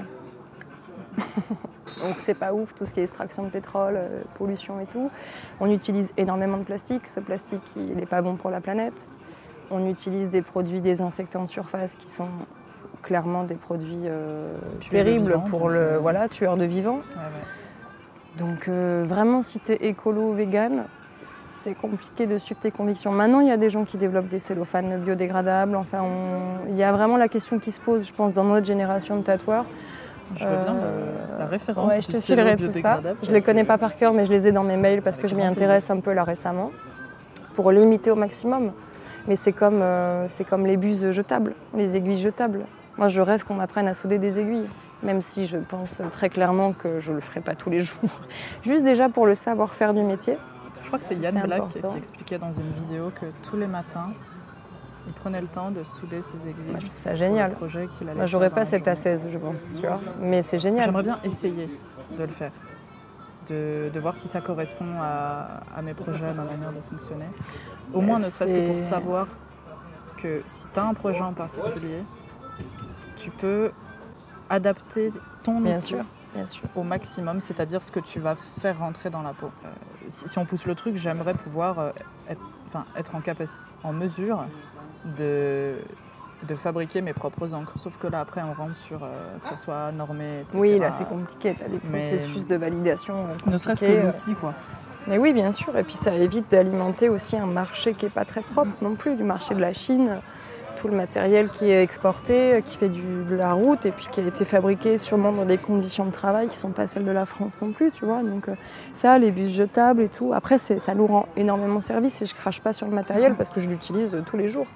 Donc c'est pas ouf tout ce qui est extraction de pétrole, pollution et tout. On utilise énormément de plastique. Ce plastique, il n'est pas bon pour la planète. On utilise des produits désinfectants de surface qui sont clairement des produits euh, de terribles pour le euh, voilà tueurs de vivants. Donc euh, vraiment, si tu es écolo, vegan, c'est compliqué de suivre tes convictions. Maintenant, il y a des gens qui développent des cellophanes biodégradables. Enfin, on- il y a vraiment la question qui se pose, je pense, dans notre génération de tatoueurs. Je veux bien Euh, la référence Ouais, je te filerai tout ça. Je les parce connais que- pas par cœur, mais je les ai dans mes mails parce que je m'y intéresse un peu là récemment pour limiter au maximum. Mais c'est comme, euh, c'est comme les buses jetables, les aiguilles jetables. Moi, je rêve qu'on m'apprenne à souder des aiguilles, même si je pense très clairement que je le ferai pas tous les jours. Juste déjà pour le savoir-faire du métier. Je crois que c'est Yann Black qui, important. qui expliquait dans une vidéo que tous les matins, il prenait le temps de souder ses aiguilles. Moi, je trouve ça pour génial. le projet qu'il j'aurais pas cette assaise, je pense, tu vois. Mais c'est génial. J'aimerais bien essayer de le faire, de, de voir si ça correspond à, à mes projets, à ma manière de fonctionner. Au moins, ne serait-ce que pour savoir que si tu as un projet en particulier, tu peux adapter ton Bien outil sûr, bien sûr. au maximum, c'est-à-dire ce que tu vas faire rentrer dans la peau. Euh, si, si on pousse le truc, j'aimerais pouvoir euh, être, être en, en mesure de, de fabriquer mes propres encres. Sauf que là, après, on rentre sur euh, que ça soit normé, etc. Oui, là, c'est compliqué. Tu as des Mais- processus de validation. Ne serait-ce que l'outil, quoi. Mais oui, bien sûr. Et puis ça évite d'alimenter aussi un marché qui n'est pas très propre non plus, du marché de la Chine. Tout le matériel qui est exporté, qui fait du, de la route et puis qui a été fabriqué sûrement dans des conditions de travail qui ne sont pas celles de la France non plus, tu vois. Donc euh, ça, les bus jetables et tout. Après, ça nous rend énormément service et je crache pas sur le matériel parce que je l'utilise euh, tous les jours.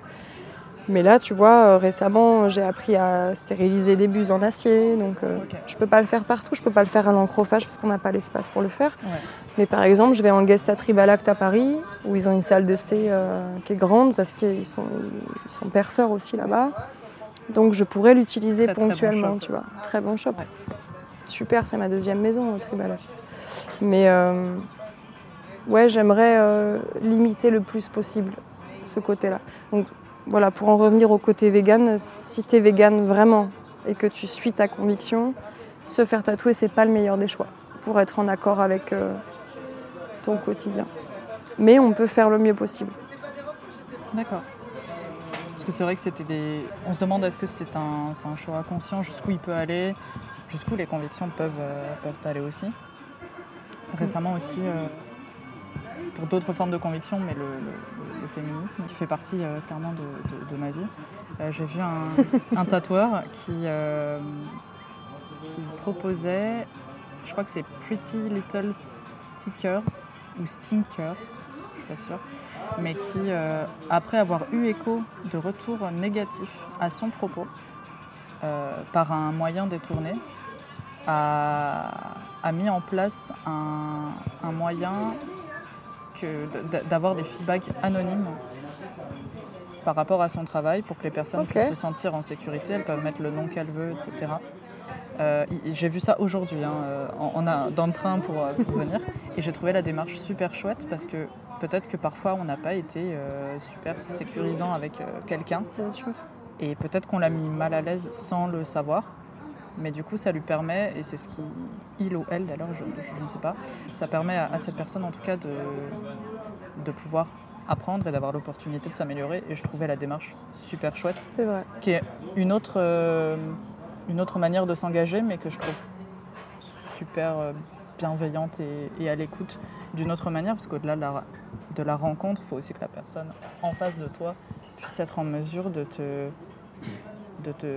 Mais là, tu vois, euh, récemment, j'ai appris à stériliser des bus en acier. Donc, euh, je peux pas le faire partout. Je peux pas le faire à l'encrophage parce qu'on n'a pas l'espace pour le faire. Ouais. Mais par exemple, je vais en guest à Tribalact à Paris, où ils ont une salle de sté euh, qui est grande parce qu'ils sont, ils sont perceurs aussi là-bas. Donc, je pourrais l'utiliser bon ponctuellement, tu vois. Très bon shop. Ouais. Super, c'est ma deuxième maison au Tribalact. Mais euh, ouais, j'aimerais limiter le plus possible ce côté-là. Donc voilà, pour en revenir au côté vegan, si tu es vegan vraiment et que tu suis ta conviction, se faire tatouer, c'est pas le meilleur des choix pour être en accord avec euh, ton quotidien. Mais on peut faire le mieux possible. D'accord. Parce que c'est vrai que c'était des. On se demande est-ce que c'est un, c'est un choix conscient, jusqu'où il peut aller, jusqu'où les convictions peuvent, euh, aller aussi. Récemment aussi, euh, pour d'autres formes de convictions, mais le féminisme qui fait partie euh, clairement de, de- de ma vie, euh, j'ai vu un, un tatoueur qui, euh, qui proposait, je crois que c'est Pretty Little Stickers ou Stinkers, je suis pas sûre mais qui, euh, après avoir eu écho de retours négatifs à son propos, euh, par un moyen détourné, a, a mis en place un, un moyen que d'avoir des feedbacks anonymes par rapport à son travail pour que les personnes puissent se sentir en sécurité. Elles peuvent mettre le nom qu'elles veulent, etc. Euh, j'ai vu ça aujourd'hui, hein, euh, on a, dans le train pour, euh, pour venir, et j'ai trouvé la démarche super chouette parce que peut-être que parfois on n'a pas été euh, super sécurisant avec euh, quelqu'un et peut-être qu'on l'a mis mal à l'aise sans le savoir. Mais du coup, ça lui permet, et c'est ce qui, il ou elle d'ailleurs, je, je ne sais pas, ça permet à, à cette personne en tout cas de, de pouvoir apprendre et d'avoir l'opportunité de s'améliorer. Et je trouvais la démarche super chouette, C'est vrai. qui est une autre, euh, une autre manière de s'engager, mais que je trouve super euh, bienveillante et, et à l'écoute d'une autre manière, parce qu'au-delà de la, de la rencontre, il faut aussi que la personne en face de toi puisse être en mesure de te, de te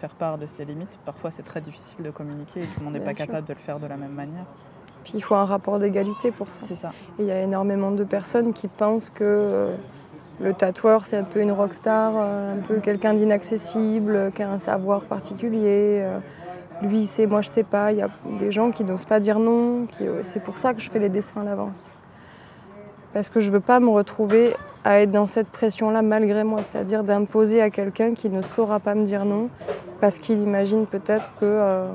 faire part de ses limites. Parfois, c'est très difficile de communiquer et tout le monde n'est pas sûr. capable de le faire de la même manière. Puis il faut un rapport d'égalité pour ça. C'est ça. Et il y a énormément de personnes qui pensent que euh, le tatoueur, c'est un peu une rockstar, euh, un peu quelqu'un d'inaccessible, euh, qui a un savoir particulier. euh, Lui, il sait, moi, je sais pas. Il y a des gens qui n'osent pas dire non. qui- C'est pour ça que je fais les dessins à l'avance. Parce que je veux pas me retrouver à être dans cette pression-là malgré moi, c'est-à-dire d'imposer à quelqu'un qui ne saura pas me dire non, parce qu'il imagine peut-être euh,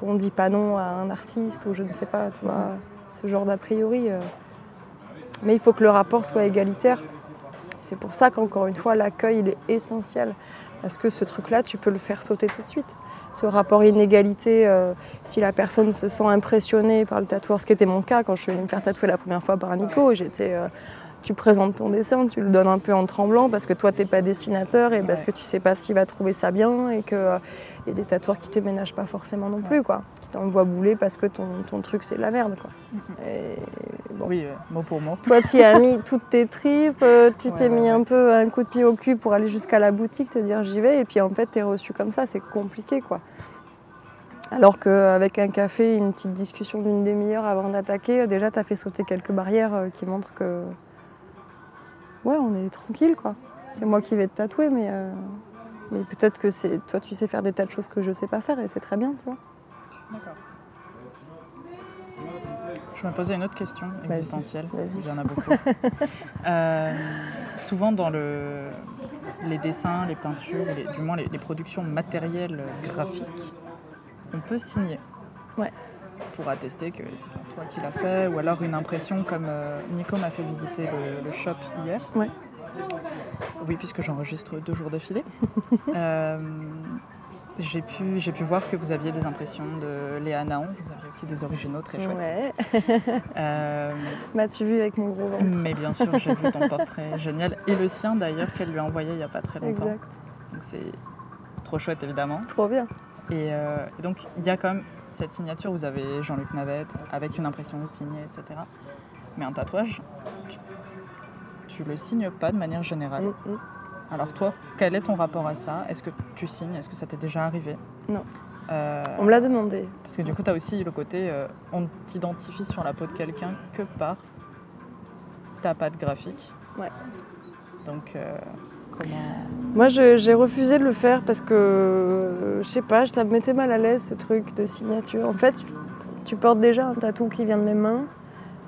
qu'on dit pas non à un artiste ou je ne sais pas, tu vois, ce genre d'a priori. euh. Mais il faut que le rapport soit égalitaire. C'est pour ça qu'encore une fois, l'accueil il est essentiel. Parce que ce truc-là, tu peux le faire sauter tout de suite. Ce rapport inégalité, euh, si la personne se sent impressionnée par le tatoueur, ce qui était mon cas quand je suis venue me faire tatouer la première fois par Nico, j'étais, euh, tu présentes ton dessin, tu le donnes un peu en tremblant parce que toi, tu n'es pas dessinateur et parce que tu sais pas s'il va trouver ça bien et qu'il y a des tatoueurs qui te ménagent pas forcément non plus, quoi. Qui t'envoient bouler parce que ton, ton truc, c'est de la merde, quoi. Et bon. Oui, euh, mot pour mot. Toi, tu as mis toutes tes tripes, euh, tu Ouais, t'es mis ouais. un peu un coup de pied au cul pour aller jusqu'à la boutique, te dire j'y vais, et puis en fait, tu es reçu comme ça, c'est compliqué quoi. Alors qu'avec un café, une petite discussion d'une demi-heure avant d'attaquer, déjà, tu as fait sauter quelques barrières euh, qui montrent que. Ouais, on est tranquille quoi. C'est moi qui vais te tatouer, mais, euh, mais peut-être que c'est toi, tu sais faire des tas de choses que je sais pas faire, et c'est très bien, tu vois. D'accord. Je me posais une autre question existentielle. Il y en a beaucoup. Euh, souvent dans le, les dessins, les peintures, les- du moins les, les productions matérielles graphiques, on peut signer. Ouais. Pour attester que c'est pas toi qui l'as fait, ou alors une impression comme euh, Nico m'a fait visiter le, le shop hier. Ouais. Oui, puisque j'enregistre deux jours d'affilée. Euh, j'ai pu, j'ai pu voir que vous aviez des impressions de Léa Naon, vous aviez aussi des originaux très chouettes. Ouais. Euh, M'as-tu vu avec mon gros ventre? mais bien sûr, j'ai vu ton portrait génial et le sien d'ailleurs qu'elle lui a envoyé il n'y a pas très longtemps. Exact. Donc c'est trop chouette évidemment. Trop bien. Et, euh, et donc il y a quand même cette signature, vous avez Jean-Luc Navette avec une impression signée, etc. Mais un tatouage, tu, tu le signes pas de manière générale. Mm, mm. Alors toi, quel est ton rapport à ça? Est-ce que tu signes? Est-ce que ça t'est déjà arrivé? Non. Euh, On me l'a demandé. Parce que du coup, tu as aussi le côté, euh, on t'identifie sur la peau de quelqu'un que par ta patte graphique. Ouais. Donc, euh, comment... Moi, j'ai refusé de le faire parce que, euh, je sais pas, ça me mettait mal à l'aise ce truc de signature. En fait, tu portes déjà un tatou qui vient de mes mains.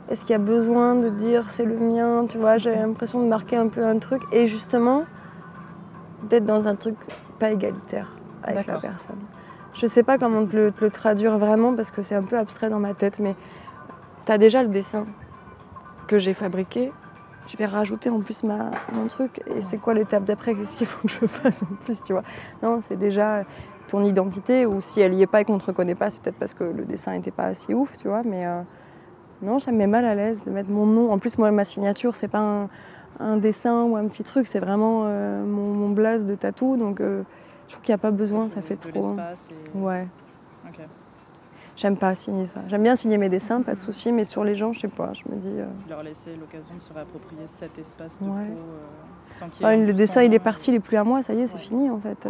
Est-ce qu'il y a besoin de dire c'est le mien? Tu vois, j'ai l'impression de marquer un peu un truc et justement d'être dans un truc pas égalitaire avec la personne. Je sais pas comment te le, te le traduire vraiment parce que c'est un peu abstrait dans ma tête, mais tu as déjà le dessin que j'ai fabriqué. Je vais rajouter en plus ma, mon truc. Et c'est quoi l'étape d'après? Qu'est-ce qu'il faut que je fasse en plus, tu vois? Non, c'est déjà ton identité, ou si elle y est pas et qu'on te reconnaît pas, c'est peut-être parce que le dessin n'était pas assez ouf, tu vois? Mais euh, non, ça me met mal à l'aise de mettre mon nom. En plus, moi, ma signature, c'est pas un, un dessin ou un petit truc, c'est vraiment euh, mon, mon blaze de tatou. Donc, euh, je trouve qu'il n'y a pas besoin, ça fait trop. l'espace et- Ouais, Ok. j'aime pas signer ça. J'aime bien signer mes dessins, pas de souci, mais sur les gens, je sais pas, je me dis. euh, Leur laisser l'occasion de se réapproprier cet espace de Ouais. peau. sans le dessin, il est parti, il est plus à moi, ça y est, c'est Ouais. fini en fait.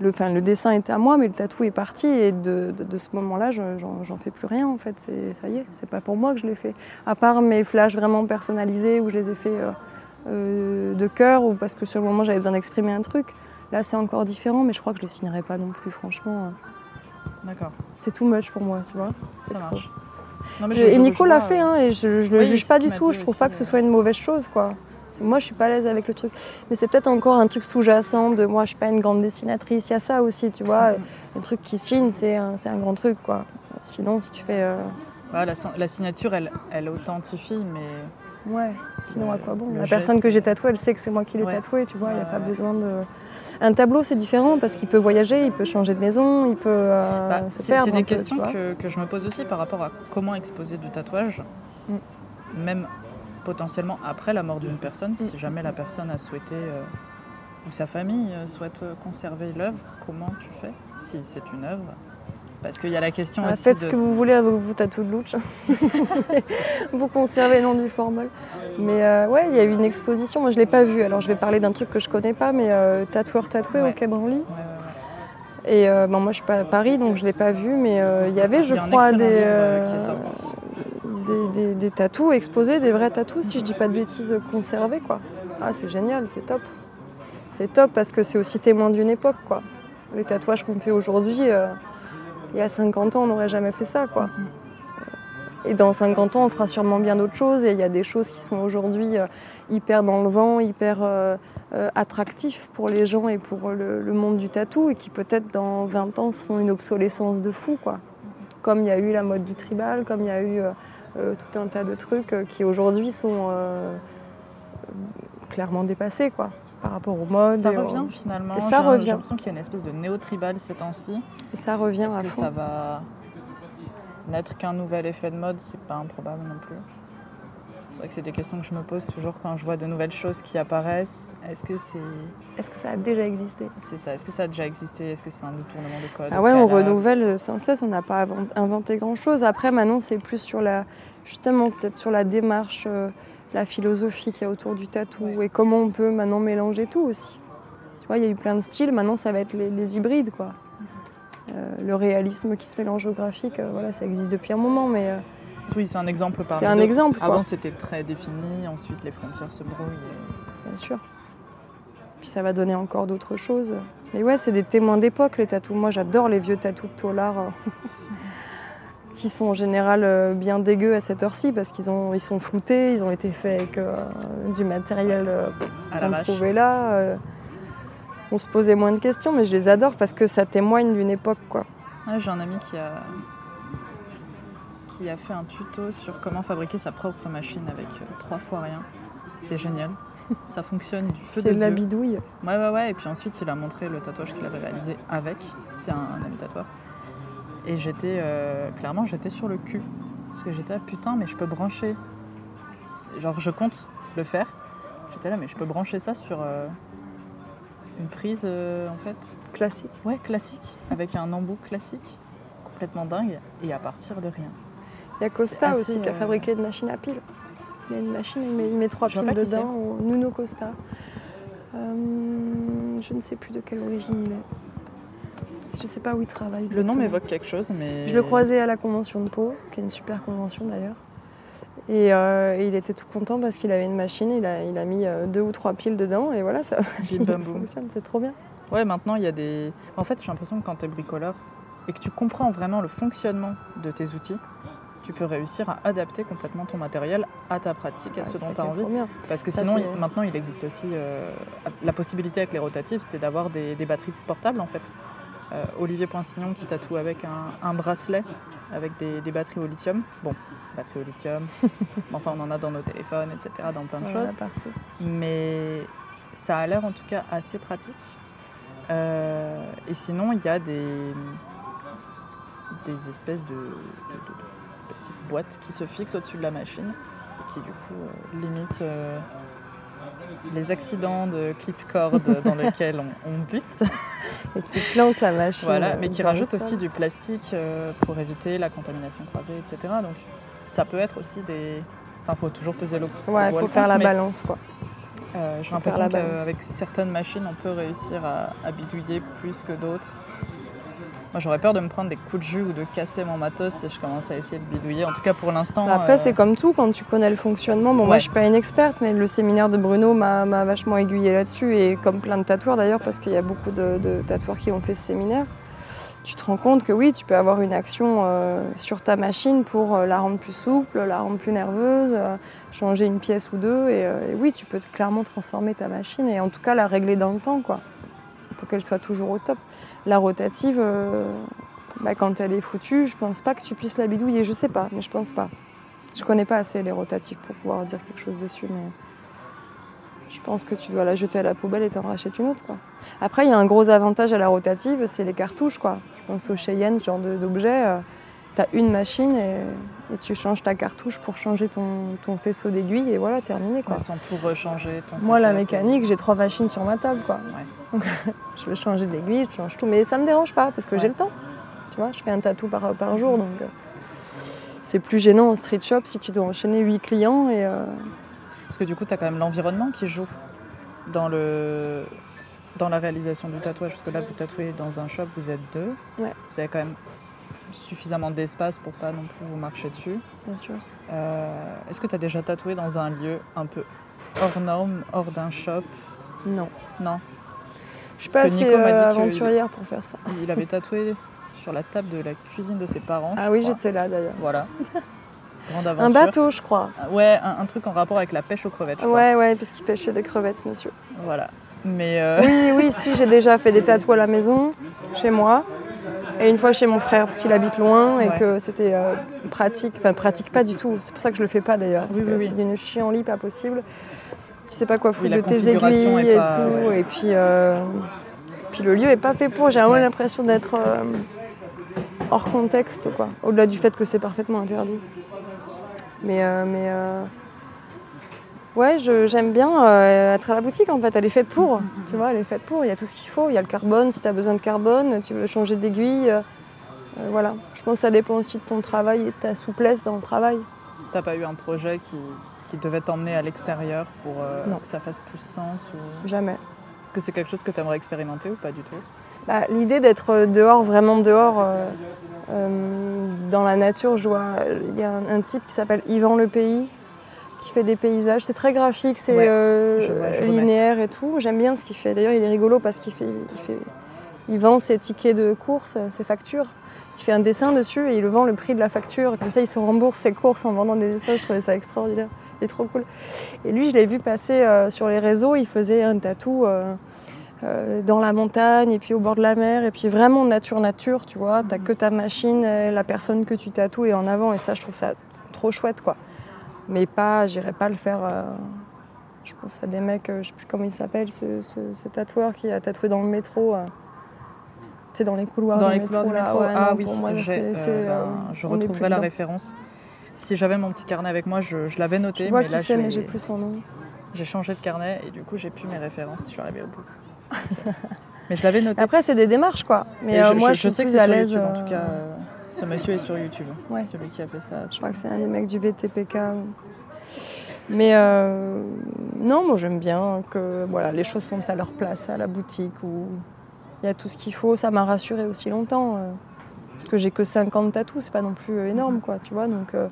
Euh, le, enfin, le dessin était à moi, mais le tatou est parti et de, de- de ce moment-là, je- j'en j'en fais plus rien en fait. C'est- Ça y est, c'est pas pour moi que je l'ai fait. À part mes flashs vraiment personnalisés où je les ai fait euh, euh, de cœur ou parce que sur le moment j'avais besoin d'exprimer un truc. Là, c'est encore différent, mais je crois que je les signerai pas non plus, franchement. D'accord, C'est too much pour moi, tu vois. ça trop. marche. Non, mais Je- je- et je Nico l'a rejoins, fait, euh, hein, et je, je le Oui, juge pas du tout. Je trouve pas que ce euh. soit une mauvaise chose, quoi. Moi, je suis pas à l'aise avec le truc. Mais c'est peut-être encore un truc sous-jacent de moi, je suis pas une grande dessinatrice. Il y a ça aussi, tu vois. Mhm. Un truc qui signe, c'est un, c'est un grand truc, quoi. Sinon, si tu fais. euh, Voilà, la, signature, elle, elle authentifie, mais Ouais, sinon à quoi bon? La personne que j'ai tatouée, elle sait que c'est moi qui l'ai ouais. tatoué, tu vois. Il n'y a pas besoin de. Un tableau, c'est différent parce qu'il peut voyager, il peut changer de maison, il peut euh, Bah, se c'est perdre. c'est des questions que, que je me pose aussi par rapport à comment exposer du tatouage, Mm. même potentiellement après la mort d'une personne, si Mm. jamais la personne a souhaité, euh, ou sa famille euh, souhaite euh, conserver l'œuvre, comment tu fais si c'est une œuvre? Parce qu'il y a la question Ah, aussi faites de... ce que vous voulez avec vos tatous de louch, hein, si vous voulez vous conservez non du formol. Mais euh, ouais, il y a eu une exposition, moi je l'ai pas vue, alors je vais parler d'un truc que je connais pas, mais euh, tatoueur tatoué Ouais. au Quai Branly. Ouais, ouais, ouais. Et euh, bon, moi je suis pas à Paris, donc je l'ai pas vu, mais il y avait, je y crois, des, livre, qui est sorti. Des, des, des tatous exposés, des vrais tatous, si je dis pas de bêtises, conservés, quoi. Ah, c'est génial, c'est top. C'est top parce que c'est aussi témoin d'une époque, quoi. Les tatouages qu'on fait aujourd'hui, euh, il y a 50 ans, on n'aurait jamais fait ça, quoi. Et dans 50 ans, on fera sûrement bien d'autres choses. Et il y a des choses qui sont aujourd'hui euh, hyper dans le vent, hyper euh, euh, attractifs pour les gens et pour le, monde du tatou, et qui peut-être dans 20 ans seront une obsolescence de fou, quoi. Comme il y a eu la mode du tribal, comme il y a eu tout un tas de trucs euh, qui aujourd'hui sont euh, clairement dépassés, quoi, par rapport aux modes. Ça et au- revient finalement. Et ça J'ai- revient. J'ai l'impression qu'il y a une espèce de néo-tribal ces temps-ci. Et ça revient Est-ce à que fond. ça va n'être qu'un nouvel effet de mode C'est pas improbable non plus. C'est vrai que c'est des questions que je me pose toujours quand je vois de nouvelles choses qui apparaissent. Est-ce que c'est Est-ce que ça a déjà existé? C'est ça Est-ce que ça a déjà existé? Est-ce que c'est un détournement de code Ah ouais, on renouvelle sans cesse, on n'a pas inventé grand-chose. Après, maintenant, c'est plus sur la, justement, peut-être sur la démarche, euh, la philosophie qu'il y a autour du tatou Ouais. et comment on peut maintenant mélanger tout aussi. Tu vois, il y a eu plein de styles, maintenant ça va être les, les hybrides, quoi. Euh, le réalisme qui se mélange au graphique, euh, voilà, ça existe depuis un moment, mais Oui, c'est un exemple parmi c'est un exemple, quoi. Avant, c'était très défini. Ensuite, les frontières se brouillent. et- bien sûr. Puis ça va donner encore d'autres choses. Mais ouais, c'est des témoins d'époque, les tatous. Moi, j'adore les vieux tatous de Tolar, euh, qui sont en général euh, bien dégueux à cette heure-ci, parce qu'ils ont, ils sont floutés, ils ont été faits avec euh, du matériel euh, qu'on trouvait là. euh. on se posait moins de questions, mais je les adore parce que ça témoigne d'une époque, quoi. Ouais, J'ai un ami qui a qui a fait un tuto sur comment fabriquer sa propre machine avec euh, trois fois rien. C'est génial. Ça fonctionne du feu de C'est de la Dieu. bidouille. Ouais, ouais, ouais. Et puis ensuite, il a montré le tatouage qu'il avait réalisé avec. C'est un, un ami tatoueur. Et j'étais, euh, clairement, j'étais sur le cul. Parce que j'étais, ah, putain, mais je peux brancher. C'est- Genre, je compte le faire. J'étais là, mais je peux brancher ça sur euh, une prise, euh, en fait. Classique. Ouais, classique. Avec un embout classique. Complètement dingue. Et à partir de rien. Il y a Costa aussi qui a euh, fabriqué une machine à piles. Il a une machine, il met, il met trois Je piles dedans. Nuno Costa. Euh, je ne sais plus de quelle origine il est. Je ne sais pas où il travaille. Le nom m'évoque quelque chose, mais. Je le croisais à la convention de Pau, qui est une super convention d'ailleurs. Et, euh, et il était tout content parce qu'il avait une machine, il a, il a mis deux ou trois piles dedans et voilà, ça Bim, bam, boum. fonctionne, c'est trop bien. Ouais, maintenant il y a des. En fait, j'ai l'impression que quand tu es bricoleur et que tu comprends vraiment le fonctionnement de tes outils, tu peux réussir à adapter complètement ton matériel à ta pratique, à Ah, ce dont tu as envie. bien. Parce que Ça, sinon, il- maintenant, il existe aussi euh, la possibilité avec les rotatifs, c'est d'avoir des, des batteries portables en fait. Euh, Olivier Poinsignon qui tatoue avec un, un bracelet avec des, des batteries au lithium. Bon, batteries au lithium, enfin on en a dans nos téléphones, etc., dans plein de choses. partout. Mais ça a l'air en tout cas assez pratique. Euh, et sinon, il y a des, des espèces de, de- de- de petites boîtes qui se fixent au-dessus de la machine et qui du coup euh, limitent euh, les accidents de clip-cord dans lesquels on, on bute. Et qui plante la machine. Voilà, mais qui rajoute aussi du plastique euh, pour éviter la contamination croisée, etc. Donc ça peut être aussi des... Enfin, il faut toujours peser le Ouais, faut faire la balance quoi. euh, J'ai l'impression qu'avec certaines machines, on peut réussir à, à bidouiller plus que d'autres. Moi, j'aurais peur de me prendre des coups de jus ou de casser mon matos si je commence à essayer de bidouiller. En tout cas, pour l'instant. Bah, après, euh, c'est comme tout, quand tu connais le fonctionnement. Bon, moi, je suis pas une experte, mais le séminaire de Bruno m'a m'a vachement aiguillé là-dessus, et comme plein de tatoueurs d'ailleurs, parce qu'il y a beaucoup de, de tatoueurs qui ont fait ce séminaire. Tu te rends compte que oui, tu peux avoir une action euh, sur ta machine pour euh, la rendre plus souple, la rendre plus nerveuse, changer une pièce ou deux, et, et oui, tu peux clairement transformer ta machine et en tout cas la régler dans le temps, quoi, pour qu'elle soit toujours au top. La rotative, euh, bah, quand elle est foutue, je pense pas que tu puisses la bidouiller. Je sais pas, mais je pense pas. Je connais pas assez les rotatives pour pouvoir dire quelque chose dessus, mais je pense que tu dois la jeter à la poubelle et t'en rachètes une autre. Quoi. Après, il y a un gros avantage à la rotative, c'est les cartouches. Quoi. Je pense au Cheyenne, ce genre d'objet. Tu as une machine et, et tu changes ta cartouche pour changer ton, ton faisceau d'aiguille et voilà, terminé. Quoi. sans tout rechanger. Ton Moi, la setup, mécanique, j'ai trois machines sur ma table. Quoi. Ouais. je vais changer d'aiguille, je change tout. Mais ça me dérange pas parce que Ouais. j'ai le temps. Tu vois, je fais un tatou par, par jour. Donc, euh, c'est plus gênant en street shop si tu dois enchaîner huit clients. Et, euh, Parce que du coup, tu as quand même l'environnement qui joue dans, le... dans la réalisation du tatouage. Parce que là, vous tatouez dans un shop, vous êtes deux. Ouais. Vous avez quand même suffisamment d'espace pour pas non plus vous marcher dessus. bien sûr. Euh, Est-ce que tu as déjà tatoué dans un lieu un peu hors norme, hors d'un shop? Non. Non? Je suis pas assez euh, aventurière pour faire ça. Il avait tatoué sur la table de la cuisine de ses parents. Ah oui, j'étais là d'ailleurs. Voilà. Grande aventure. Un bateau, je crois. Ouais, un, un truc en rapport avec la pêche aux crevettes, je crois. Ouais, ouais, parce qu'il pêchait des crevettes, monsieur. Voilà. Mais euh, Oui, oui, si, j'ai déjà fait des tatous à la maison, chez moi. Et une fois chez mon frère, parce qu'il habite loin et Ouais. que c'était euh, pratique. Enfin, pratique pas du tout. C'est pour ça que je le fais pas d'ailleurs. Parce Oui, que oui, oui. c'est d'une chienlit pas possible. Tu sais pas quoi foutre de tes aiguilles et pas- tout. ouais. Et puis, euh, puis le lieu est pas fait pour. J'ai vraiment Ouais. l'impression d'être euh, hors contexte, quoi. Au-delà du fait que c'est parfaitement interdit. Mais, mais euh, ouais, je- j'aime bien euh, être à la boutique en fait. Elle est faite pour. Tu vois, elle est faite pour. Il y a tout ce qu'il faut. Il y a le carbone si tu as besoin de carbone. Tu veux changer d'aiguille. euh, euh, voilà. Je pense que ça dépend aussi de ton travail et de ta souplesse dans le travail. t'as pas eu un projet qui, qui devait t'emmener à l'extérieur pour euh, que ça fasse plus sens ou... Jamais. Est-ce que c'est quelque chose que tu aimerais expérimenter ou pas du tout? Bah, L'idée d'être dehors, vraiment dehors, dans la nature, je vois, il y a un, un type qui s'appelle Yvan Le Pays, qui fait des paysages. C'est très graphique, c'est Ouais, euh, linéaire et tout. J'aime bien ce qu'il fait. D'ailleurs, il est rigolo parce qu'il fait, il fait, il vend ses tickets de course, ses factures. Il fait un dessin dessus et il le vend le prix de la facture. Comme ça, il se rembourse ses courses en vendant des dessins. Je trouvais ça extraordinaire. Il est trop cool. Et lui, je l'ai vu passer euh, sur les réseaux. Il faisait un tatou euh, dans la montagne et puis au bord de la mer. Et puis vraiment nature-nature, tu vois. T'as que ta machine, la personne que tu tatoues est en avant. Et ça, je trouve ça trop chouette, quoi. Mais pas, j'irais pas le faire. euh, je pense à des mecs, euh, je sais plus comment il s'appelle, ce, ce- ce tatoueur qui a tatoué dans le métro. euh, tu sais, dans les couloirs Dans du les couloirs métro Ouais, Ah non, oui, pour moi, c'est- euh, c'est, ben, euh, je retrouverai la dedans. référence. Si j'avais mon petit carnet avec moi, je, je l'avais noté, Je vois mais là c'est, mais j'ai plus son nom. j'ai changé de carnet et du coup j'ai plus mes références. Je suis arrivée au bout. mais je l'avais noté. Après, c'est des démarches, quoi. Mais euh, je, moi, je- je, sais que c'est à l'aise. En euh, tout cas. euh, Ce monsieur est sur YouTube. Ouais. Celui qui a fait ça. Je crois que c'est un des mecs du VTPK. Mais euh, non, moi j'aime bien que voilà, les choses sont à leur place à la boutique où il y a tout ce qu'il faut. Ça m'a rassuré aussi longtemps. euh, parce que j'ai que 50 tatous, c'est pas non plus énorme, quoi, tu vois. Donc euh,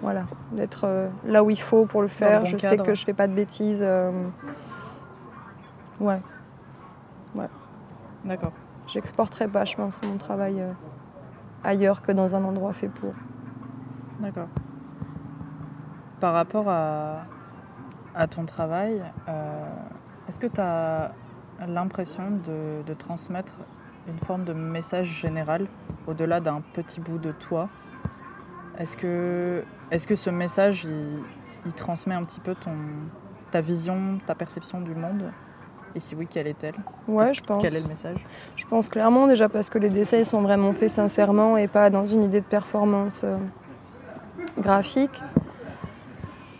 voilà, d'être là où il faut pour le faire. bon je sais que je fais pas de bêtises. euh, ouais, D'accord. j'exporterai pas, je pense, mon travail ailleurs que dans un endroit fait pour. D'accord. Par rapport à, ton travail, euh, est-ce que tu as l'impression de, transmettre une forme de message général au-delà d'un petit bout de toi? Est-ce que, est que ce message, il, il transmet un petit peu ton, ta vision, ta perception du monde? Et si oui, quelle est-elle Ouais, je pense. Quel est le message Je pense clairement déjà parce que les dessins ils sont vraiment faits sincèrement et pas dans une idée de performance euh, graphique.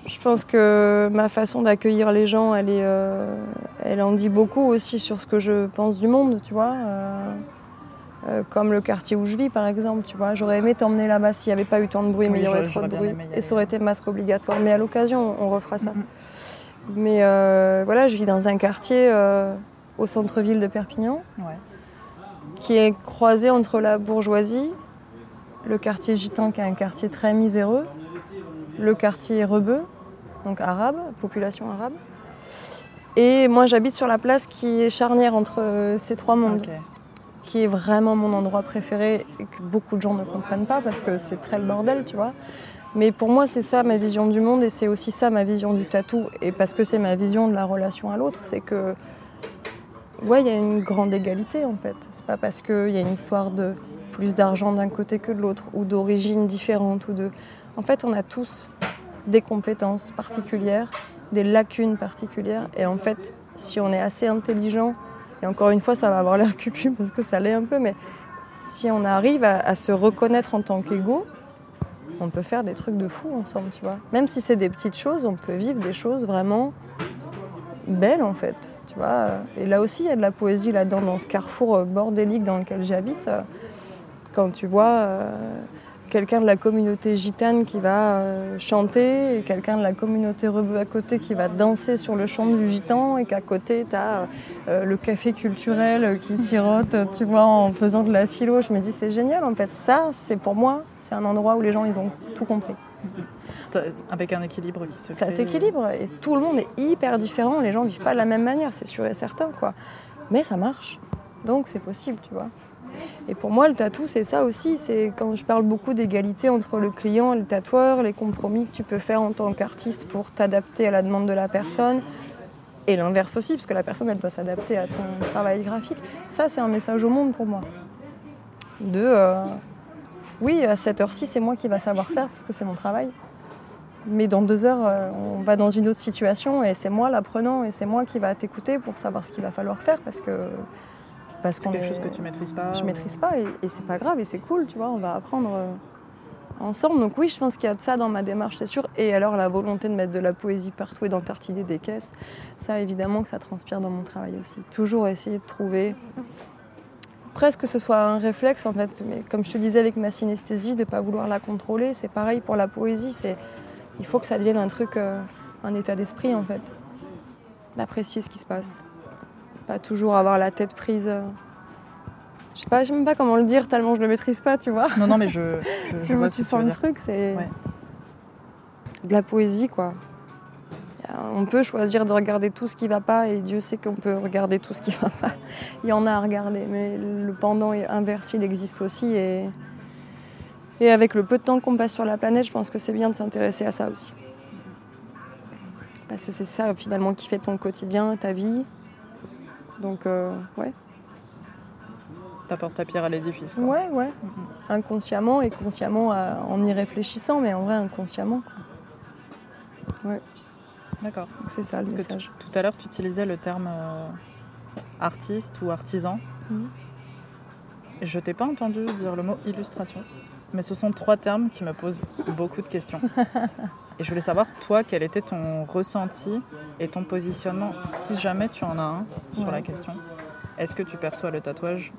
Je pense que ma façon d'accueillir les gens, elle, est, euh, elle en dit beaucoup aussi sur ce que je pense du monde, tu vois. euh, comme le quartier où je vis, par exemple, tu vois. J'aurais aimé t'emmener là-bas s'il n'y avait pas eu tant de bruit, mais il y aurait trop de bruit. Et ça aurait été masque obligatoire. Mais à l'occasion, on refera ça. Mhm. Mais euh, voilà, je vis dans un quartier euh, au centre-ville de Perpignan Ouais. qui est croisé entre la bourgeoisie, le quartier gitan qui est un quartier très miséreux, le quartier rebeu, donc arabe, population arabe. Et moi j'habite sur la place qui est charnière entre euh, ces trois mondes, qui est vraiment mon endroit préféré et que beaucoup de gens ne comprennent pas parce que c'est très le bordel, tu vois. Mais pour moi c'est ça ma vision du monde et c'est aussi ça ma vision du tatou et parce que c'est ma vision de la relation à l'autre, c'est que Ouais, il y a une grande égalité en fait. C'est pas parce qu'il y a une histoire de plus d'argent d'un côté que de l'autre, ou d'origine différente, ou de. En fait, on a tous des compétences particulières, des lacunes particulières, et en fait, si on est assez intelligent, et encore une fois, ça va avoir l'air cucu parce que ça l'est un peu, mais si on arrive à, à se reconnaître en tant qu'égaux, on peut faire des trucs de fou ensemble, tu vois. Même si c'est des petites choses, on peut vivre des choses vraiment belles en fait. Tu vois. Et là aussi, il y a de la poésie là-dedans, dans ce carrefour euh, bordélique dans lequel j'habite. Quand tu vois euh, quelqu'un de la communauté gitane qui va euh, chanter, et quelqu'un de la communauté rebeu à côté qui va danser sur le champ du gitan, et qu'à côté, tu as le café culturel qui sirote, tu vois, en faisant de la philo. Je me dis, c'est génial en fait. Ça, c'est pour moi, c'est un endroit où les gens, ils ont tout compris. Ça- avec un équilibre qui se Ça s'équilibre et tout le monde est hyper différent. Les gens vivent pas de la même manière, c'est sûr et certain, quoi. Mais ça marche, donc c'est possible, tu vois. Et pour moi, le tatou, c'est ça aussi. C'est quand je parle beaucoup d'égalité entre le client et le tatoueur, les compromis que tu peux faire en tant qu'artiste pour t'adapter à la demande de la personne. Et l'inverse aussi, parce que la personne, elle doit s'adapter à ton travail graphique. Ça, c'est un message au monde pour moi. De, euh, oui, à cette heure-ci, c'est moi qui va savoir faire parce que c'est mon travail. Mais dans deux heures, euh, on va dans une autre situation et c'est moi l'apprenant et c'est moi qui va t'écouter pour savoir ce qu'il va falloir faire parce que parce C'est quelque est- chose que tu maîtrises pas je ou- maîtrise pas et, et c'est pas grave et c'est cool, tu vois, on va apprendre euh, ensemble. Donc oui, je pense qu'il y a de ça dans ma démarche, c'est sûr. Et alors la volonté de mettre de la poésie partout et d'entartiner des caisses, ça évidemment que ça transpire dans mon travail aussi. Toujours essayer de trouver presque que ce soit un réflexe en fait, mais comme je te disais avec ma synesthésie, de pas vouloir la contrôler, c'est pareil pour la poésie, c'est il faut que ça devienne un truc, euh, un état d'esprit en fait, d'apprécier ce qui se passe, pas toujours avoir la tête prise. euh, je sais pas, je sais même pas comment le dire tellement je le maîtrise pas, tu vois. Non, non, mais je, je, je Tu, vois sens le dire. truc, c'est Ouais. de la poésie quoi. On peut choisir de regarder tout ce qui va pas et Dieu sait qu'on peut regarder tout ce qui va pas. Il y en a à regarder, mais le pendant inverse il existe aussi et et avec le peu de temps qu'on passe sur la planète, je pense que c'est bien de s'intéresser à ça aussi. Parce que c'est ça finalement qui fait ton quotidien, ta vie. Donc euh, ouais. T'apportes ta pierre à l'édifice. quoi. Ouais, ouais. Inconsciemment et consciemment euh, en y réfléchissant, mais en vrai inconsciemment. quoi. D'accord. Donc c'est ça le Parce que message. Tout à l'heure, tu utilisais le terme euh, artiste ou artisan. Mhm. Je t'ai pas entendu dire le mot illustration, mais ce sont trois termes qui me posent beaucoup de questions. Et je voulais savoir, toi, quel était ton ressenti et ton positionnement, si jamais tu en as un, sur Ouais. la question. Est-ce que tu perçois le tatouage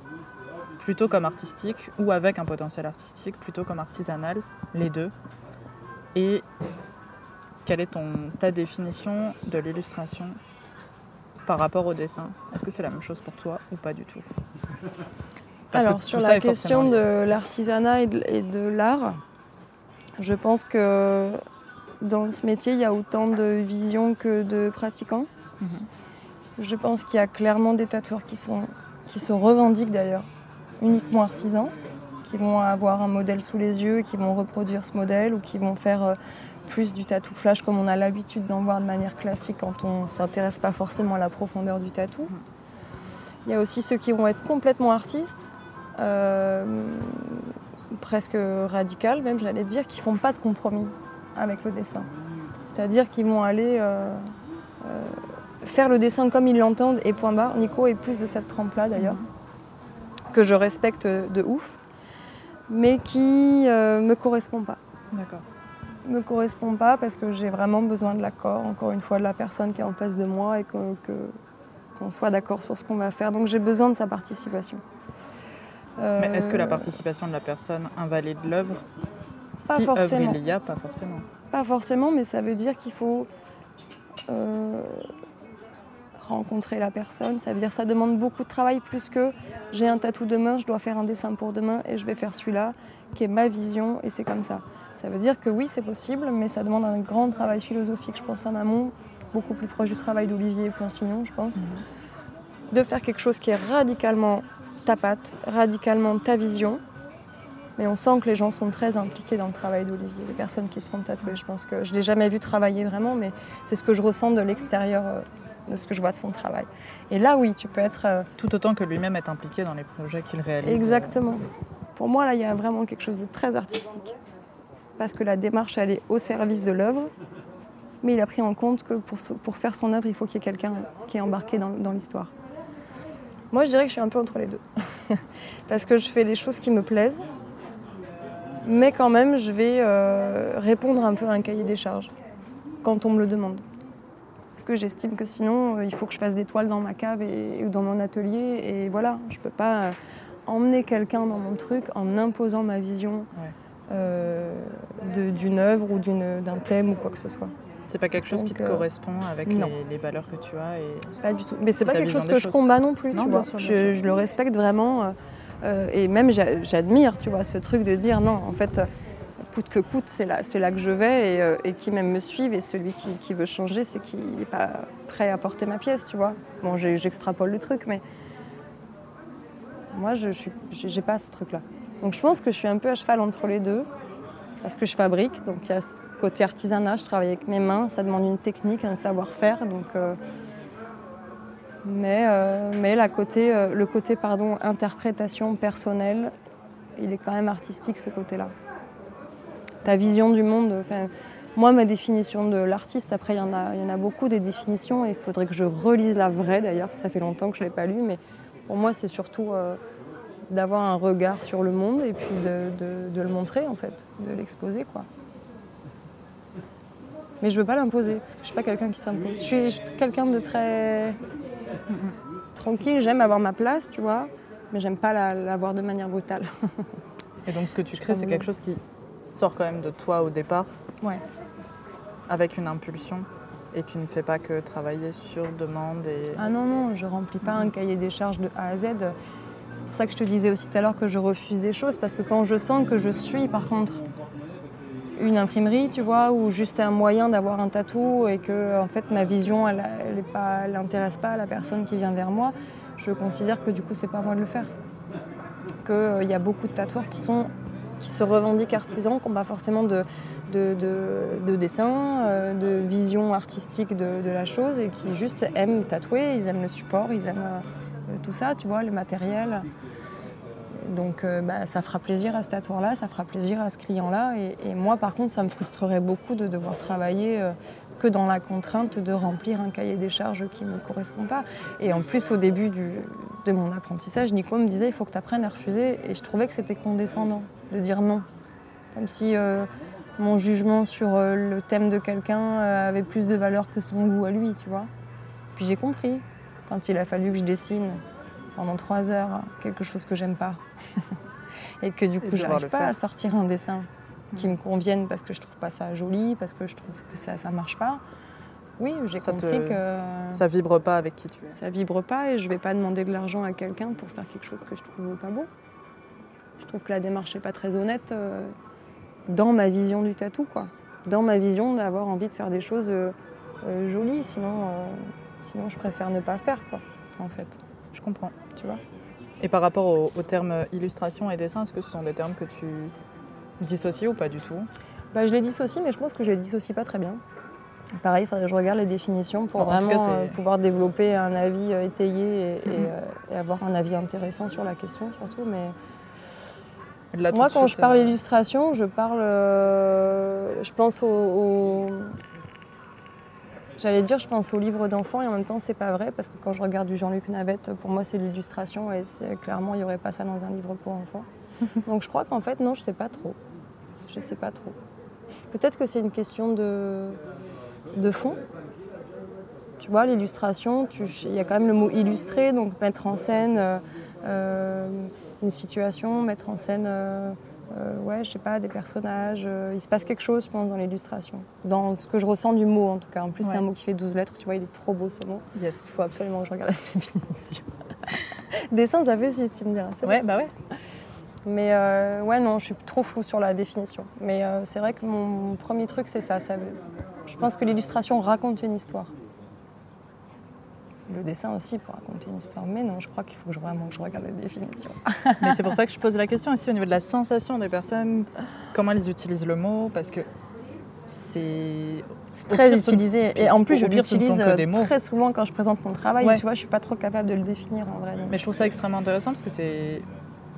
plutôt comme artistique ou avec un potentiel artistique, plutôt comme artisanal, les deux? Et quelle est ton, ta définition de l'illustration par rapport au dessin? Est-ce que c'est la même chose pour toi ou pas du tout? Alors, sur la question de l'artisanat et de, l'art, je pense que dans ce métier, il y a autant de visions que de pratiquants. Mhm. Je pense qu'il y a clairement des tatoueurs qui, sont, qui se revendiquent d'ailleurs uniquement artisans, qui vont avoir un modèle sous les yeux, qui vont reproduire ce modèle ou qui vont faire euh, plus du tatou flash comme on a l'habitude d'en voir de manière classique quand on ne s'intéresse pas forcément à la profondeur du tatou. Il y a aussi ceux qui vont être complètement artistes, euh, presque radicales même j'allais dire, qui font pas de compromis avec le dessin. C'est-à-dire qu'ils vont aller euh, euh, faire le dessin comme ils l'entendent et point barre. Nico est plus de cette trempe-là d'ailleurs, que je respecte de ouf, mais qui ne me correspond pas. D'accord me correspond pas parce que j'ai vraiment besoin de l'accord, encore une fois, de la personne qui est en face de moi et qu'on que, soit d'accord sur ce qu'on va faire. Donc j'ai besoin de sa participation. Mais est-ce que la euh, participation de la personne invalide l'œuvre? Si forcément. pas forcément. Pas forcément, mais ça veut dire qu'il faut euh, rencontrer la personne. Ça veut dire que ça demande beaucoup de travail, plus que j'ai un tatou demain, je dois faire un dessin pour demain et je vais faire celui-là, qui est ma vision, et c'est comme ça. Ça veut dire que oui, c'est possible, mais ça demande un grand travail philosophique, je pense, en amont, beaucoup plus proche du travail d'Olivier Poinsignon, je pense, mhm. de faire quelque chose qui est radicalement ta patte, radicalement ta vision. Mais on sent que les gens sont très impliqués dans le travail d'Olivier, les personnes qui se font tatouer. Je pense que je ne l'ai jamais vu travailler vraiment, mais c'est ce que je ressens de l'extérieur euh, de ce que je vois de son travail. Et là, oui, tu peux être. Euh, Tout autant que lui-même est impliqué dans les projets qu'il réalise. Exactement. Pour moi, là, il y a vraiment quelque chose de très artistique parce que la démarche, elle est au service de l'œuvre. Mais il a pris en compte que pour, pour faire son œuvre, il faut qu'il y ait quelqu'un qui est embarqué dans, l'histoire. Moi, je dirais que je suis un peu entre les deux. parce que je fais les choses qui me plaisent, mais quand même, je vais euh, répondre un peu à un cahier des charges quand on me le demande. Parce que j'estime que sinon, euh, il faut que je fasse des toiles dans ma cave et, ou dans mon atelier. Et voilà, je ne peux pas euh, emmener quelqu'un dans mon truc en imposant ma vision. Euh, d'une œuvre ou d'un thème ou quoi que ce soit. C'est pas quelque chose qui te euh, correspond avec les, valeurs que tu as et Pas du tout. Mais c'est pas quelque chose que je combats non plus, tu vois. je, le respecte vraiment et même j'admire, tu vois, ce truc de dire non, en fait, coûte que coûte, c'est là, que je vais et, qui même me suivent et celui qui, veut changer, c'est qu'il n'est pas prêt à porter ma pièce, tu vois. Bon, j'extrapole le truc, mais moi, je n'ai pas ce truc-là. Donc je pense que je suis un peu à cheval entre les deux, parce que je fabrique, donc il y a ce côté artisanat, je travaille avec mes mains, ça demande une technique, un savoir-faire, donc... Euh, mais, euh, mais la côté, euh, le côté pardon, interprétation personnelle, il est quand même artistique ce côté-là. Ta vision du monde, moi ma définition de l'artiste, après il y, en a, y en a beaucoup des définitions il faudrait que je relise la vraie d'ailleurs, ça fait longtemps que je ne l'ai pas lu, mais pour moi c'est surtout d'avoir un regard sur le monde et puis de, le montrer en fait, de l'exposer quoi. Mais je veux pas l'imposer parce que je suis pas quelqu'un qui s'impose. Je suis, quelqu'un de très tranquille, j'aime avoir ma place, tu vois, mais j'aime pas l'avoir de manière brutale. et donc ce que tu crées, c'est quelque chose qui sort quand même de toi au départ Ouais. Avec une impulsion et tu ne fais pas que travailler sur demande et... Ah non, non, je remplis pas un cahier des charges de A à Z. C'est pour ça que je te disais aussi tout à l'heure que je refuse des choses, parce que quand je sens que je suis, par contre, une imprimerie, tu vois, ou juste un moyen d'avoir un tatou et que en fait ma vision, elle, n'intéresse pas, pas la personne qui vient vers moi, je considère que du coup c'est pas moi de le faire. Qu'il euh, y a beaucoup de tatoueurs qui sont qui se revendiquent artisans, qui n'ont pas forcément de, de, dessin, euh, de vision artistique de, de, la chose et qui juste aiment tatouer, ils aiment le support, ils aiment euh, tout ça, tu vois, le matériel. Donc euh, bah, ça fera plaisir à ce tatoueur-là, ça fera plaisir à ce client-là. Et, moi, par contre, ça me frustrerait beaucoup de devoir travailler euh, que dans la contrainte de remplir un cahier des charges qui ne me correspond pas. Et en plus, au début de mon apprentissage, Nico me disait il faut que tu apprennes à refuser. Et je trouvais que c'était condescendant de dire non. Comme si mon jugement sur le thème de quelqu'un avait plus de valeur que son goût à lui, tu vois. Puis j'ai compris quand il a fallu que je dessine pendant trois heures quelque chose que j'aime pas et que du coup je n'arrive pas à sortir un dessin qui Mhm. me convienne parce que je trouve pas ça joli, parce que je trouve que ça ça marche pas. Oui, j'ai te- compris que Ça vibre pas avec qui tu es. ça vibre pas et je vais pas demander de l'argent à quelqu'un pour faire quelque chose que je trouve pas beau. Je trouve que la démarche n'est pas très honnête euh, dans ma vision du tatou, quoi. Dans ma vision d'avoir envie de faire des choses euh, euh, jolies, sinon, sinon je préfère ne pas faire, quoi, en fait. Je comprends. Tu vois Et par rapport au, au terme illustration et dessin, est-ce que ce sont des termes que tu dissocies ou pas du tout? Bah, Je les dissocie, mais je pense que je les dissocie pas très bien. Pareil, il faudrait que je regarde les définitions pour vraiment cas, euh, pouvoir développer un avis euh, étayé et, et, euh, et avoir un avis intéressant sur la question, surtout. Mais Là, Moi, quand suite, je parle illustration, je parle. je pense au. au- J'allais dire, je pense au livre d'enfants et en même temps, c'est pas vrai parce que quand je regarde du Jean-Luc Navette, pour moi, c'est l'illustration et clairement, il n'y aurait pas ça dans un livre pour enfants. Donc, je crois qu'en fait, non, je sais pas trop. Je sais pas trop. Peut-être que c'est une question de, de fond. Tu vois, l'illustration, il y a quand même le mot illustrer, donc mettre en scène euh, euh, une situation, mettre en scène, euh, euh, ouais, je sais pas, des personnages. euh, il se passe quelque chose, je pense, dans l'illustration. Dans ce que je ressens du mot, en tout cas. En plus, c'est un mot qui fait 12 lettres, tu vois, il est trop beau ce mot. Yes. Il faut absolument que je regarde la définition. Dessin, ça fait 6, tu me diras. c'est Ouais, bah ouais. mais euh, ouais, non, je suis trop floue sur la définition. Mais c'est vrai que mon, mon premier truc, c'est ça, ça. Je pense que l'illustration raconte une histoire. Le dessin aussi pour raconter une histoire. Mais non, je crois qu'il faut que je, vraiment que je regarde la définition. Mais c'est pour ça que je pose la question aussi au niveau de la sensation des personnes, comment elles utilisent le mot, parce que c'est Très pire, ce ne- utilisé. Et en plus, je l'utilise euh, très souvent quand je présente mon travail. Ouais. Tu vois, je suis pas trop capable de le définir en vrai. Mais je trouve ça extrêmement intéressant parce que c'est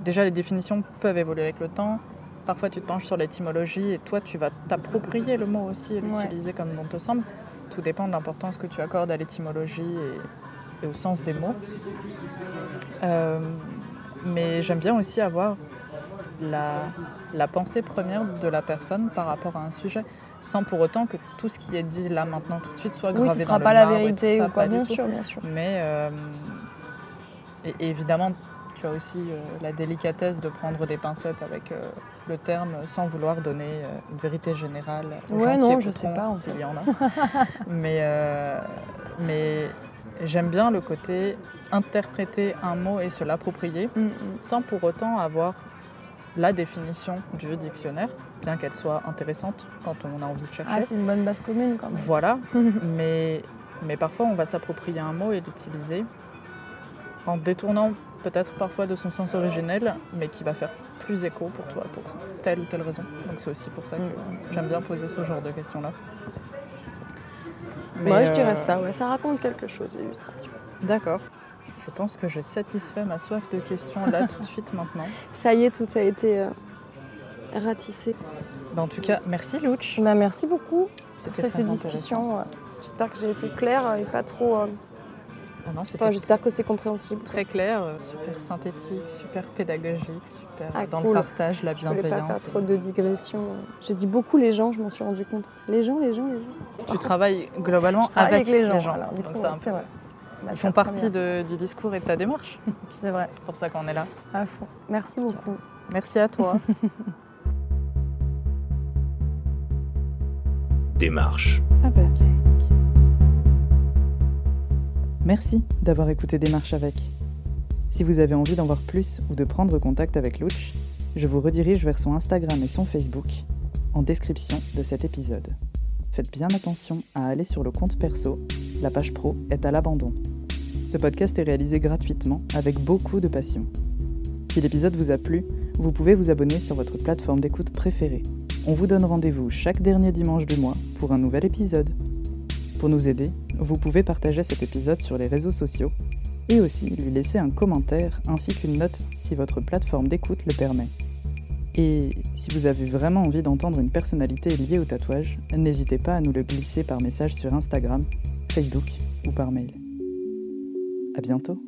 déjà les définitions peuvent évoluer avec le temps. Parfois, tu te penches sur l'étymologie et toi, tu vas t'approprier le mot aussi et Ouais. l'utiliser comme bon te semble. Tout dépend de l'importance que tu accordes à l'étymologie et, et au sens des mots. Euh, mais j'aime bien aussi avoir la, la pensée première de la personne par rapport à un sujet, sans pour autant que tout ce qui est dit là maintenant tout de suite soit Oui, gravé ce dans sera le pas la vérité ça, ou quoi, bien sûr, bien sûr. Mais euh, et, et évidemment, tu as aussi euh, la délicatesse de prendre des pincettes avec le terme sans vouloir donner euh, une vérité générale. aux Ouais, gens qui non, je sais pas, S'il y en a. mais euh, mais j'aime bien le côté interpréter un mot et se l'approprier Mm, mm. sans pour autant avoir la définition du dictionnaire, bien qu'elle soit intéressante quand on a envie de chercher. Ah, c'est une bonne base commune quand même. Voilà, mais, mais parfois on va s'approprier un mot et l'utiliser en détournant peut-être parfois de son sens originel, mais qui va faire plus écho pour toi pour telle ou telle raison. Donc c'est aussi pour ça que Mm. j'aime bien poser ce genre de questions-là. Moi, je dirais euh, ça, ouais, ça raconte quelque chose, l'illustration. D'accord. Je pense que j'ai satisfait ma soif de questions là tout de suite maintenant. Ça y est, tout a été euh, ratissé. Bah, en tout cas, merci Louch. Bah, merci beaucoup pour cette discussion. euh, J'espère que j'ai été claire et pas trop. euh, Ah non, Enfin, j'espère que c'est compréhensible. très clair, euh, super synthétique, super pédagogique, super Ah, dans cool. le partage, la Je voulais pas bienveillance. faire trop de digressions. J'ai dit beaucoup les gens, je m'en suis rendu compte. Les gens, les gens, les gens. Tu travailles globalement Je travaille avec, avec les gens. alors, Donc du coup, c'est ouais, peu- vrai. Ils font partie de- du discours et de ta démarche. C'est vrai, C'est pour ça qu'on est là. à fond. Merci beaucoup. Merci à toi. Démarche. avec. Merci d'avoir écouté Démarche avec. Si vous avez envie d'en voir plus ou de prendre contact avec Louch, je vous redirige vers son Instagram et son Facebook en description de cet épisode. Faites bien attention à aller sur le compte perso, la page pro est à l'abandon. Ce podcast est réalisé gratuitement avec beaucoup de passion. Si l'épisode vous a plu, vous pouvez vous abonner sur votre plateforme d'écoute préférée. On vous donne rendez-vous chaque dernier dimanche du mois pour un nouvel épisode. Pour nous aider, vous pouvez partager cet épisode sur les réseaux sociaux et aussi lui laisser un commentaire ainsi qu'une note si votre plateforme d'écoute le permet. Et si vous avez vraiment envie d'entendre une personnalité liée au tatouage, n'hésitez pas à nous le glisser par message sur Instagram, Facebook ou par mail. À bientôt